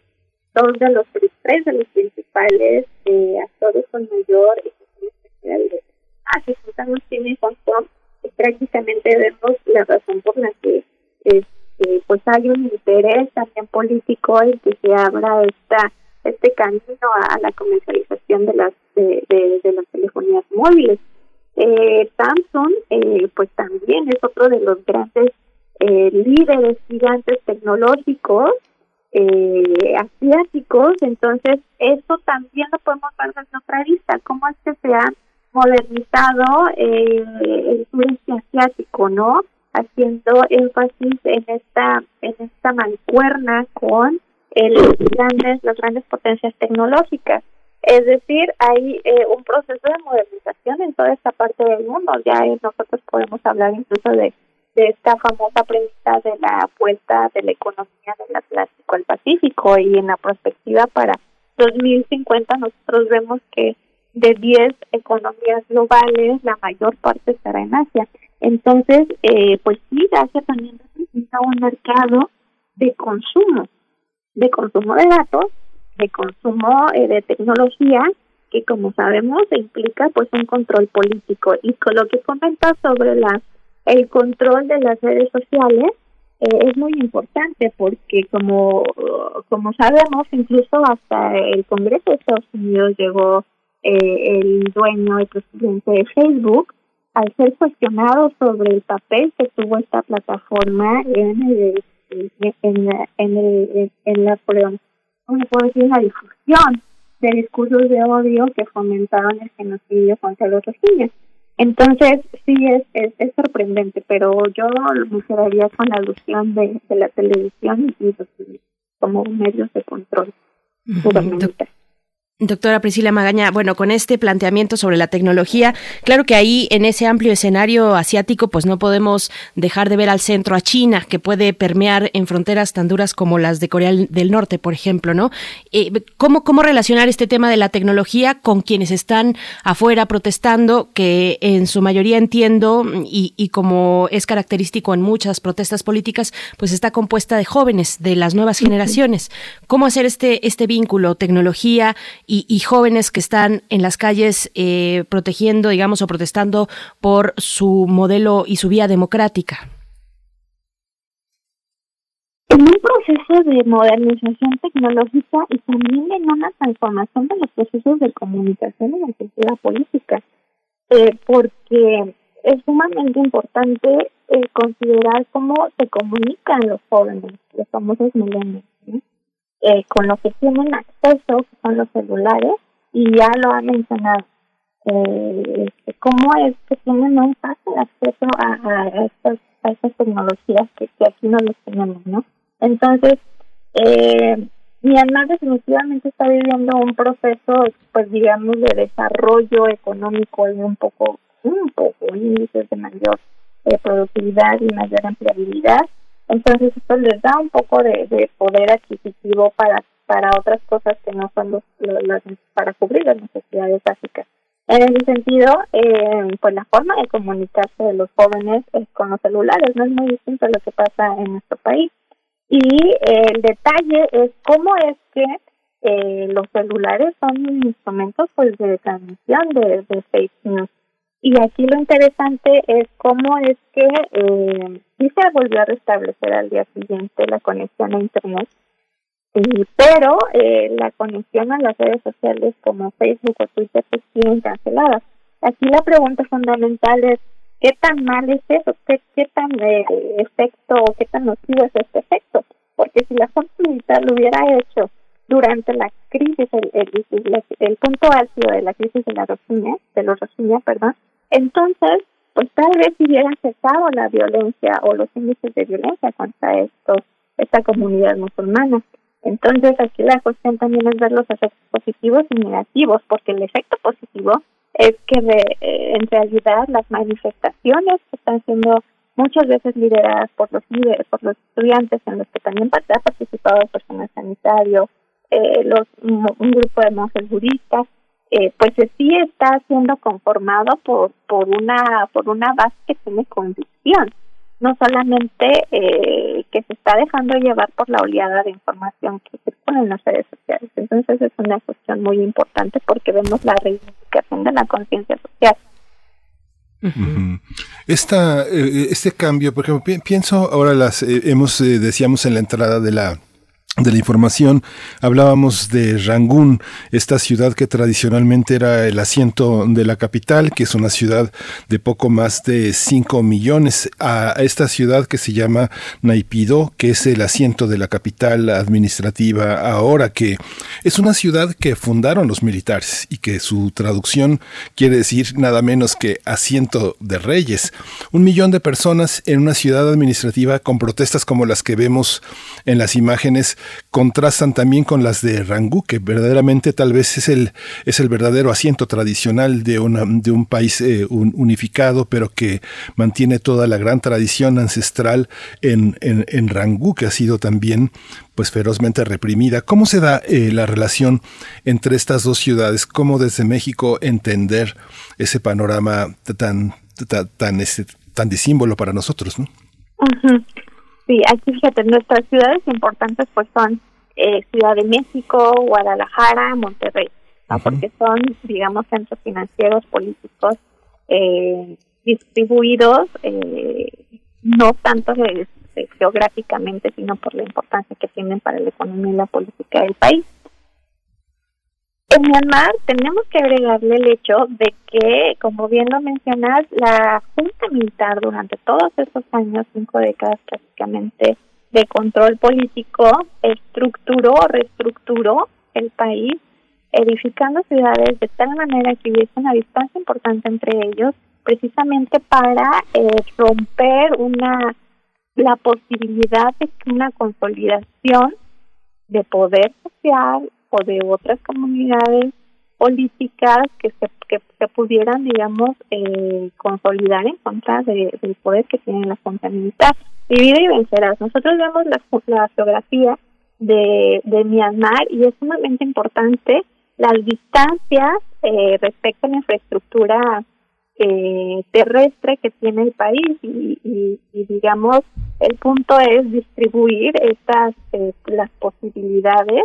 dos de los tres de los principales eh, actores con mayor extranjera directa. Ah, juntamos China y Hong Kong, pues, prácticamente vemos la razón por la que este, pues hay un interés también político en que se abra esta este camino a, la comercialización de las de las telefonías móviles. Eh, Samsung, eh, pues también es otro de los grandes eh, líderes gigantes tecnológicos eh, asiáticos, entonces eso también lo podemos ver desde otra vista, cómo es que se ha modernizado eh, el sureste asiático, ¿no? Haciendo énfasis en esta en esta mancuerna con el grandes las grandes potencias tecnológicas. Es decir, hay eh, un proceso de modernización en toda esta parte del mundo. Ya eh, nosotros podemos hablar incluso de, esta famosa premisa de la vuelta de la economía del Atlántico al Pacífico y en la perspectiva para 2050 nosotros vemos que de 10 economías globales la mayor parte estará en Asia. Entonces, eh, pues sí, Asia también representa un mercado de consumo, de consumo de datos de consumo eh, de tecnología que como sabemos implica pues un control político. Y con lo que comenta sobre la el control de las redes sociales eh, es muy importante porque como como sabemos incluso hasta el Congreso de Estados Unidos llegó eh, el dueño el presidente de Facebook al ser cuestionado sobre el papel que tuvo esta plataforma en el en, en, el, en la perdón, ¿cómo puedo decir? la difusión de discursos de odio que fomentaron el genocidio contra los rohingyas. Entonces, sí, es, es, es sorprendente, pero yo me quedaría con la alusión de, de la televisión y los como medios de control gubernamental. Doctora Priscila Magaña, bueno, con este planteamiento sobre la tecnología, claro que ahí en ese amplio escenario asiático, pues no podemos dejar de ver al centro a China, que puede permear en fronteras tan duras como las de Corea del Norte, por ejemplo, ¿no? Eh, ¿cómo, ¿Cómo relacionar este tema de la tecnología con quienes están afuera protestando, que en su mayoría entiendo, y, y como es característico en muchas protestas políticas, pues está compuesta de jóvenes, de las nuevas generaciones? ¿Cómo hacer este, este vínculo, tecnología? Y, jóvenes que están en las calles eh, protegiendo, digamos, o protestando por su modelo y su vía democrática? En un proceso de modernización tecnológica y también en una transformación de los procesos de comunicación en la cultura política, eh, porque es sumamente importante eh, considerar cómo se comunican los jóvenes, los famosos milenios eh, con lo que tienen acceso, que son los celulares, y ya lo ha mencionado, eh, este, cómo es que tienen un fácil acceso a, estas, tecnologías que, que aquí no los tenemos, ¿no? Entonces, eh, Myanmar definitivamente está viviendo un proceso, pues digamos, de desarrollo económico y un poco, un poco índices de mayor eh, productividad y mayor empleabilidad, entonces esto les da un poco de, de poder adquisitivo para para otras cosas que no son los, para cubrir las necesidades básicas. En ese sentido, eh, pues la forma de comunicarse de los jóvenes es con los celulares, no es muy distinto a lo que pasa en nuestro país. Y el detalle es cómo es que eh, los celulares son instrumentos pues de transmisión de, de y aquí lo interesante es cómo es que eh, sí se volvió a restablecer al día siguiente la conexión a Internet, y, pero eh, la conexión a las redes sociales como Facebook o Twitter se siguen canceladas. Aquí la pregunta fundamental es, ¿qué tan mal es eso? ¿Qué, qué tan eh, efecto o qué tan nocivo es este efecto? Porque si la Junta Militar lo hubiera hecho durante la crisis, el, el, el, punto álgido de la crisis de la Rocinha, de los Rocinha, perdón, entonces, pues tal vez hubiera cesado la violencia o los índices de violencia contra estos, esta comunidad musulmana. Entonces, aquí la cuestión también es ver los efectos positivos y negativos, porque el efecto positivo es que eh, en realidad las manifestaciones que están siendo muchas veces lideradas por los líderes, por los estudiantes, en los que también ha participado el personal sanitario, eh, los, un grupo de monjes budistas, eh, pues sí está siendo conformado por por una por una base que tiene convicción no solamente eh, que se está dejando llevar por la oleada de información que pone en las redes sociales. Entonces es una cuestión muy importante porque vemos la reivindicación de la conciencia social. Esta, eh, este cambio, por ejemplo, pienso ahora las hemos decíamos en la entrada de la de la información. Hablábamos de Rangún, esta ciudad que tradicionalmente era el asiento de la capital, que es una ciudad de poco más de 5 millones, a esta ciudad que se llama Naipido, que es el asiento de la capital administrativa ahora, que es una ciudad que fundaron los militares y que su traducción quiere decir nada menos que asiento de reyes. Un millón de personas en una ciudad administrativa con protestas como las que vemos en las imágenes contrastan también con las de Rangú, que verdaderamente tal vez es el, es el verdadero asiento tradicional de, una, de un país eh, unificado, pero que mantiene toda la gran tradición ancestral en, en, Rangú, que ha sido también pues ferozmente reprimida. ¿Cómo se da eh, la relación entre estas dos ciudades? ¿Cómo desde México entender ese panorama tan, tan, tan, este, tan disímbolo para nosotros? ¿no? Sí, aquí fíjate, nuestras ciudades importantes pues son eh, Ciudad de México, Guadalajara, Monterrey, porque son, digamos, centros financieros, políticos eh, distribuidos, eh, no tanto geográficamente, sino por la importancia que tienen para la economía y la política del país. En Myanmar tenemos que agregarle el hecho de que, como bien lo mencionas, la Junta Militar durante todos estos años, cinco décadas prácticamente, de control político, estructuró, reestructuró el país, edificando ciudades de tal manera que hubiese una distancia importante entre ellos, precisamente para eh, romper una la posibilidad de una consolidación de poder social, o de otras comunidades políticas que se, que se pudieran, digamos, eh, consolidar en contra de, del poder que tiene la Junta Militar. Divide y vencerás. Nosotros vemos la, la geografía de, de Myanmar y es sumamente importante las distancias eh, respecto a la infraestructura eh, terrestre que tiene el país y, y, digamos el punto es distribuir estas eh, las posibilidades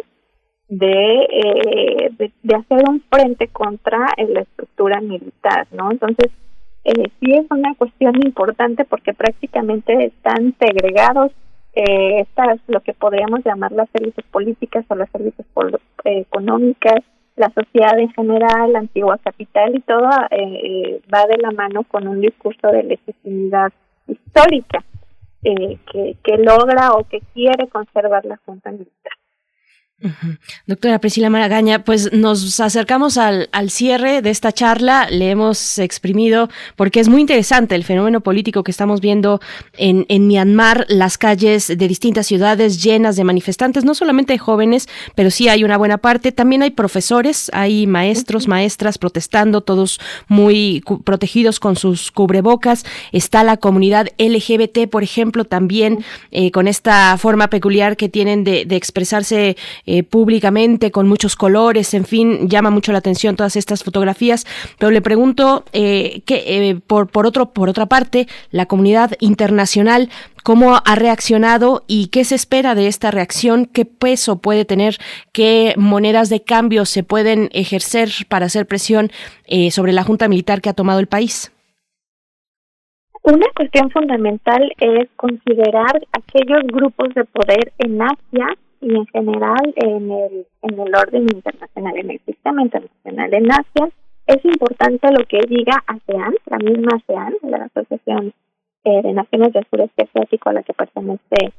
de, eh, de, hacer un frente contra la estructura militar no entonces eh, sí es una cuestión importante porque prácticamente están segregados eh, estas lo que podríamos llamar las élites políticas o las élites eh, económicas la sociedad en general, la antigua capital y todo eh, eh, va de la mano con un discurso de legitimidad histórica eh, que, que logra o que quiere conservar la Junta Militar. Doctora Priscila Maragaña, pues nos acercamos al, al, cierre de esta charla, le hemos exprimido porque es muy interesante el fenómeno político que estamos viendo en, en Myanmar, las calles de distintas ciudades llenas de manifestantes, no solamente jóvenes, pero sí hay una buena parte, también hay profesores, hay maestros, maestras protestando, todos muy protegidos con sus cubrebocas, está la comunidad LGBT, por ejemplo, también eh, con esta forma peculiar que tienen de, de expresarse eh, públicamente con muchos colores, en fin, llama mucho la atención todas estas fotografías. Pero le pregunto eh, que eh, por por otro por otra parte la comunidad internacional cómo ha reaccionado y qué se espera de esta reacción, qué peso puede tener, qué monedas de cambio se pueden ejercer para hacer presión eh, sobre la junta militar que ha tomado el país. Una cuestión fundamental es considerar aquellos grupos de poder en Asia y en general en el, en el orden internacional, en el sistema internacional en Asia, es importante lo que diga ASEAN, la misma ASEAN, la Asociación eh, de Naciones del Sureste Asiático a la que pertenece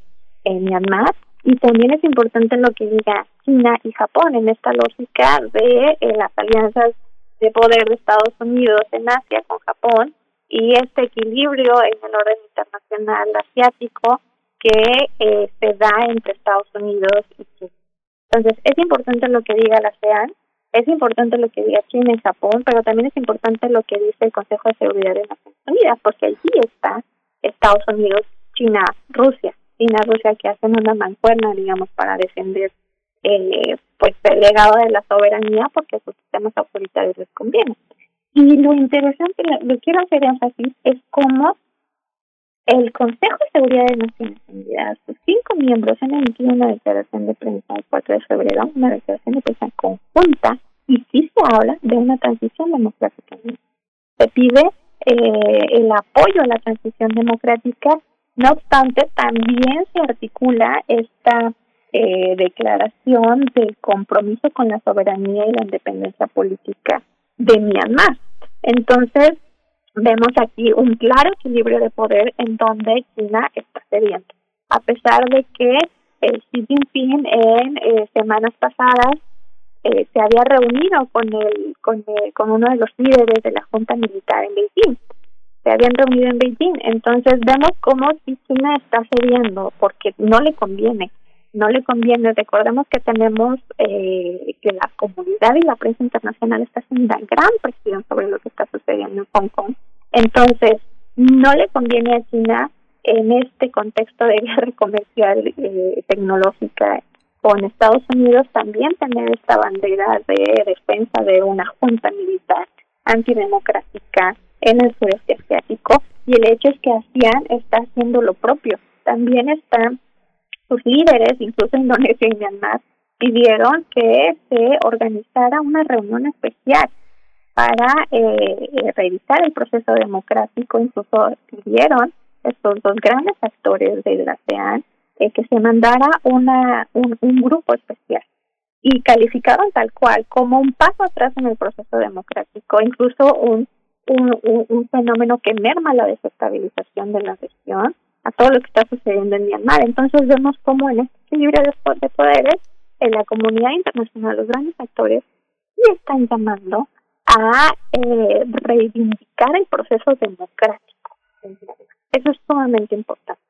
en Myanmar, y también es importante lo que diga China y Japón en esta lógica de eh, las alianzas de poder de Estados Unidos en Asia con Japón y este equilibrio en el orden internacional asiático que eh, se da entre Estados Unidos y China. Entonces, es importante lo que diga la ASEAN, es importante lo que diga China y Japón, pero también es importante lo que dice el Consejo de Seguridad de Naciones Unidas, porque allí está Estados Unidos, China, Rusia, China, Rusia que hacen una mancuerna, digamos, para defender eh, pues el legado de la soberanía, porque sus sistemas autoritarios les conviene. Y lo interesante, lo quiero hacer énfasis, es cómo el Consejo de Seguridad de Naciones Unidas, sus cinco miembros han emitido una declaración de prensa el 4 de febrero, una declaración de prensa conjunta, y sí se habla de una transición democrática. Se pide eh, el apoyo a la transición democrática, no obstante, también se articula esta eh, declaración del compromiso con la soberanía y la independencia política de Myanmar. Entonces, vemos aquí un claro equilibrio de poder en donde China está cediendo. A pesar de que el Xi Jinping en eh, semanas pasadas eh, se había reunido con el, con con uno de los líderes de la junta militar en Beijing. Se habían reunido en Beijing. Entonces vemos cómo China está cediendo porque no le conviene. No le conviene. Recordemos que tenemos eh, que la comunidad y la prensa internacional está haciendo una gran presión sobre lo que está sucediendo en Hong Kong entonces, no le conviene a China en este contexto de [LAUGHS] guerra comercial eh, tecnológica con Estados Unidos también tener esta bandera de defensa de una junta militar antidemocrática en el sureste asiático y el hecho es que ASEAN está haciendo lo propio. También están sus líderes, incluso Indonesia y Myanmar, pidieron que se organizara una reunión especial para eh, revisar el proceso democrático. Incluso pidieron estos dos grandes actores de la ASEAN eh, que se mandara una, un, un grupo especial y calificaron tal cual como un paso atrás en el proceso democrático, incluso un, un, un, fenómeno que merma la desestabilización de la región a todo lo que está sucediendo en Myanmar. Entonces vemos cómo en este equilibrio de, de poderes, en la comunidad internacional, los grandes actores sí están llamando a eh, reivindicar el proceso democrático. Eso es sumamente importante.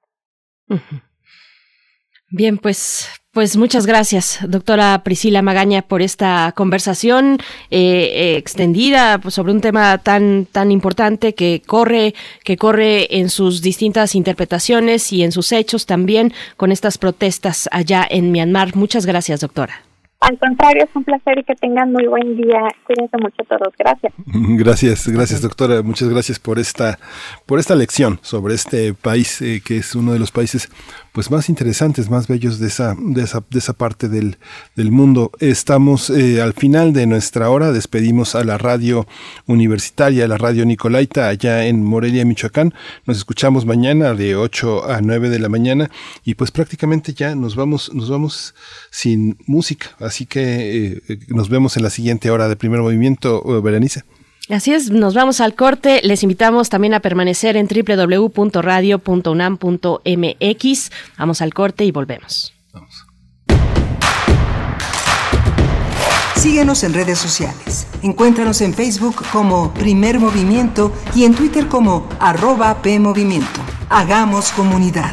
Bien, pues Pues muchas gracias, doctora Priscila Magaña, por esta conversación eh, eh, extendida pues, sobre un tema tan tan importante que corre que corre en sus distintas interpretaciones y en sus hechos también con estas protestas allá en Myanmar. Muchas gracias, doctora. Al contrario, es un placer y que tengan muy buen día. Cuídense mucho todos. Gracias. [LAUGHS] Gracias, gracias doctora. Muchas gracias por esta, por esta lección sobre este país eh, que es uno de los países pues más interesantes, más bellos de esa, de esa, de esa parte del, del mundo. Estamos eh, al final de nuestra hora. Despedimos a la radio universitaria, la radio Nicolaita, allá en Morelia, Michoacán. Nos escuchamos mañana de 8 a 9 de la mañana y pues prácticamente ya nos vamos, nos vamos sin música. Así que eh, nos vemos en la siguiente hora de primer movimiento, Berenice. Así es, nos vamos al corte. Les invitamos también a permanecer en www.radio.unam.mx. Vamos al corte y volvemos. Síguenos en redes sociales. Encuéntranos en Facebook como Primer Movimiento y en Twitter como arroba PMovimiento. Hagamos comunidad.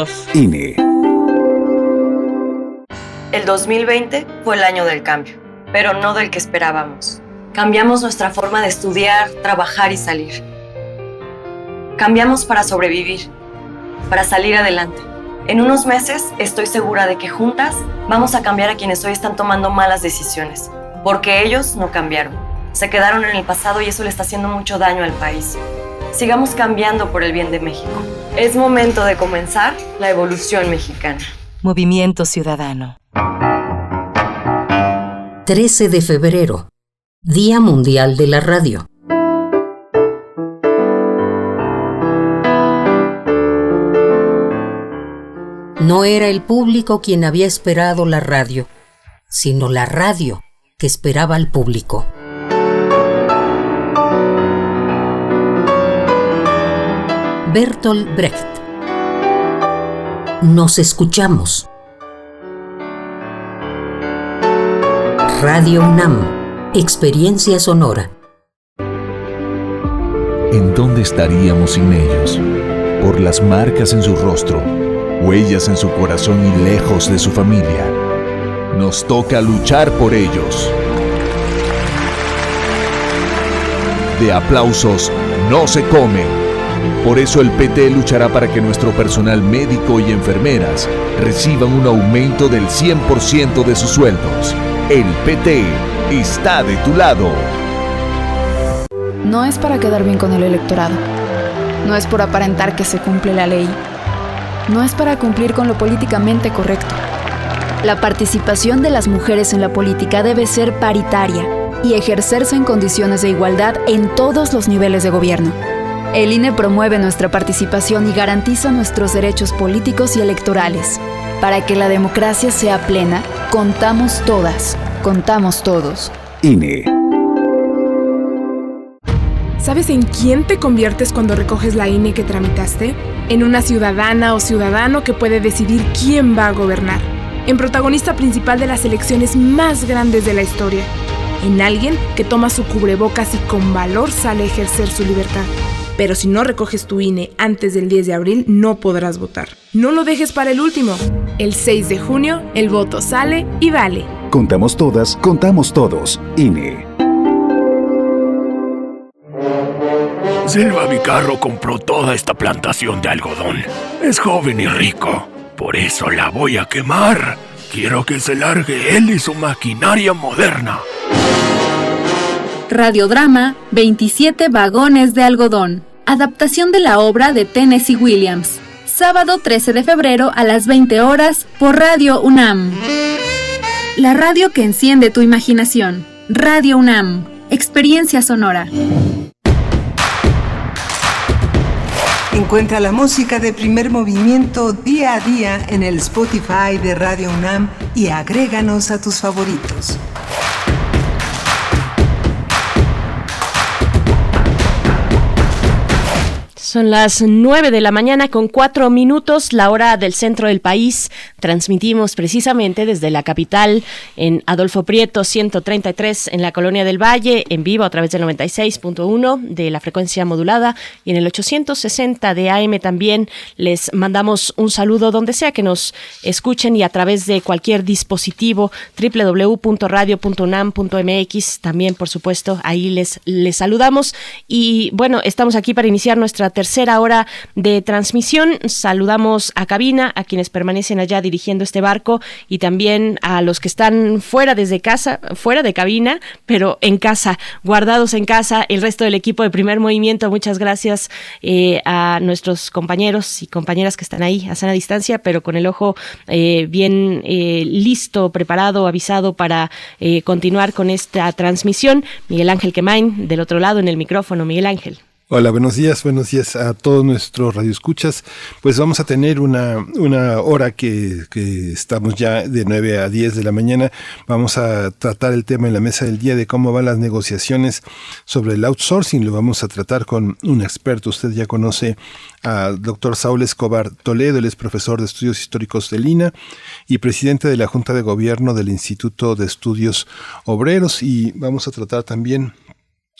INE. El 2020 fue el año del cambio, pero no del que esperábamos. Cambiamos nuestra forma de estudiar, trabajar y salir. Cambiamos para sobrevivir, para salir adelante. En unos meses estoy segura de que juntas vamos a cambiar a quienes hoy están tomando malas decisiones, porque ellos no cambiaron. Se quedaron en el pasado y eso le está haciendo mucho daño al país. Sigamos cambiando por el bien de México. Es momento de comenzar la evolución mexicana. Movimiento Ciudadano. 13 de febrero, Día Mundial de la Radio. No era el público quien había esperado la radio, sino la radio que esperaba al público. Bertolt Brecht. Nos escuchamos. Radio UNAM, Experiencia Sonora. ¿En dónde estaríamos sin ellos? Por las marcas en su rostro, huellas en su corazón y lejos de su familia. Nos toca luchar por ellos. De aplausos no se comen. Por eso el PT luchará para que nuestro personal médico y enfermeras reciban un aumento del 100% de sus sueldos. El PT está de tu lado. No es para quedar bien con el electorado. No es por aparentar que se cumple la ley. no es para cumplir con lo políticamente correcto. La participación de las mujeres en la política debe ser paritaria y ejercerse en condiciones de igualdad en todos los niveles de gobierno. El INE promueve nuestra participación y garantiza nuestros derechos políticos y electorales. Para que la democracia sea plena, contamos todas, contamos todos. INE. ¿Sabes en quién te conviertes cuando recoges la INE que tramitaste? En una ciudadana o ciudadano que puede decidir quién va a gobernar. En protagonista principal de las elecciones más grandes de la historia. En alguien que toma su cubrebocas y con valor sale a ejercer su libertad. Pero si no recoges tu INE antes del 10 de abril, no podrás votar. No lo dejes para el último. El 6 de junio, el voto sale y vale. Contamos todas, contamos todos. INE. Selva Vicarro compró toda esta plantación de algodón. Es joven y rico. Por eso la voy a quemar. Quiero que se largue él y su maquinaria moderna. Radiodrama 27 vagones de algodón. Adaptación de la obra de Tennessee Williams. Sábado 13 de febrero a las 20 horas por Radio UNAM. La radio que enciende tu imaginación. Radio UNAM. Experiencia sonora. Encuentra la música de primer movimiento día a día en el Spotify de Radio UNAM y agréganos a tus favoritos. Son las nueve de la mañana con cuatro minutos, la hora del centro del país. Transmitimos precisamente desde la capital en Adolfo Prieto 133 en la Colonia del Valle, en vivo a través del 96.1 de la frecuencia modulada y en el 860 de AM también. Les mandamos un saludo donde sea que nos escuchen y a través de cualquier dispositivo www.radio.unam.mx también por supuesto ahí les, les saludamos. Y bueno, estamos aquí para iniciar nuestra tercera hora de transmisión. Saludamos a cabina, a quienes permanecen allá dirigiendo este barco y también a los que están fuera desde casa, fuera de cabina, pero en casa, guardados en casa, el resto del equipo de primer movimiento. Muchas gracias eh, a nuestros compañeros y compañeras que están ahí a sana distancia, pero con el ojo eh, bien eh, listo, preparado, avisado para continuar con esta transmisión. Miguel Ángel Quemain, del otro lado en el micrófono. Miguel Ángel. Hola, buenos días, buenos días a todos nuestros radioescuchas. Pues vamos a tener una, una hora que, que, estamos ya de 9 a 10 de la mañana. Vamos a tratar el tema en la mesa del día de cómo van las negociaciones sobre el outsourcing. Lo vamos a tratar con un experto. Usted ya conoce al doctor Saúl Escobar Toledo, él es profesor de estudios históricos de Lina y presidente de la Junta de Gobierno del Instituto de Estudios Obreros. Y vamos a tratar también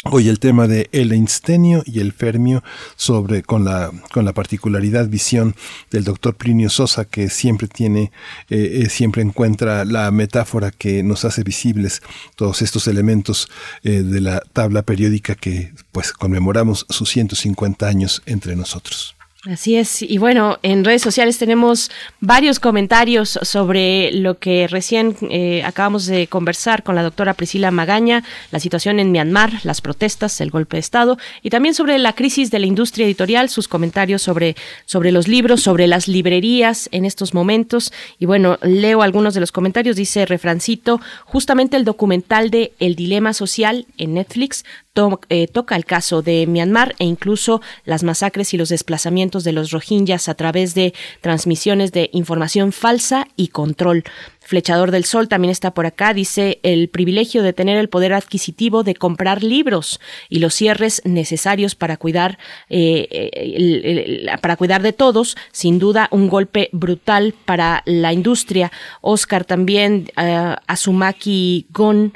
Hoy el tema de el Einsteinio y el Fermio sobre con la con la particularidad visión del doctor Plinio Sosa que siempre tiene eh, eh, siempre encuentra la metáfora que nos hace visibles todos estos elementos eh, de la tabla periódica que pues conmemoramos sus 150 años entre nosotros. Así es, y bueno, en redes sociales tenemos varios comentarios sobre lo que recién eh, acabamos de conversar con la doctora Priscila Magaña, la situación en Myanmar, las protestas, el golpe de Estado, y también sobre la crisis de la industria editorial, sus comentarios sobre, sobre los libros, sobre las librerías en estos momentos. Y bueno, leo algunos de los comentarios, dice Refrancito, justamente el documental de El Dilema Social en Netflix eh, toca el caso de Myanmar e incluso las masacres y los desplazamientos de los rohingyas a través de transmisiones de información falsa y control. Flechador del Sol también está por acá, dice el privilegio de tener el poder adquisitivo de comprar libros y los cierres necesarios para cuidar, eh, para cuidar de todos, sin duda un golpe brutal para la industria. Oscar también, Azumaki Gon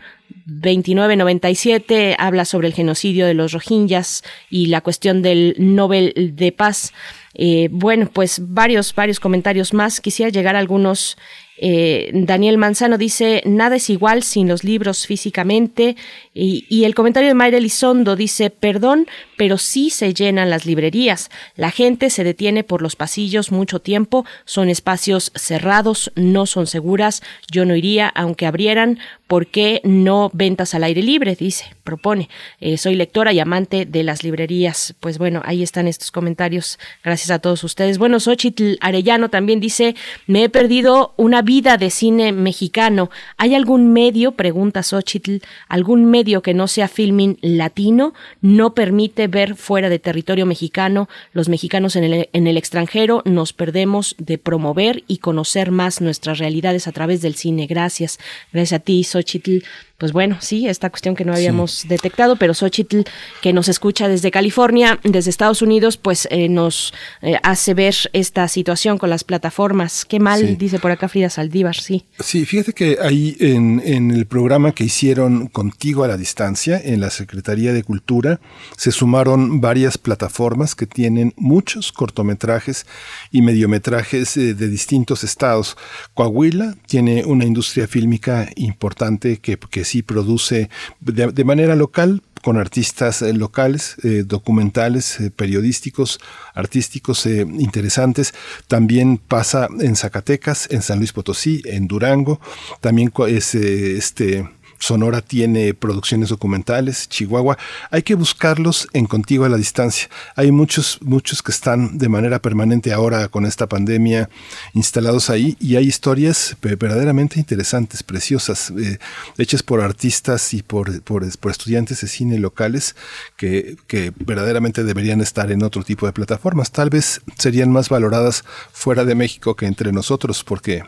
2997 habla sobre el genocidio de los rohingyas y la cuestión del Nobel de Paz. Eh, bueno, pues varios, varios comentarios más. Quisiera llegar a algunos Eh, Daniel Manzano dice, nada es igual sin los libros físicamente. Y, el comentario de Mayra Elizondo dice, perdón, pero sí se llenan las librerías. La gente se detiene por los pasillos mucho tiempo, son espacios cerrados, no son seguras. Yo no iría aunque abrieran. ¿Por qué no ventas al aire libre? Dice, propone. Eh, soy lectora y amante de las librerías. Pues bueno, ahí están estos comentarios. Gracias a todos ustedes. Bueno, Xochitl Arellano también dice, me he perdido una vida de cine mexicano. ¿Hay algún medio, pregunta Xochitl, algún medio que no sea filming latino? No permite ver fuera de territorio mexicano. Los mexicanos en el, en el extranjero nos perdemos de promover y conocer más nuestras realidades a través del cine. Gracias. Gracias a ti, Xochitl pues bueno, sí, esta cuestión que no habíamos detectado, pero Xochitl, que nos escucha desde California, desde Estados Unidos, pues eh, nos eh, hace ver esta situación con las plataformas. Qué mal, dice por acá Frida Saldívar, sí. Sí, fíjate que ahí en, en el programa que hicieron contigo a la distancia, en la Secretaría de Cultura, se sumaron varias plataformas que tienen muchos cortometrajes y mediometrajes eh, de distintos estados. Coahuila tiene una industria fílmica importante que, que sí produce de, manera local con artistas eh, locales, eh, documentales, eh, periodísticos, artísticos interesantes. También pasa en Zacatecas, en San Luis Potosí, en Durango. También es este Sonora tiene producciones documentales, Chihuahua. Hay que buscarlos en Contigo a la Distancia. Hay muchos, muchos que están de manera permanente ahora con esta pandemia instalados ahí y hay historias verdaderamente interesantes, preciosas, eh, hechas por artistas y por, por, estudiantes de cine locales que, que verdaderamente deberían estar en otro tipo de plataformas. Tal vez serían más valoradas fuera de México que entre nosotros porque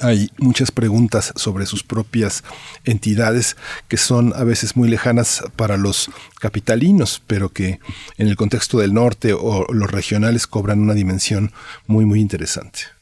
hay muchas preguntas sobre sus propias entidades que son a veces muy lejanas para los capitalinos, pero que en el contexto del norte o los regionales cobran una dimensión muy, muy interesante.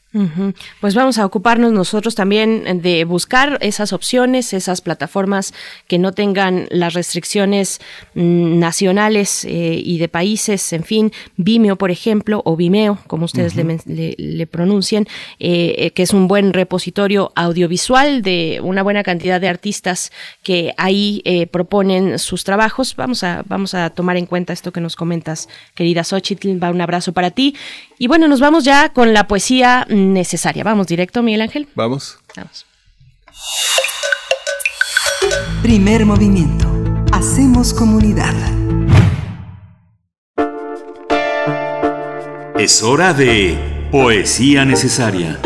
Pues vamos a ocuparnos nosotros también de buscar esas opciones, esas plataformas que no tengan las restricciones mm, nacionales eh, y de países, en fin, Vimeo, por ejemplo, o Vimeo, como ustedes le, pronuncian, eh, eh, que es un buen repositorio audiovisual de una buena cantidad de artistas que ahí proponen sus trabajos. Vamos a, vamos a tomar en cuenta esto que nos comentas, querida Xochitl. Va un abrazo para ti. Y bueno, nos vamos ya con la poesía necesaria. Vamos directo, Miguel Ángel. Vamos. Vamos. Primer movimiento. Hacemos comunidad. Es hora de poesía necesaria.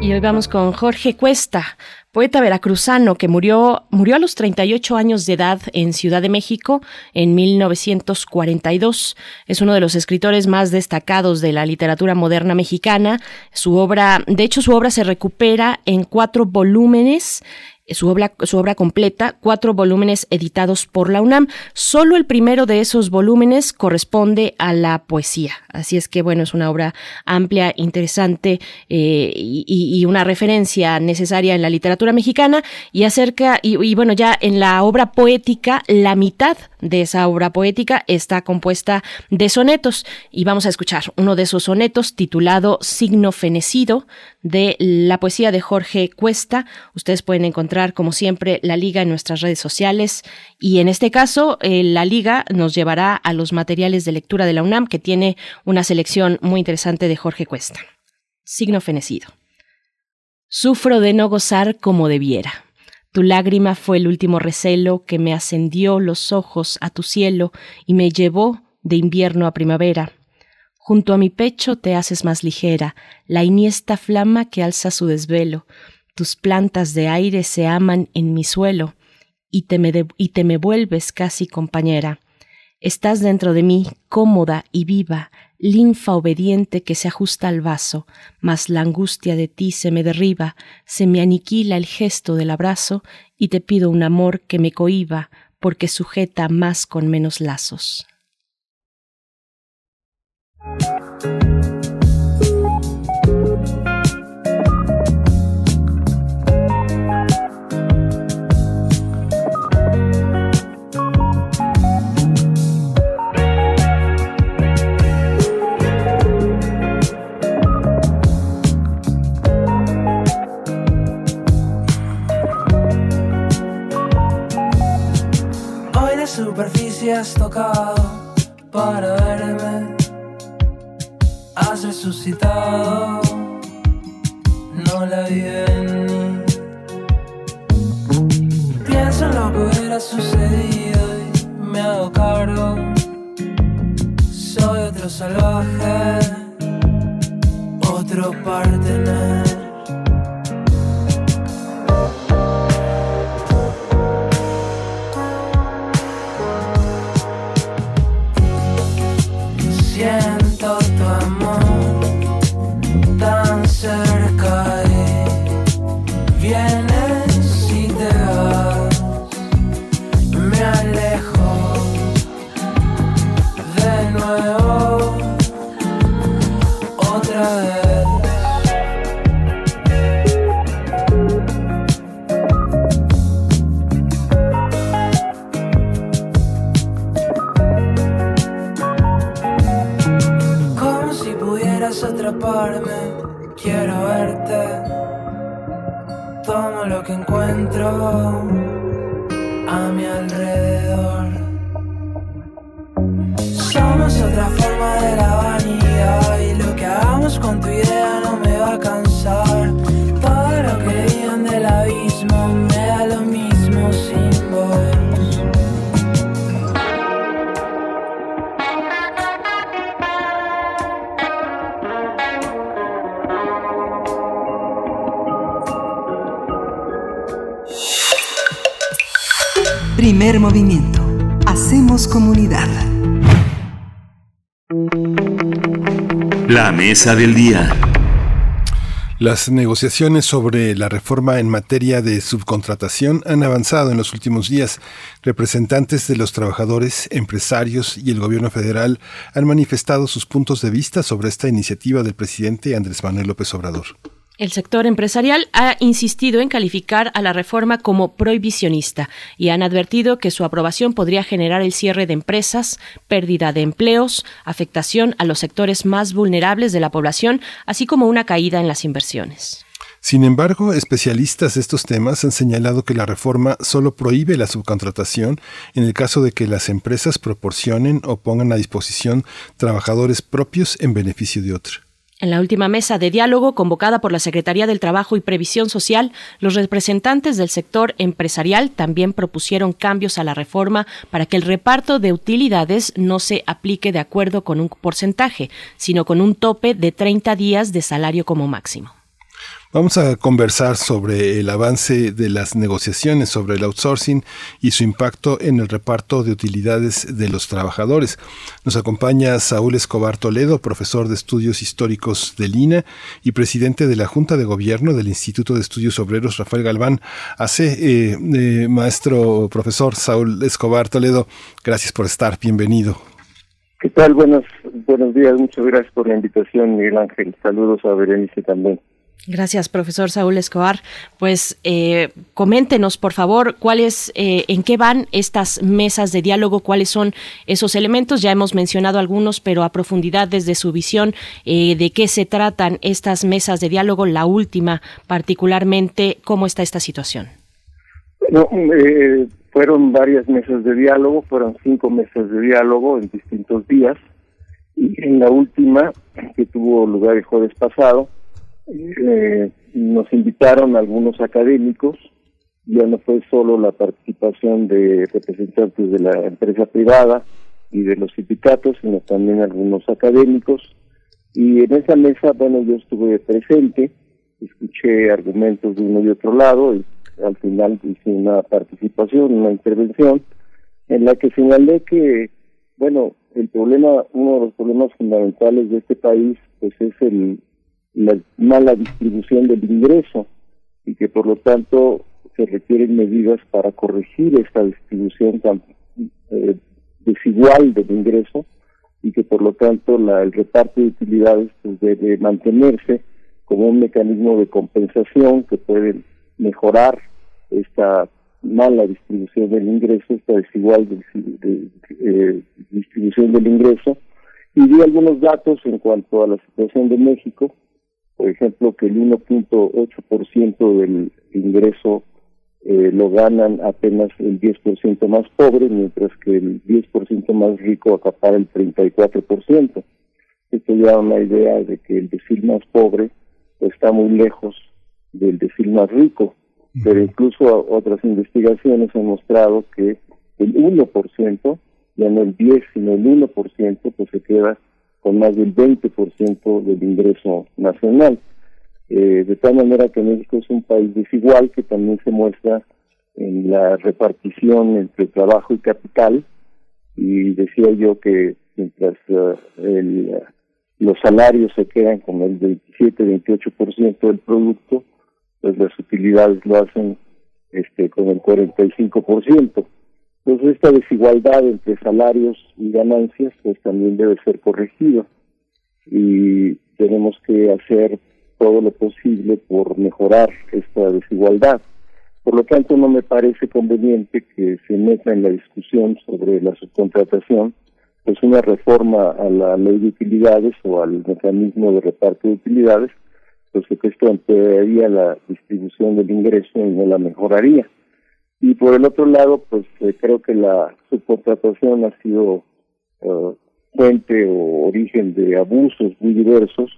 Y hoy vamos con Jorge Cuesta, poeta veracruzano que murió, murió a los 38 años de edad en Ciudad de México en 1942. Es uno de los escritores más destacados de la literatura moderna mexicana. Su obra, de hecho, su obra se recupera en cuatro volúmenes su obra, su obra completa, cuatro volúmenes editados por la UNAM. Solo el primero de esos volúmenes corresponde a la poesía. Así es que, bueno, es una obra amplia, interesante eh, y, una referencia necesaria en la literatura mexicana. Y acerca, y, bueno, ya en la obra poética, la mitad de esa obra poética está compuesta de sonetos. Y vamos a escuchar uno de esos sonetos titulado Signo Fenecido de la poesía de Jorge Cuesta. Ustedes pueden encontrar, como siempre, la liga en nuestras redes sociales y en este caso, eh, la liga nos llevará a los materiales de lectura de la UNAM, que tiene una selección muy interesante de Jorge Cuesta. Signo fenecido. Sufro de no gozar como debiera. Tu lágrima fue el último recelo que me ascendió los ojos a tu cielo y me llevó de invierno a primavera Junto a mi pecho te haces más ligera, la iniesta flama que alza su desvelo. Tus plantas de aire se aman en mi suelo, y te me, y te me vuelves casi compañera. Estás dentro de mí, cómoda y viva, linfa obediente que se ajusta al vaso, mas la angustia de ti se me derriba, se me aniquila el gesto del abrazo, y te pido un amor que me cohiba, porque sujeta más con menos lazos. Superficie has tocado para verme? Has resucitado, no la vi venir. Pienso en lo que hubiera sucedido y me hago cargo. Soy otro salvaje, otro partener. Encuentro Primer movimiento. Hacemos comunidad. La mesa del día. Las negociaciones sobre la reforma en materia de subcontratación han avanzado en los últimos días. Representantes de los trabajadores, empresarios y el gobierno federal han manifestado sus puntos de vista sobre esta iniciativa del presidente Andrés Manuel López Obrador. El sector empresarial ha insistido en calificar a la reforma como prohibicionista y han advertido que su aprobación podría generar el cierre de empresas, pérdida de empleos, afectación a los sectores más vulnerables de la población, así como una caída en las inversiones. Sin embargo, especialistas de estos temas han señalado que la reforma solo prohíbe la subcontratación en el caso de que las empresas proporcionen o pongan a disposición trabajadores propios en beneficio de otro. En la última mesa de diálogo convocada por la Secretaría del Trabajo y Previsión Social, los representantes del sector empresarial también propusieron cambios a la reforma para que el reparto de utilidades no se aplique de acuerdo con un porcentaje, sino con un tope de 30 días de salario como máximo. Vamos a conversar sobre el avance de las negociaciones sobre el outsourcing y su impacto en el reparto de utilidades de los trabajadores. Nos acompaña Saúl Escobar Toledo, profesor de estudios históricos del INA y presidente de la Junta de Gobierno del Instituto de Estudios Obreros Rafael Galván. Hace, eh, eh, maestro profesor Saúl Escobar Toledo, gracias por estar, bienvenido. ¿Qué tal? Buenos, buenos días, muchas gracias por la invitación, Miguel Ángel. Saludos a Berenice también. Gracias, profesor Saúl Escobar. Pues eh, coméntenos, por favor, cuáles, eh, en qué van estas mesas de diálogo, cuáles son esos elementos. Ya hemos mencionado algunos, pero a profundidad desde su visión, eh, de qué se tratan estas mesas de diálogo, la última particularmente, cómo está esta situación. Bueno, fueron varias mesas de diálogo, fueron cinco mesas de diálogo en distintos días. Y en la última, que tuvo lugar el jueves pasado, eh, nos invitaron algunos académicos, ya no fue solo la participación de representantes de la empresa privada y de los sindicatos, sino también algunos académicos. Y en esa mesa, bueno, yo estuve presente, escuché argumentos de uno y otro lado, y al final hice una participación, una intervención, en la que señalé que, bueno, el problema, uno de los problemas fundamentales de este país, pues es el la mala distribución del ingreso y que por lo tanto se requieren medidas para corregir esta distribución tan eh, desigual del ingreso y que por lo tanto la, el reparto de utilidades pues, debe mantenerse como un mecanismo de compensación que puede mejorar esta mala distribución del ingreso, esta desigual de, de, eh, distribución del ingreso. Y di algunos datos en cuanto a la situación de México, por ejemplo, que el 1.8% del ingreso eh, lo ganan apenas el 10% más pobre, mientras que el 10% más rico acapara el 34%. Esto ya da una idea de que el decil más pobre está muy lejos del decil más rico, pero incluso otras investigaciones han mostrado que el 1%, ya no el 10, sino el 1%, pues se queda con más del 20% del ingreso nacional. Eh, de tal manera que México es un país desigual que también se muestra en la repartición entre trabajo y capital y decía yo que mientras eh, el, los salarios se quedan con el 27-28% del producto, pues las utilidades lo hacen este con el 45%. Entonces esta desigualdad entre salarios y ganancias pues también debe ser corregida y tenemos que hacer todo lo posible por mejorar esta desigualdad. Por lo tanto, no me parece conveniente que se meta en la discusión sobre la subcontratación, pues una reforma a la ley de utilidades o al mecanismo de reparto de utilidades, pues que esto empeoraría la distribución del ingreso y no la mejoraría. Y por el otro lado, pues eh, creo que la subcontratación ha sido eh, fuente o origen de abusos muy diversos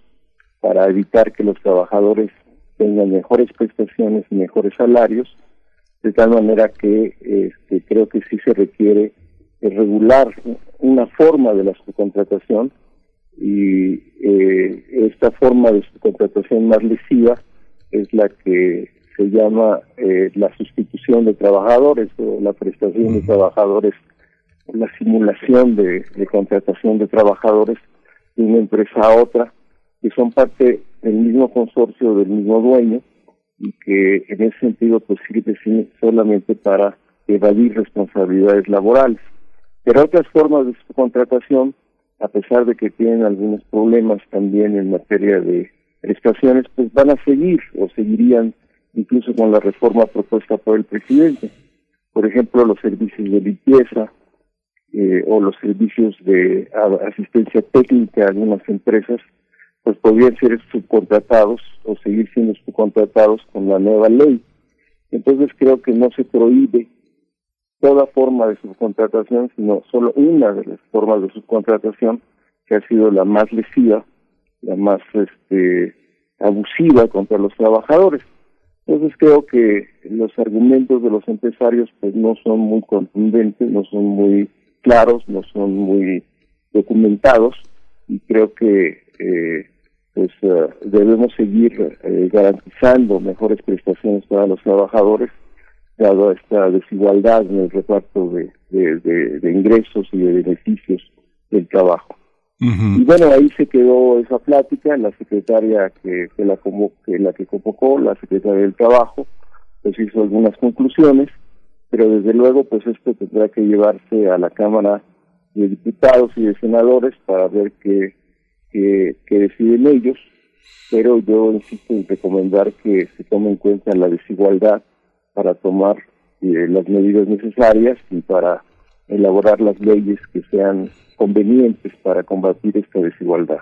para evitar que los trabajadores tengan mejores prestaciones y mejores salarios, de tal manera que este, creo que sí se requiere regular una forma de la subcontratación y eh, esta forma de subcontratación más lesiva es la que se llama eh, la sustitución de trabajadores o la prestación de trabajadores, la simulación de contratación de trabajadores de una empresa a otra que son parte del mismo consorcio, del mismo dueño, y que en ese sentido pues sirve solamente para evadir responsabilidades laborales. Pero otras formas de contratación, a pesar de que tienen algunos problemas también en materia de prestaciones, pues van a seguir o seguirían incluso con la reforma propuesta por el presidente. Por ejemplo, los servicios de limpieza eh, o los servicios de asistencia técnica a algunas empresas pues podrían ser subcontratados o seguir siendo subcontratados con la nueva ley. Entonces creo que no se prohíbe toda forma de subcontratación, sino solo una de las formas de subcontratación que ha sido la más lesiva, la más este, abusiva contra los trabajadores. Entonces creo que los argumentos de los empresarios pues no son muy contundentes, no son muy claros, no son muy documentados y creo que eh, pues eh, debemos seguir eh, garantizando mejores prestaciones para los trabajadores, dado esta desigualdad en el reparto de, de, ingresos y de beneficios del trabajo. Y bueno, ahí se quedó esa plática, la secretaria que, que la, que la que convocó, la secretaria del Trabajo, pues hizo algunas conclusiones, pero desde luego pues esto tendrá que llevarse a la Cámara de Diputados y de Senadores para ver qué que, deciden ellos, pero yo insisto en recomendar que se tome en cuenta la desigualdad para tomar eh, las medidas necesarias y para elaborar las leyes que sean convenientes para combatir esta desigualdad.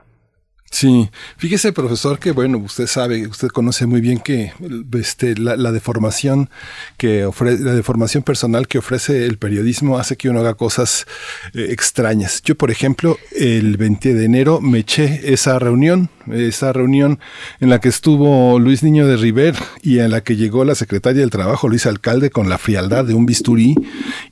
Sí, fíjese profesor que bueno, usted sabe, usted conoce muy bien que este, la, deformación que ofrece, la deformación personal que ofrece el periodismo hace que uno haga cosas eh, extrañas. Yo, por ejemplo, el 20 de enero me eché esa reunión, esa reunión en la que estuvo Luis Niño de River y en la que llegó la secretaria del Trabajo, Luis Alcalde, con la frialdad de un bisturí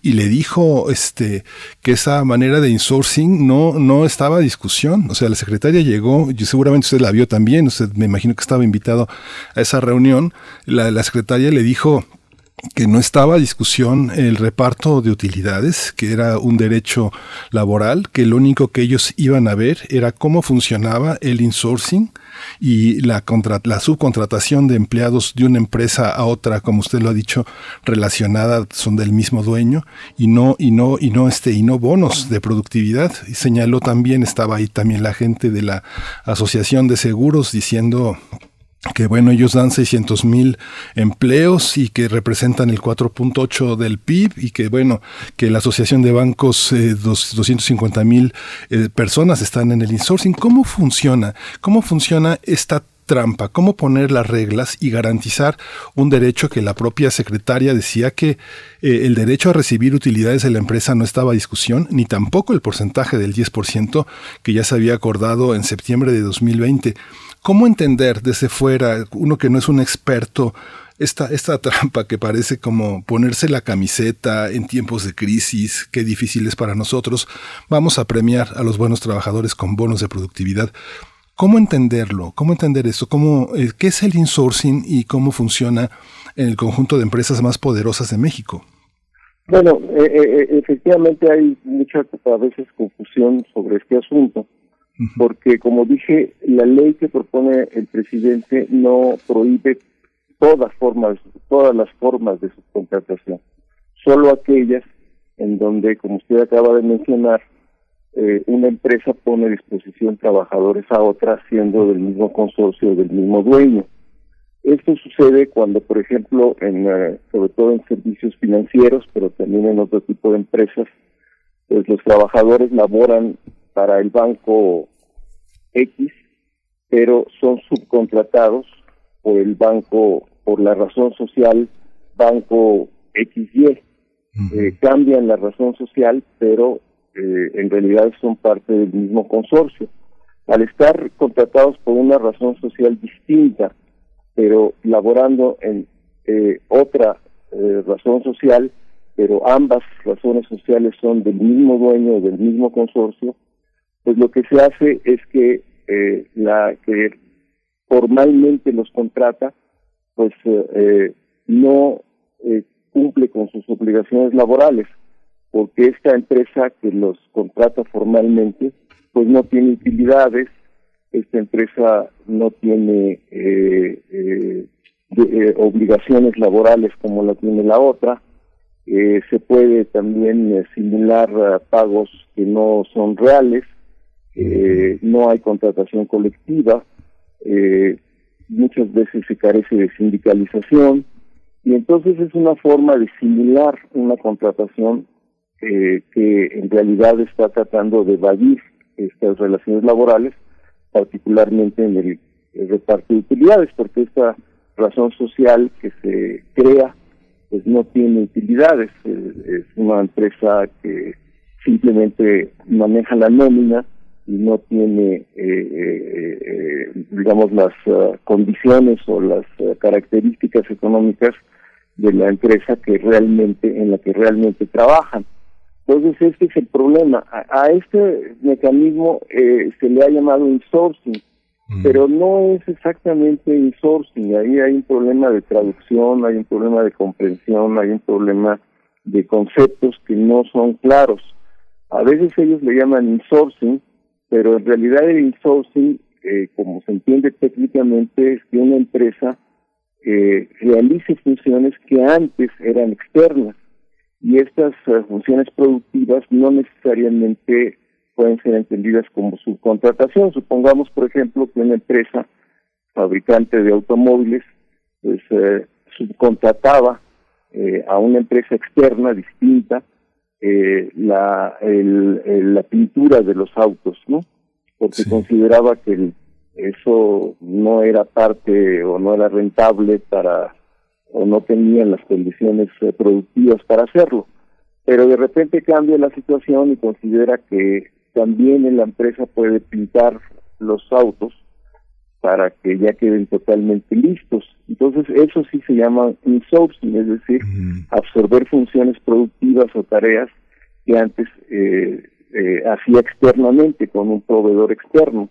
y le dijo este, que esa manera de insourcing no, no estaba discusión. O sea, la secretaria llegó seguramente usted la vio también, usted me imagino que estaba invitado a esa reunión, la, la secretaria le dijo que no estaba a discusión el reparto de utilidades, que era un derecho laboral, que lo único que ellos iban a ver era cómo funcionaba el insourcing y la, la subcontratación de empleados de una empresa a otra, como usted lo ha dicho, relacionada, son del mismo dueño y no y no y no este y no bonos de productividad. Señaló también estaba ahí también la gente de la Asociación de Seguros diciendo que bueno, ellos dan 600 mil empleos y que representan el 4.8 del PIB y que bueno, que la Asociación de Bancos, eh, 250 mil eh, personas están en el insourcing. ¿Cómo funciona? ¿Cómo funciona esta trampa? ¿Cómo poner las reglas y garantizar un derecho que la propia secretaria decía que eh, el derecho a recibir utilidades de la empresa no estaba a discusión, ni tampoco el porcentaje del 10% que ya se había acordado en septiembre de 2020? ¿Cómo entender desde fuera, uno que no es un experto, esta, esta trampa que parece como ponerse la camiseta en tiempos de crisis, qué difícil es para nosotros, vamos a premiar a los buenos trabajadores con bonos de productividad. ¿Cómo entenderlo? ¿Cómo entender eso? ¿Cómo, eh, ¿Qué es el insourcing y cómo funciona en el conjunto de empresas más poderosas de México? Bueno, eh, eh, efectivamente hay mucha a veces confusión sobre este asunto, porque como dije, la ley que propone el presidente no prohíbe todas formas, todas las formas de subcontratación, solo aquellas en donde, como usted acaba de mencionar, eh, una empresa pone a disposición trabajadores a otra siendo del mismo consorcio, del mismo dueño. Esto sucede cuando, por ejemplo, en, eh, sobre todo en servicios financieros, pero también en otro tipo de empresas, pues los trabajadores laboran para el banco X, pero son subcontratados por el banco por la razón social banco XY. Eh, cambian la razón social, pero eh, en realidad son parte del mismo consorcio. Al estar contratados por una razón social distinta, pero laborando en eh, otra razón social, pero ambas razones sociales son del mismo dueño, del mismo consorcio, pues lo que se hace es que la que formalmente los contrata pues eh, eh, no eh, cumple con sus obligaciones laborales, porque esta empresa que los contrata formalmente, pues no tiene utilidades, esta empresa no tiene obligaciones laborales como la tiene la otra, se puede también simular pagos que no son reales, no hay contratación colectiva, eh, muchas veces se carece de sindicalización y entonces es una forma de simular una contratación eh, que en realidad está tratando de evadir estas relaciones laborales, particularmente en el, reparto de utilidades, porque esta razón social que se crea pues no tiene utilidades, es una empresa que simplemente maneja la nómina y no tiene, eh, eh, eh, digamos, las ah, condiciones o las ah, características económicas de la empresa que realmente, en la que realmente trabajan. Entonces, este es el problema. A, este mecanismo se le ha llamado insourcing, mm. pero no es exactamente insourcing. Ahí hay un problema de traducción, hay un problema de comprensión, hay un problema de conceptos que no son claros. A veces ellos le llaman insourcing, pero en realidad el insourcing, eh, como se entiende técnicamente, es que una empresa eh, realice funciones que antes eran externas y estas eh, funciones productivas no necesariamente pueden ser entendidas como subcontratación. Supongamos, por ejemplo, que una empresa fabricante de automóviles pues subcontrataba a una empresa externa distinta eh, la, el, la pintura de los autos, ¿no? Porque consideraba que eso no era parte o no era rentable para o no tenían las condiciones eh, productivas para hacerlo. Pero de repente cambia la situación y considera que también en la empresa puede pintar los autos para que ya queden totalmente listos. Entonces eso sí se llama insourcing, es decir, absorber funciones productivas o tareas que antes eh, eh, hacía externamente con un proveedor externo.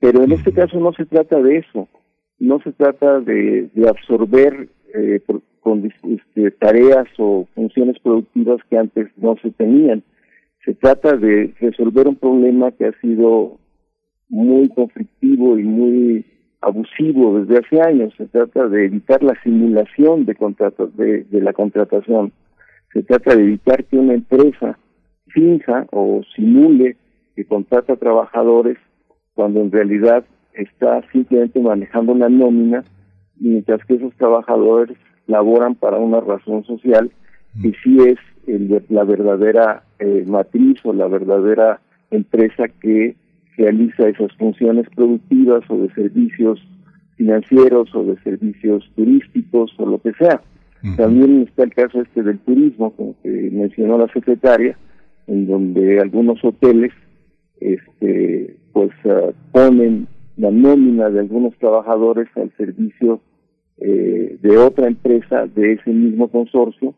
Pero en este caso no se trata de eso, no se trata de, absorber eh, con este, tareas o funciones productivas que antes no se tenían. Se trata de resolver un problema que ha sido muy conflictivo y muy abusivo desde hace años. Se trata de evitar la simulación de, contratos, de, la contratación. Se trata de evitar que una empresa finja o simule que contrata trabajadores cuando en realidad está simplemente manejando una nómina, mientras que esos trabajadores laboran para una razón social que sí es la verdadera eh, matriz o la verdadera empresa que realiza esas funciones productivas o de servicios financieros o de servicios turísticos o lo que sea. También está el caso este del turismo, como que mencionó la secretaria, en donde algunos hoteles este pues ah, ponen la nómina de algunos trabajadores al servicio eh, de otra empresa de ese mismo consorcio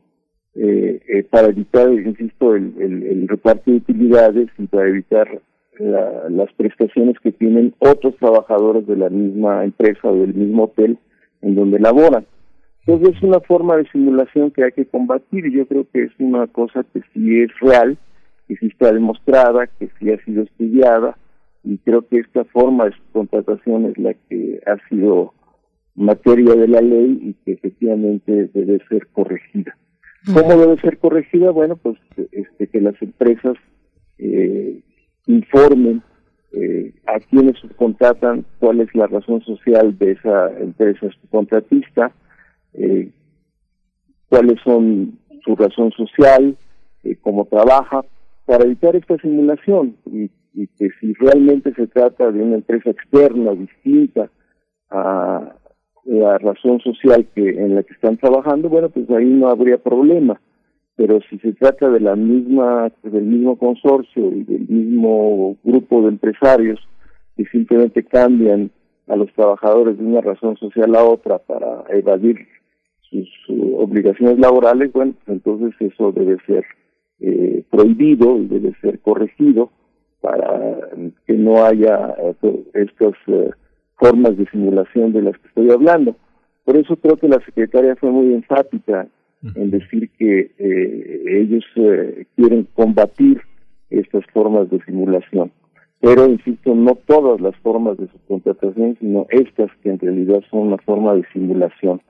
eh, eh, para evitar, insisto, el, el, reparto de utilidades y para evitar las prestaciones que tienen otros trabajadores de la misma empresa o del mismo hotel en donde laboran. Entonces es una forma de simulación que hay que combatir y yo creo que es una cosa que sí es real, que sí está demostrada, que sí ha sido estudiada y creo que esta forma de contratación es la que ha sido materia de la ley y que efectivamente debe ser corregida. ¿Cómo debe ser corregida? Bueno, pues este, que las empresas eh, informen eh, a quienes subcontratan cuál es la razón social de esa empresa subcontratista, eh, cuáles son su razón social, eh, cómo trabaja, para evitar esta simulación y, y, que si realmente se trata de una empresa externa, distinta a la razón social que en la que están trabajando, bueno, pues ahí no habría problema. Pero si se trata de la misma, del mismo consorcio y del mismo grupo de empresarios que simplemente cambian a los trabajadores de una razón social a otra para evadir sus obligaciones laborales, bueno, pues entonces eso debe ser eh, prohibido y debe ser corregido para que no haya eh, estas eh, formas de simulación de las que estoy hablando. Por eso creo que la secretaria fue muy enfática en decir que eh, ellos eh, quieren combatir estas formas de simulación. Pero, insisto, no todas las formas de subcontratación, sino estas que en realidad son una forma de simulación.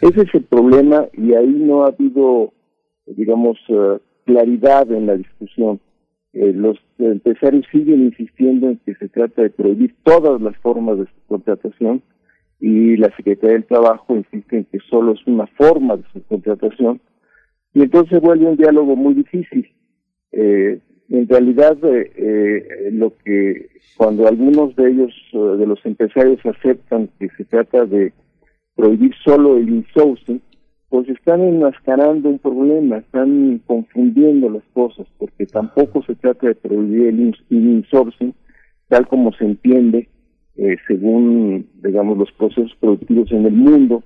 Ese es el problema y ahí no ha habido, digamos, uh, claridad en la discusión. Eh, los empresarios siguen insistiendo en que se trata de prohibir todas las formas de subcontratación y la Secretaría del Trabajo insiste en que solo es una forma de subcontratación y entonces vuelve un diálogo muy difícil. Eh, en realidad, eh, eh, lo que cuando algunos de ellos, de los empresarios, aceptan que se trata de prohibir solo el insourcing, pues están enmascarando un problema, están confundiendo las cosas, porque tampoco se trata de prohibir el insourcing, tal como se entiende eh, según, digamos, los procesos productivos en el mundo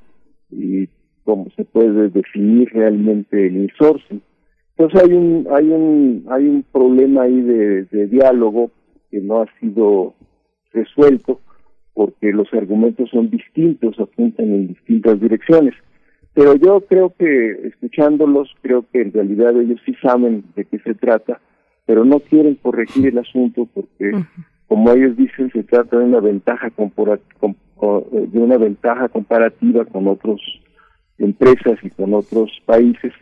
y cómo se puede definir realmente el insourcing. Entonces hay un, hay un, hay un problema ahí de, de diálogo que no ha sido resuelto porque los argumentos son distintos, apuntan en distintas direcciones. Pero yo creo que, escuchándolos, creo que en realidad ellos sí saben de qué se trata, pero no quieren corregir el asunto porque, como ellos dicen, se trata de una ventaja de una ventaja comparativa con otras empresas y con otros países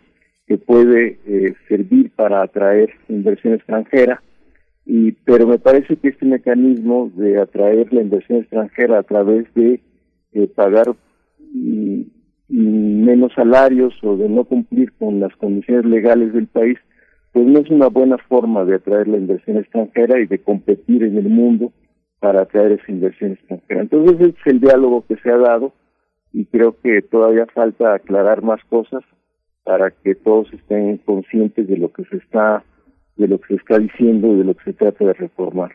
que puede eh, servir para atraer inversión extranjera. Y pero me parece que este mecanismo de atraer la inversión extranjera a través de eh, pagar mm, menos salarios o de no cumplir con las condiciones legales del país, pues no es una buena forma de atraer la inversión extranjera y de competir en el mundo para atraer esa inversión extranjera. Entonces ese es el diálogo que se ha dado y creo que todavía falta aclarar más cosas para que todos estén conscientes de lo que se está de lo que se está diciendo y de lo que se trata de reformar.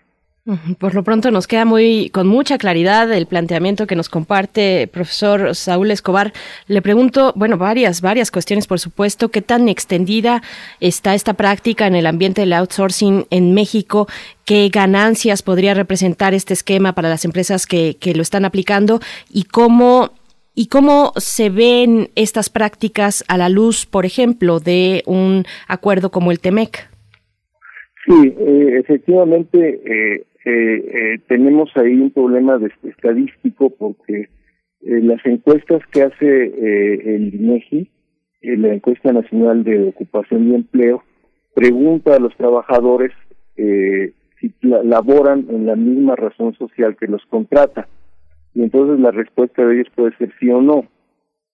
Por lo pronto nos queda muy con mucha claridad el planteamiento que nos comparte el profesor Saúl Escobar. Le pregunto, bueno, varias varias cuestiones, por supuesto, qué tan extendida está esta práctica en el ambiente del outsourcing en México, qué ganancias podría representar este esquema para las empresas que, que lo están aplicando y cómo ¿Y cómo se ven estas prácticas a la luz, por ejemplo, de un acuerdo como el TEMEC? Sí, eh, efectivamente, eh, eh, tenemos ahí un problema de, estadístico porque eh, las encuestas que hace eh, el INEGI, eh, la encuesta nacional de ocupación y empleo, pregunta a los trabajadores si laboran en la misma razón social que los contrata. Y entonces la respuesta de ellos puede ser sí o no.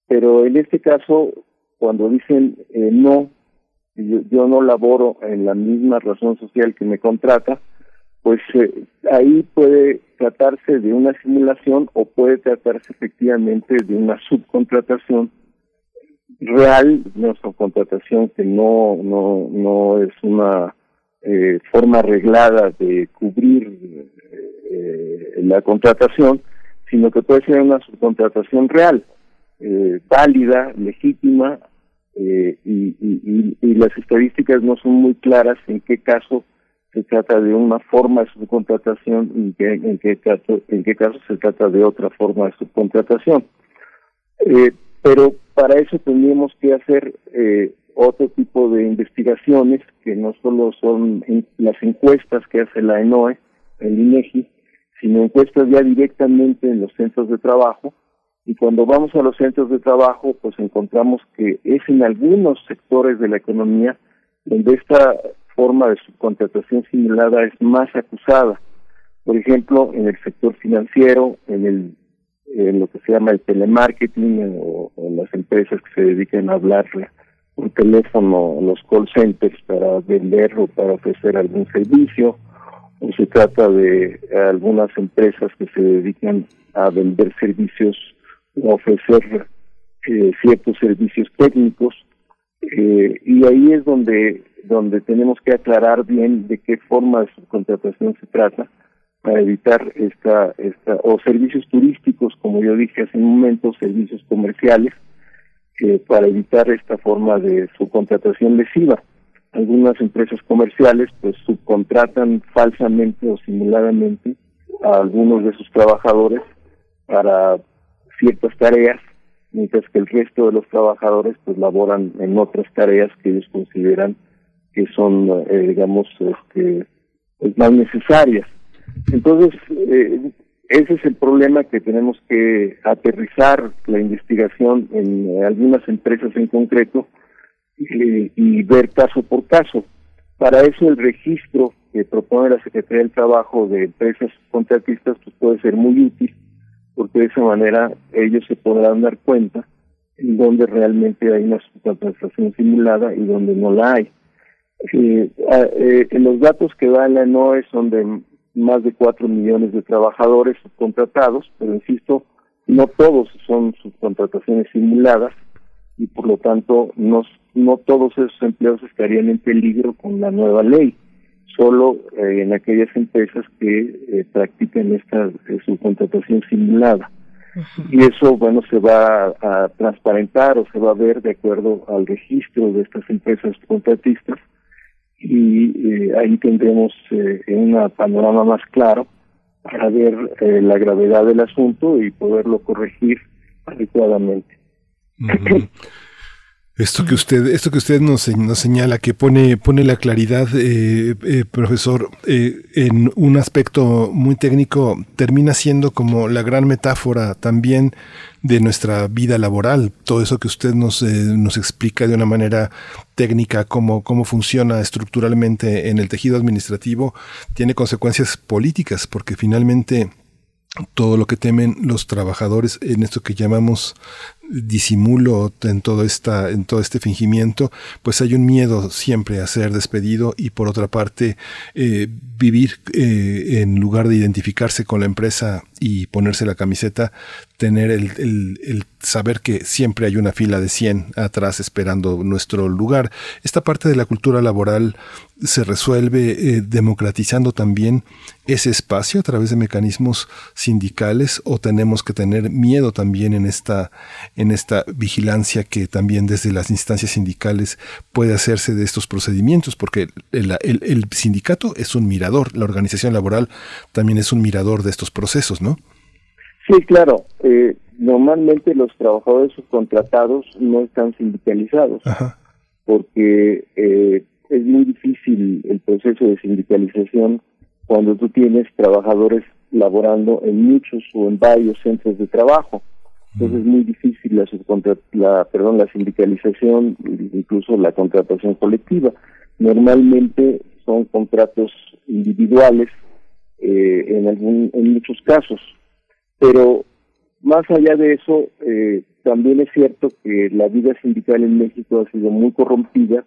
Pero en este caso, cuando dicen no, yo, yo no laboro en la misma razón social que me contrata, pues eh, ahí puede tratarse de una simulación o puede tratarse efectivamente de una subcontratación real, una subcontratación que no, no, no es una eh, forma arreglada de cubrir eh, la contratación, sino que puede ser una subcontratación real, eh, válida, legítima, y, y, las estadísticas no son muy claras en qué caso se trata de una forma de subcontratación y en, qué caso, en qué caso se trata de otra forma de subcontratación. Eh, pero para eso tendríamos que hacer eh, otro tipo de investigaciones que no solo son las encuestas que hace la ENOE, el INEGI, sino encuestas ya directamente en los centros de trabajo. Y cuando vamos a los centros de trabajo, pues encontramos que es en algunos sectores de la economía donde esta forma de subcontratación simulada es más acusada. Por ejemplo, en el sector financiero, en el en lo que se llama el telemarketing o, en las empresas que se dedican a hablar por teléfono, los call centers para vender o para ofrecer algún servicio, o se trata de algunas empresas que se dedican a vender servicios ofrecer eh, ciertos servicios técnicos, eh, y ahí es donde donde tenemos que aclarar bien de qué forma de subcontratación se trata para evitar esta, esta o servicios turísticos, como yo dije hace un momento, servicios comerciales, eh, para evitar esta forma de subcontratación lesiva. Algunas empresas comerciales pues subcontratan falsamente o simuladamente a algunos de sus trabajadores para ciertas tareas, mientras que el resto de los trabajadores pues laboran en otras tareas que ellos consideran que son, eh, digamos, este, pues, más necesarias. Entonces, eh, ese es el problema que tenemos que aterrizar la investigación en algunas empresas en concreto y, ver caso por caso. Para eso el registro que propone la Secretaría del Trabajo de empresas contratistas pues puede ser muy útil porque de esa manera ellos se podrán dar cuenta en donde realmente hay una subcontratación simulada y donde no la hay. Eh, eh, los datos que da la NOE son de más de 4 millones de trabajadores subcontratados, pero insisto, no todos son subcontrataciones simuladas y por lo tanto no, no todos esos empleos estarían en peligro con la nueva ley, solo eh, en aquellas empresas que eh, practican esta eh, subcontratación simulada. Y eso, bueno, se va a, a, transparentar o se va a ver de acuerdo al registro de estas empresas contratistas y eh, ahí tendremos eh, un panorama más claro para ver eh, la gravedad del asunto y poderlo corregir adecuadamente. Esto que usted, esto que usted nos, nos señala, que pone, pone la claridad, eh, eh, profesor, eh, en un aspecto muy técnico, termina siendo como la gran metáfora también de nuestra vida laboral. Todo eso que usted nos, nos explica de una manera técnica, cómo, cómo funciona estructuralmente en el tejido administrativo, tiene consecuencias políticas, porque finalmente todo lo que temen los trabajadores en esto que llamamos disimulo en todo esta en todo este fingimiento pues hay un miedo siempre a ser despedido y por otra parte eh, vivir eh, en lugar de identificarse con la empresa y ponerse la camiseta tener el, el, saber que siempre hay una fila de 100 atrás esperando nuestro lugar esta parte de la cultura laboral se resuelve eh, democratizando también ese espacio a través de mecanismos sindicales o tenemos que tener miedo también en esta en esta vigilancia que también desde las instancias sindicales puede hacerse de estos procedimientos, porque el, sindicato es un mirador, la organización laboral también es un mirador de estos procesos, ¿no? Sí, claro. Eh, normalmente los trabajadores subcontratados no están sindicalizados, porque eh, es muy difícil el proceso de sindicalización cuando tú tienes trabajadores laborando en muchos o en varios centros de trabajo. Entonces es muy difícil la, la, perdón, la sindicalización, incluso la contratación colectiva. Normalmente son contratos individuales eh, en, algún, en muchos casos. Pero más allá de eso, eh, también es cierto que la vida sindical en México ha sido muy corrompida,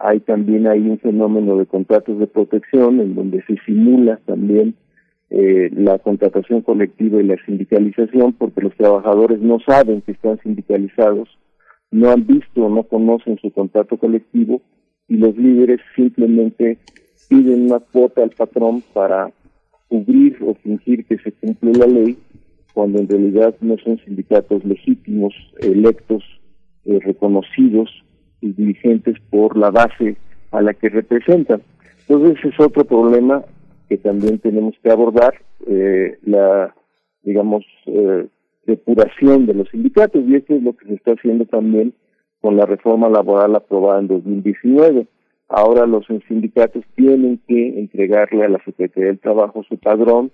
ha hay también hay un fenómeno de contratos de protección en donde se simula también eh, la contratación colectiva y la sindicalización porque los trabajadores no saben que están sindicalizados, no han visto o no conocen su contrato colectivo y los líderes simplemente piden una cuota al patrón para cubrir o fingir que se cumple la ley cuando en realidad no son sindicatos legítimos, electos, eh, reconocidos y dirigentes por la base a la que representan. Entonces es otro problema que también tenemos que abordar, eh, la, digamos, eh, depuración de los sindicatos, y esto es lo que se está haciendo también con la reforma laboral aprobada en 2019. Ahora los sindicatos tienen que entregarle a la Secretaría del Trabajo su padrón,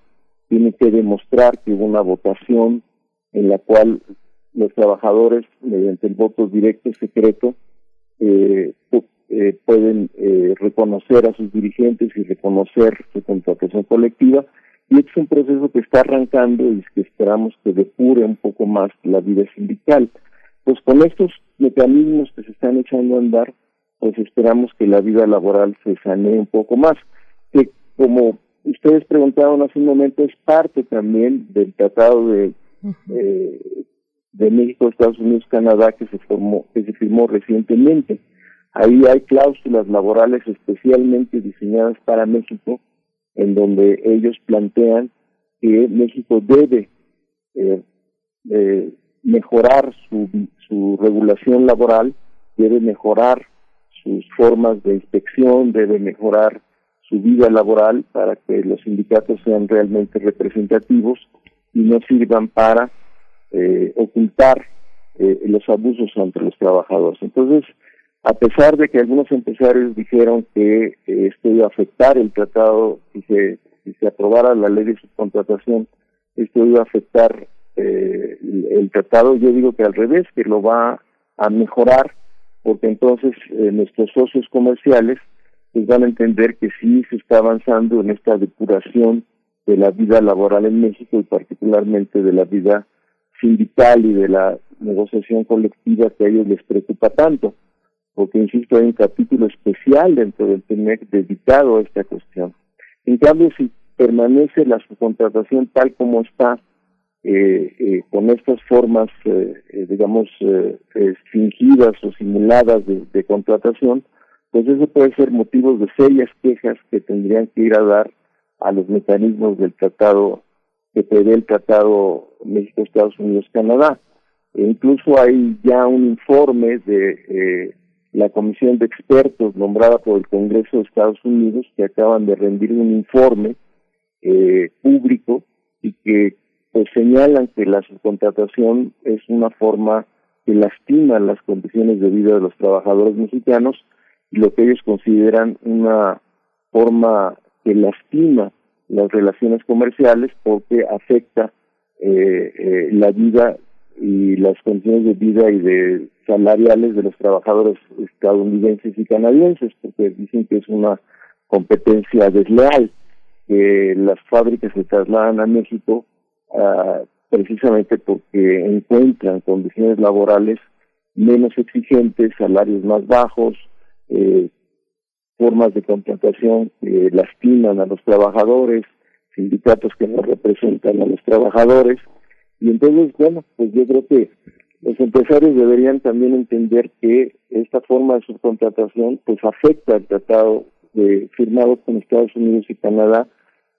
tienen que demostrar que hubo una votación en la cual los trabajadores, mediante el voto directo secreto, eh, eh, pueden eh, reconocer a sus dirigentes y reconocer su contratación colectiva. Y este es un proceso que está arrancando y que esperamos que depure un poco más la vida sindical. Pues con estos mecanismos que se están echando a andar, pues esperamos que la vida laboral se sanee un poco más. Que como ustedes preguntaron hace un momento, es parte también del tratado de, eh, de México, Estados Unidos, Canadá que se formó, que se firmó recientemente. Ahí hay cláusulas laborales especialmente diseñadas para México, en donde ellos plantean que México debe eh, eh, mejorar su, su regulación laboral, debe mejorar sus formas de inspección, debe mejorar su vida laboral para que los sindicatos sean realmente representativos y no sirvan para eh, ocultar eh, los abusos entre los trabajadores. Entonces, a pesar de que algunos empresarios dijeron que esto iba a afectar el tratado, si se, aprobara la ley de subcontratación, esto iba a afectar eh, el, tratado, yo digo que al revés, que lo va a mejorar, porque entonces eh, nuestros socios comerciales pues van a entender que sí se está avanzando en esta depuración de la vida laboral en México y particularmente de la vida sindical y de la negociación colectiva que a ellos les preocupa tanto porque insisto, hay un capítulo especial dentro del TEMEC dedicado a esta cuestión. En cambio, si permanece la subcontratación tal como está, eh, eh, con estas formas, eh, digamos, fingidas o simuladas de, contratación, pues eso puede ser motivo de serias quejas que tendrían que ir a dar a los mecanismos del tratado que prevé el tratado México-Estados Unidos-Canadá. E incluso hay ya un informe de la comisión de expertos nombrada por el Congreso de Estados Unidos que acaban de rendir un informe eh, público y que pues señalan que la subcontratación es una forma que lastima las condiciones de vida de los trabajadores mexicanos lo que ellos consideran una forma que lastima las relaciones comerciales porque afecta eh, eh, la vida y las condiciones de vida y de salariales de los trabajadores estadounidenses y canadienses, porque dicen que es una competencia desleal, que las fábricas se trasladan a México uh, precisamente porque encuentran condiciones laborales menos exigentes, salarios más bajos, eh, formas de contratación que lastiman a los trabajadores, sindicatos que no representan a los trabajadores, y entonces, bueno, pues yo creo que los empresarios deberían también entender que esta forma de subcontratación pues afecta al tratado de, firmado con Estados Unidos y Canadá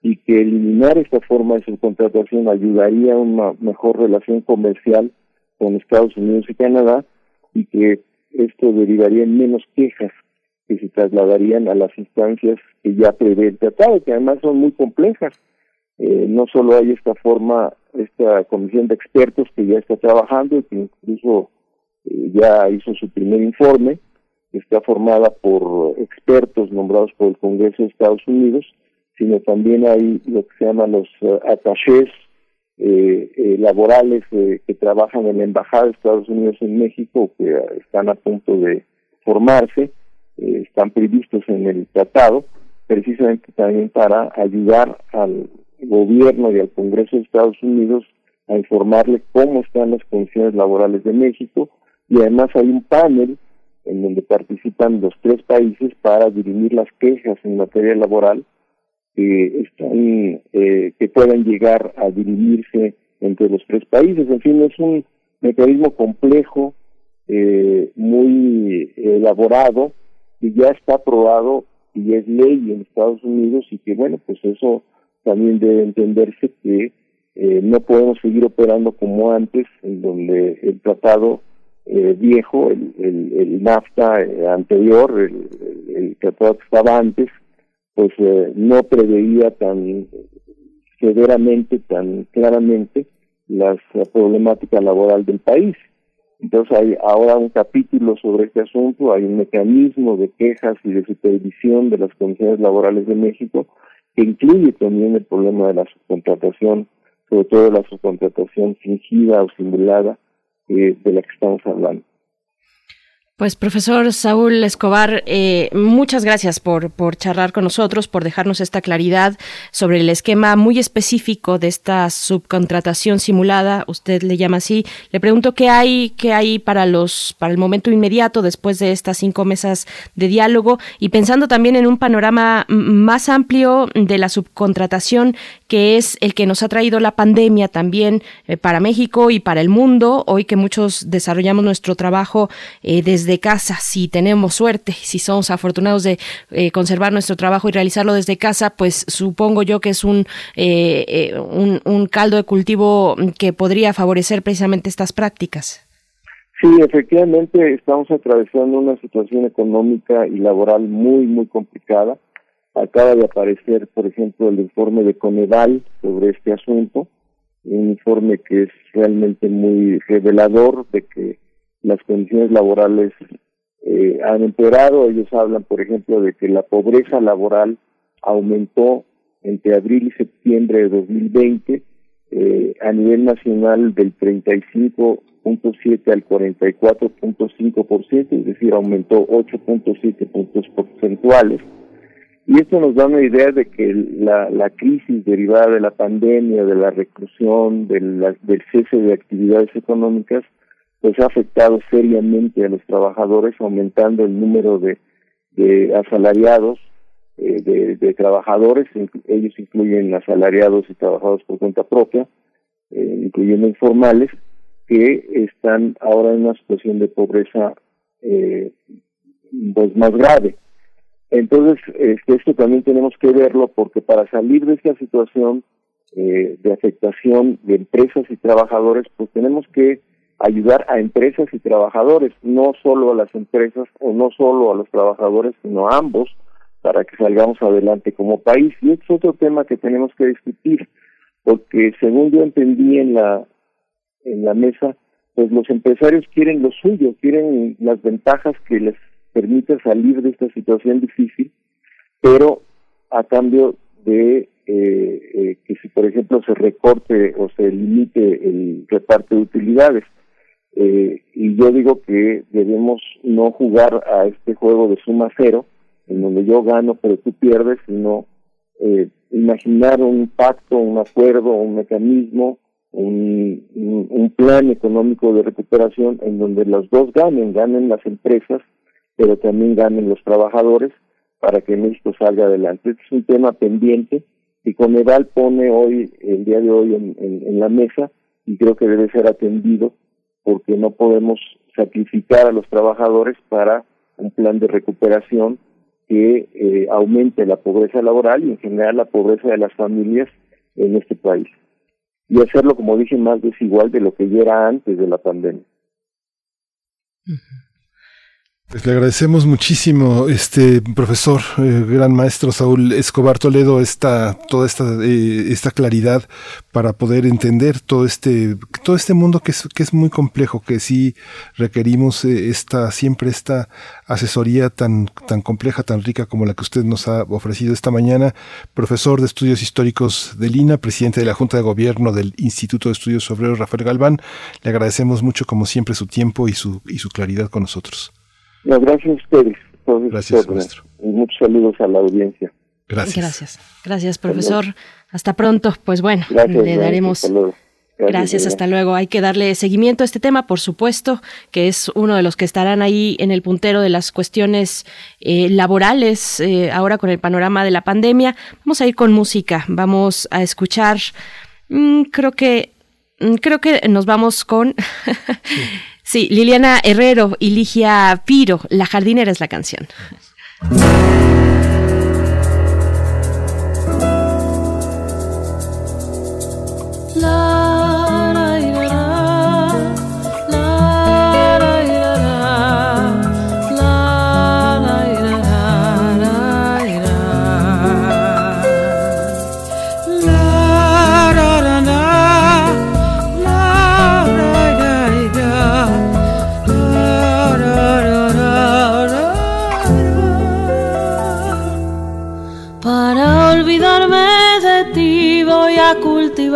y que eliminar esta forma de subcontratación ayudaría a una mejor relación comercial con Estados Unidos y Canadá y que esto derivaría en menos quejas que se trasladarían a las instancias que ya prevé el tratado, que además son muy complejas. Eh, no solo hay esta forma, esta comisión de expertos que ya está trabajando y que incluso eh, ya hizo su primer informe, que está formada por expertos nombrados por el Congreso de Estados Unidos, sino también hay lo que se llaman los uh, attachés eh, laborales que trabajan en la Embajada de Estados Unidos en México, que están a punto de formarse, están previstos en el tratado, precisamente también para ayudar al gobierno y al Congreso de Estados Unidos a informarle cómo están las condiciones laborales de México. Y además hay un panel en donde participan los tres países para dirimir las quejas en materia laboral que están eh, que puedan llegar a dirimirse entre los tres países. En fin, es un mecanismo complejo, eh, muy elaborado, que ya está aprobado y es ley en Estados Unidos y que, bueno, pues eso también debe entenderse que eh, no podemos seguir operando como antes, en donde el tratado eh, viejo, el, el, NAFTA eh, anterior, el, el, tratado que estaba antes, pues no preveía tan severamente, tan claramente la problemática laboral del país. Entonces hay ahora un capítulo sobre este asunto, hay un mecanismo de quejas y de supervisión de las condiciones laborales de México que incluye también el problema de la subcontratación, sobre todo la subcontratación fingida o simulada eh, de la que estamos hablando. Pues profesor Saúl Escobar, eh, muchas gracias por, charlar con nosotros, por dejarnos esta claridad sobre el esquema muy específico de esta subcontratación simulada, usted le llama así. Le pregunto qué hay, qué hay para los, para el momento inmediato después de estas cinco mesas de diálogo y pensando también en un panorama más amplio de la subcontratación que es el que nos ha traído la pandemia también eh, para México y para el mundo. Hoy que muchos desarrollamos nuestro trabajo eh, desde de casa, si tenemos suerte, si somos afortunados de eh, conservar nuestro trabajo y realizarlo desde casa, pues supongo yo que es un, eh, eh, un, un, caldo de cultivo que podría favorecer precisamente estas prácticas. Sí, efectivamente estamos atravesando una situación económica y laboral muy, muy complicada. Acaba de aparecer, por ejemplo, el informe de Coneval sobre este asunto, un informe que es realmente muy revelador de que las condiciones laborales eh, han empeorado. Ellos hablan, por ejemplo, de que la pobreza laboral aumentó entre abril y septiembre de 2020 eh, a nivel nacional del 35.7 al 44.5%, es decir, aumentó 8.7 puntos porcentuales. Y esto nos da una idea de que la, la crisis derivada de la pandemia, de la reclusión, de del cese de actividades económicas, pues ha afectado seriamente a los trabajadores, aumentando el número de, de asalariados, eh, de, trabajadores, ellos incluyen asalariados y trabajadores por cuenta propia, eh, incluyendo informales, que están ahora en una situación de pobreza eh, pues más grave. Entonces, este, esto también tenemos que verlo porque para salir de esta situación eh, de afectación de empresas y trabajadores, pues tenemos que ayudar a empresas y trabajadores, no solo a las empresas o no solo a los trabajadores, sino a ambos, para que salgamos adelante como país. Y este es otro tema que tenemos que discutir, porque según yo entendí en la, en la mesa, pues los empresarios quieren lo suyo, quieren las ventajas que les permite salir de esta situación difícil, pero a cambio de eh, eh, que si por ejemplo se recorte o se limite el reparto de utilidades. Eh, y yo digo que debemos no jugar a este juego de suma cero, en donde yo gano pero tú pierdes, sino eh, imaginar un pacto, un acuerdo, un mecanismo, un, un, plan económico de recuperación en donde los dos ganen, ganen las empresas, pero también ganen los trabajadores para que México salga adelante. Este es un tema pendiente y Coneval pone hoy, el día de hoy, en, en la mesa y creo que debe ser atendido porque no podemos sacrificar a los trabajadores para un plan de recuperación que eh, aumente la pobreza laboral y en general la pobreza de las familias en este país. Y hacerlo, como dije, más desigual de lo que ya era antes de la pandemia. Pues le agradecemos muchísimo, este profesor, eh, gran maestro Saúl Escobar Toledo, esta, toda esta, eh, esta claridad para poder entender todo este, todo este mundo que es, que es muy complejo, que sí requerimos eh, esta, siempre esta asesoría tan, tan compleja, tan rica como la que usted nos ha ofrecido esta mañana. Profesor de Estudios Históricos de Lina, presidente de la Junta de Gobierno del Instituto de Estudios Obreros Rafael Galván, le agradecemos mucho como siempre su tiempo y su, y su claridad con nosotros gracias a ustedes. gracias, maestro. Y muchos saludos a la audiencia. Gracias. Gracias, gracias profesor. Hasta pronto. Pues bueno, le daremos Gracias, hasta luego. Hay que darle seguimiento a este tema, por supuesto, que es uno de los que estarán ahí en el puntero de las cuestiones eh, laborales, eh, ahora con el panorama de la pandemia. Vamos a ir con música, vamos a escuchar, mm, creo que, mm, creo que nos vamos con, sí, [LAUGHS] Liliana Herrero y Ligia Piro, La jardinera es la canción.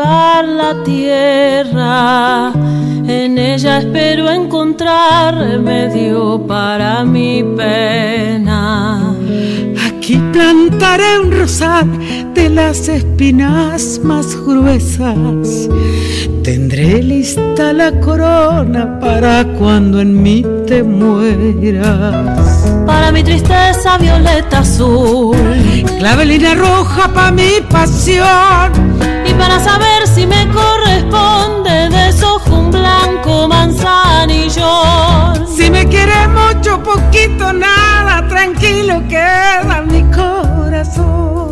Cultivar la tierra. En ella espero encontrar remedio para mi pena. Aquí plantaré un rosal de las espinas más gruesas. Tendré lista la corona para cuando en mí te mueras. Para mi tristeza violeta azul. Clavelina roja para mi pasión. Para saber si me corresponde deshojo un blanco manzanillón. Si me quiere mucho, poquito, nada, tranquilo queda mi corazón.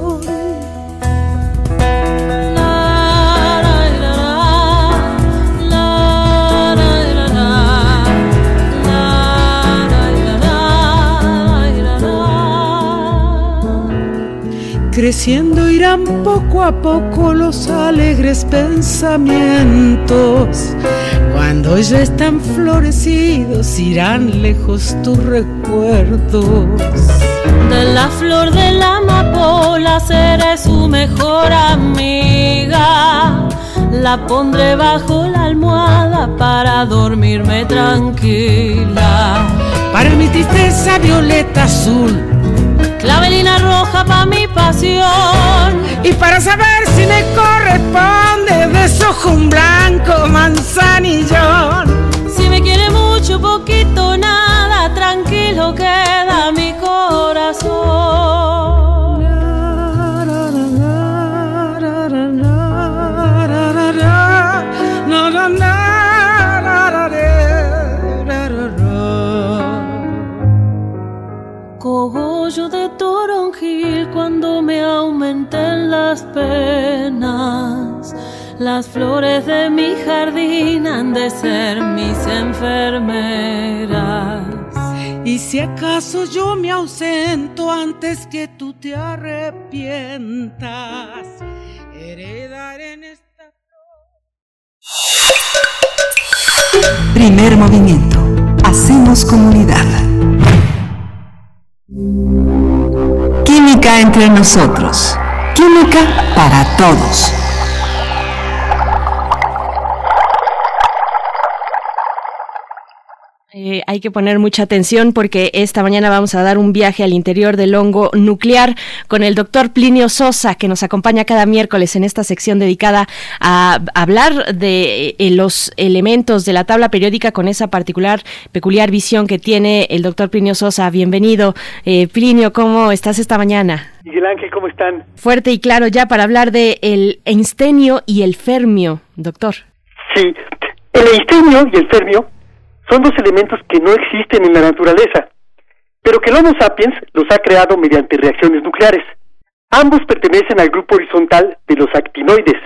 Creciendo irán poco a poco los alegres pensamientos. Cuando ya están florecidos irán lejos tus recuerdos. De la flor de la amapola seré su mejor amiga. La pondré bajo la almohada para dormirme tranquila. Para mi tristeza violeta azul clavelina roja pa' mi pasión. Y para saber si me corresponde, desojo un blanco manzanillón. Si me quiere mucho, poquito, nada, tranquilo queda mi corazón. Aumenten las penas. Las flores de mi jardín han de ser mis enfermeras. Y si acaso yo me ausento antes que tú te arrepientas, heredaré en esta Primer movimiento. Hacemos comunidad. Química entre nosotros. Química para todos. Eh, hay que poner mucha atención porque esta mañana vamos a dar un viaje al interior del hongo nuclear con el doctor Plinio Sosa, que nos acompaña cada miércoles en esta sección dedicada a hablar de eh, los elementos de la tabla periódica con esa particular, peculiar visión que tiene el doctor Plinio Sosa. Bienvenido. Eh, Plinio, ¿cómo estás esta mañana? Miguel Ángel, ¿cómo están? Fuerte y claro ya para hablar de el einstenio y el fermio, doctor. Sí, el einstenio y el fermio son dos elementos que no existen en la naturaleza, pero que el Homo sapiens los ha creado mediante reacciones nucleares. Ambos pertenecen al grupo horizontal de los actinoides.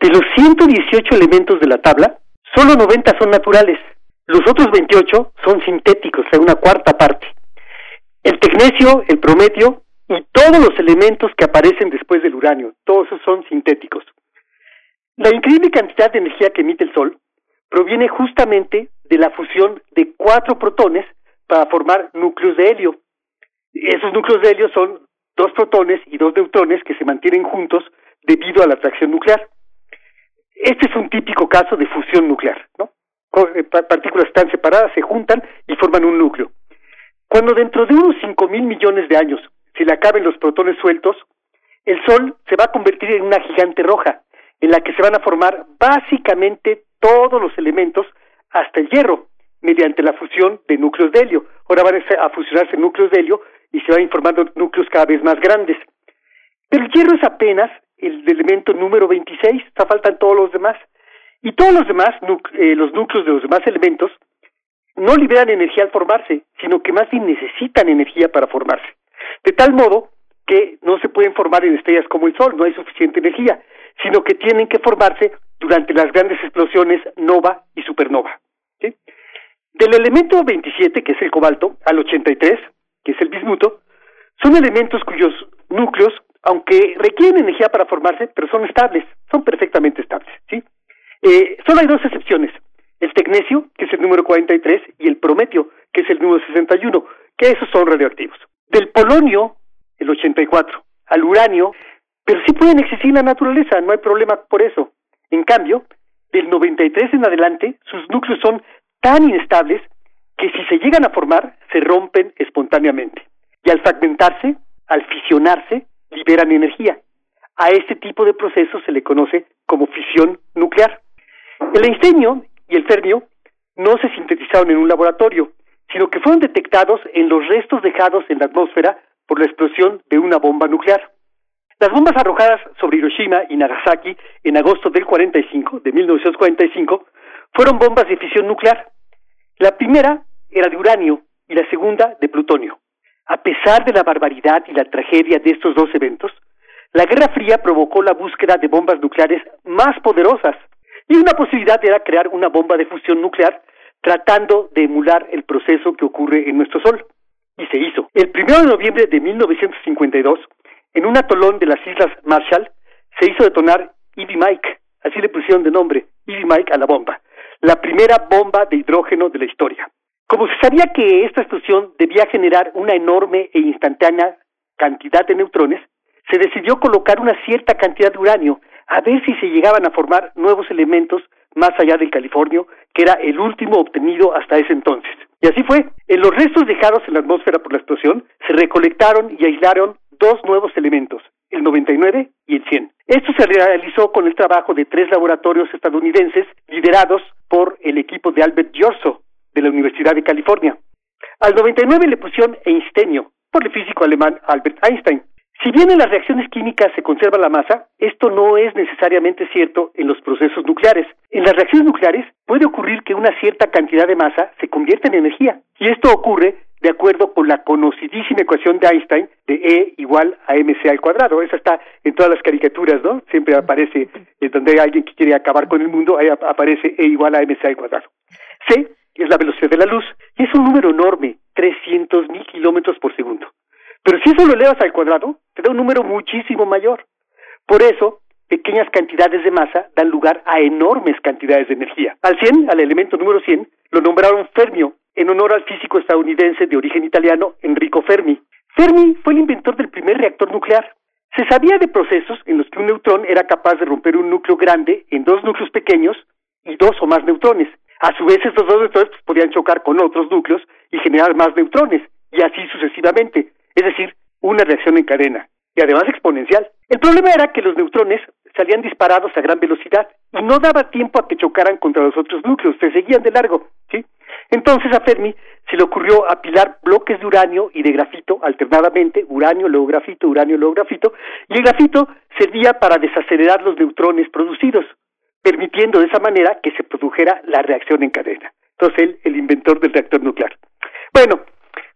De los 118 elementos de la tabla, solo 90 son naturales. Los otros 28 son sintéticos, o sea, una cuarta parte. El tecnecio, el prometio y todos los elementos que aparecen después del uranio, todos esos son sintéticos. La increíble cantidad de energía que emite el Sol proviene justamente de la fusión de cuatro protones para formar núcleos de helio. Esos núcleos de helio son dos protones y dos neutrones que se mantienen juntos debido a la atracción nuclear. Este es un típico caso de fusión nuclear, ¿no? Eh, partículas están separadas, se juntan y forman un núcleo. Cuando dentro de unos cinco mil millones de años se le acaben los protones sueltos, el Sol se va a convertir en una gigante roja en la que se van a formar básicamente todos los elementos hasta el hierro mediante la fusión de núcleos de helio. Ahora van a fusionarse núcleos de helio y se van informando núcleos cada vez más grandes. Pero el hierro es apenas el elemento número 26, está faltan todos los demás. Y todos los demás, eh, los núcleos de los demás elementos, no liberan energía al formarse, sino que más bien necesitan energía para formarse. De tal modo que no se pueden formar en estrellas como el Sol, no hay suficiente energía, sino que tienen que formarse durante las grandes explosiones nova y supernova. Del elemento 27, que es el cobalto, al 83, que es el bismuto, son elementos cuyos núcleos, aunque requieren energía para formarse, pero son estables, son perfectamente estables. Eh, solo hay dos excepciones, el tecnecio, que es el número 43, y el prometio, que es el número 61, que esos son radioactivos. Del polonio, el 84, al uranio, pero sí pueden existir en la naturaleza, no hay problema por eso. En cambio, del 93 en adelante, sus núcleos son tan inestables que si se llegan a formar, se rompen espontáneamente. Y al fragmentarse, al fisionarse, liberan energía. A este tipo de proceso se le conoce como fisión nuclear. El einsteinio y el fermio no se sintetizaron en un laboratorio, sino que fueron detectados en los restos dejados en la atmósfera por la explosión de una bomba nuclear. Las bombas arrojadas sobre Hiroshima y Nagasaki en agosto del 45, de 1945, fueron bombas de fisión nuclear. La primera era de uranio y la segunda de plutonio. A pesar de la barbaridad y la tragedia de estos dos eventos, la Guerra Fría provocó la búsqueda de bombas nucleares más poderosas y una posibilidad era crear una bomba de fusión nuclear tratando de emular el proceso que ocurre en nuestro Sol. Y se hizo. El 1 de noviembre de 1952, en un atolón de las Islas Marshall, se hizo detonar Ivy Mike, así le pusieron de nombre, Ivy Mike a la bomba la primera bomba de hidrógeno de la historia. Como se sabía que esta explosión debía generar una enorme e instantánea cantidad de neutrones, se decidió colocar una cierta cantidad de uranio a ver si se llegaban a formar nuevos elementos más allá del Californio, que era el último obtenido hasta ese entonces. Y así fue. En los restos dejados en la atmósfera por la explosión, se recolectaron y aislaron dos nuevos elementos, el 99 y el 100. Esto se realizó con el trabajo de tres laboratorios estadounidenses liderados por el equipo de Albert Giorso de la Universidad de California. Al 99 le pusieron Einsteinio por el físico alemán Albert Einstein. Si bien en las reacciones químicas se conserva la masa, esto no es necesariamente cierto en los procesos nucleares. En las reacciones nucleares puede ocurrir que una cierta cantidad de masa se convierta en energía, y esto ocurre de acuerdo con la conocidísima ecuación de Einstein de E igual a mc al cuadrado. Esa está en todas las caricaturas, ¿no? Siempre aparece, donde hay alguien que quiere acabar con el mundo, ahí aparece E igual a mc al cuadrado. C es la velocidad de la luz, y es un número enorme, 300 mil kilómetros por segundo. Pero si eso lo elevas al cuadrado, te da un número muchísimo mayor. Por eso, pequeñas cantidades de masa dan lugar a enormes cantidades de energía. Al 100, al elemento número 100, lo nombraron fermio, en honor al físico estadounidense de origen italiano Enrico Fermi. Fermi fue el inventor del primer reactor nuclear. Se sabía de procesos en los que un neutrón era capaz de romper un núcleo grande en dos núcleos pequeños y dos o más neutrones. A su vez, estos dos neutrones pues, podían chocar con otros núcleos y generar más neutrones, y así sucesivamente, es decir, una reacción en cadena, y además exponencial. El problema era que los neutrones salían disparados a gran velocidad y no daba tiempo a que chocaran contra los otros núcleos, se seguían de largo. Entonces a Fermi se le ocurrió apilar bloques de uranio y de grafito alternadamente, uranio, luego grafito, uranio, luego grafito, y el grafito servía para desacelerar los neutrones producidos, permitiendo de esa manera que se produjera la reacción en cadena. Entonces él, el inventor del reactor nuclear. Bueno,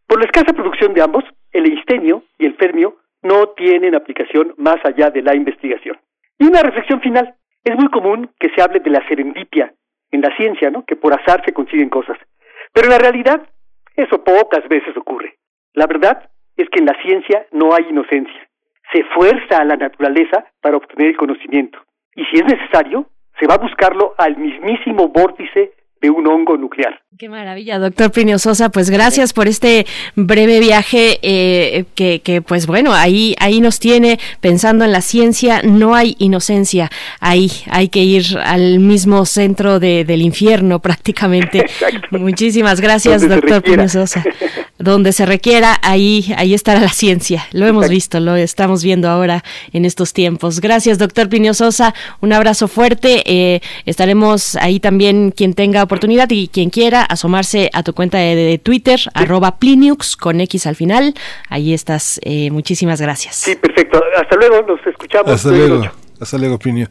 por la escasa producción de ambos, el einsteinio y el fermio no tienen aplicación más allá de la investigación. Y una reflexión final. Es muy común que se hable de la serendipia en la ciencia, ¿no? Que por azar se consiguen cosas. Pero en la realidad, eso pocas veces ocurre. La verdad es que en la ciencia no hay inocencia. Se fuerza a la naturaleza para obtener el conocimiento. Y si es necesario, se va a buscarlo al mismísimo vórtice de un hongo nuclear. Qué maravilla, doctor Plinio Sosa. Pues gracias por este breve viaje eh, que, que, pues bueno, ahí, ahí nos tiene pensando en la ciencia. No hay inocencia. Ahí hay que ir al mismo centro de, del infierno [LAUGHS] prácticamente. Exacto. Muchísimas gracias, doctor Plinio Sosa. Donde se requiera, ahí, ahí estará la ciencia. Lo hemos visto, lo estamos viendo ahora en estos tiempos. Gracias, doctor Plinio Sosa. Un abrazo fuerte. Eh, estaremos ahí también quien tenga oportunidad y quien quiera asomarse a tu cuenta de, Twitter, arroba Pliniux con X al final. Ahí estás. Eh, muchísimas gracias. Sí, perfecto. Hasta luego, nos escuchamos. Hasta luego. Hasta luego, Plinio.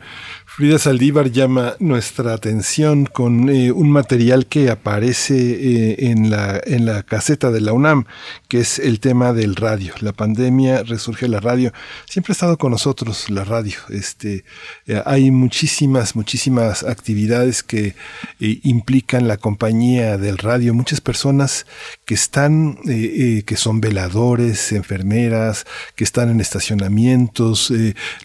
Frida Saldívar llama nuestra atención con eh, un material que aparece eh, en, la, en la caseta de la UNAM, que es el tema del radio. La pandemia resurge la radio. Siempre ha estado con nosotros la radio. Este, eh, hay muchísimas, muchísimas actividades que implican la compañía del radio. Muchas personas que están, que son veladores, enfermeras, que están en estacionamientos,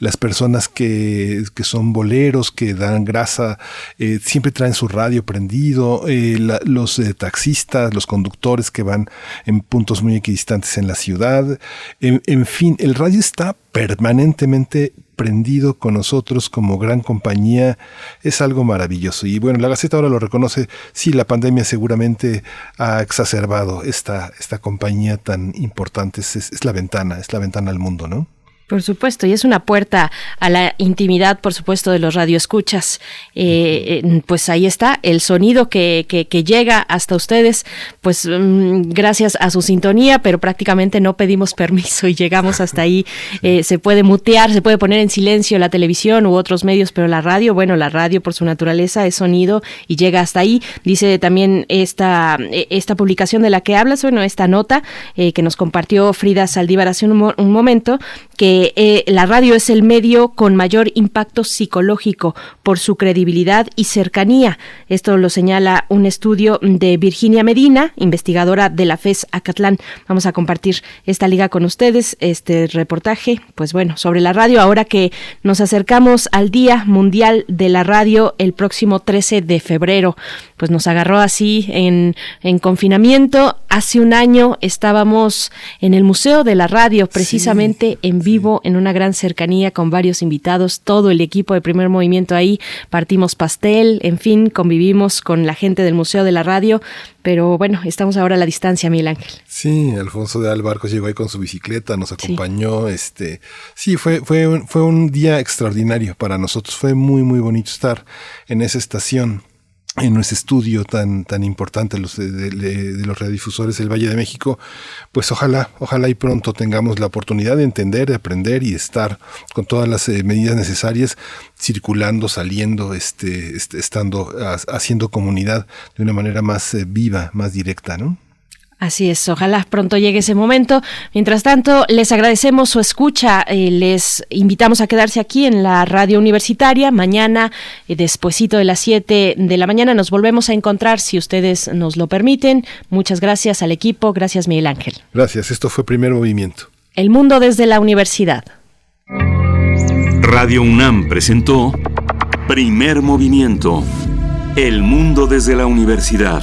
las personas que, que son boleros que dan grasa, eh, siempre traen su radio prendido, eh, los eh, taxistas, los conductores que van en puntos muy equidistantes en la ciudad, en, fin, el radio está permanentemente prendido con nosotros como gran compañía es algo maravilloso. Y bueno, la Gaceta ahora lo reconoce, sí, la pandemia seguramente ha exacerbado esta, esta compañía tan importante, es la ventana, es la ventana al mundo, ¿no? Por supuesto, y es una puerta a la intimidad, por supuesto, de los radioescuchas. Eh, pues ahí está, el sonido que, que, llega hasta ustedes, pues mm, gracias a su sintonía, pero prácticamente no pedimos permiso y llegamos hasta ahí. [LAUGHS] Eh, se puede mutear, se puede poner en silencio la televisión u otros medios, pero la radio, bueno, la radio por su naturaleza es sonido y llega hasta ahí. Dice también esta, e, esta publicación de la que hablas, bueno, esta nota eh, que nos compartió Frida Saldívar hace un, un momento, que eh, la radio es el medio con mayor impacto psicológico por su credibilidad y cercanía. Esto lo señala un estudio de Virginia Medina, investigadora de la FES Acatlán. Vamos a compartir esta liga con ustedes, este reportaje, pues bueno, sobre la radio, ahora que nos acercamos al Día Mundial de la Radio el próximo 13 de febrero pues nos agarró así en, en confinamiento. Hace un año estábamos en el Museo de la Radio, precisamente en vivo, en una gran cercanía con varios invitados, todo el equipo de primer movimiento ahí, partimos pastel, en fin, convivimos con la gente del Museo de la Radio, pero bueno, estamos ahora a la distancia, Miguel Ángel. Sí, Alfonso de Albarcos llegó ahí con su bicicleta, nos acompañó, sí. este, sí, fue, fue, fue un día extraordinario para nosotros, fue muy, muy bonito estar en esa estación en nuestro estudio tan, tan importante los de, los radiodifusores del Valle de México, pues ojalá, ojalá y pronto tengamos la oportunidad de entender, de aprender y estar con todas las eh, medidas necesarias, circulando, saliendo, este, este estando, haciendo comunidad de una manera más eh, viva, más directa, ¿no? Así es, ojalá pronto llegue ese momento. Mientras tanto, les agradecemos su escucha, eh, les invitamos a quedarse aquí en la radio universitaria. Mañana, eh, despuesito de las 7 de la mañana, nos volvemos a encontrar si ustedes nos lo permiten. Muchas gracias al equipo, gracias Miguel Ángel. Gracias, esto fue Primer Movimiento. El mundo desde la universidad. Radio UNAM presentó Primer Movimiento. El mundo desde la universidad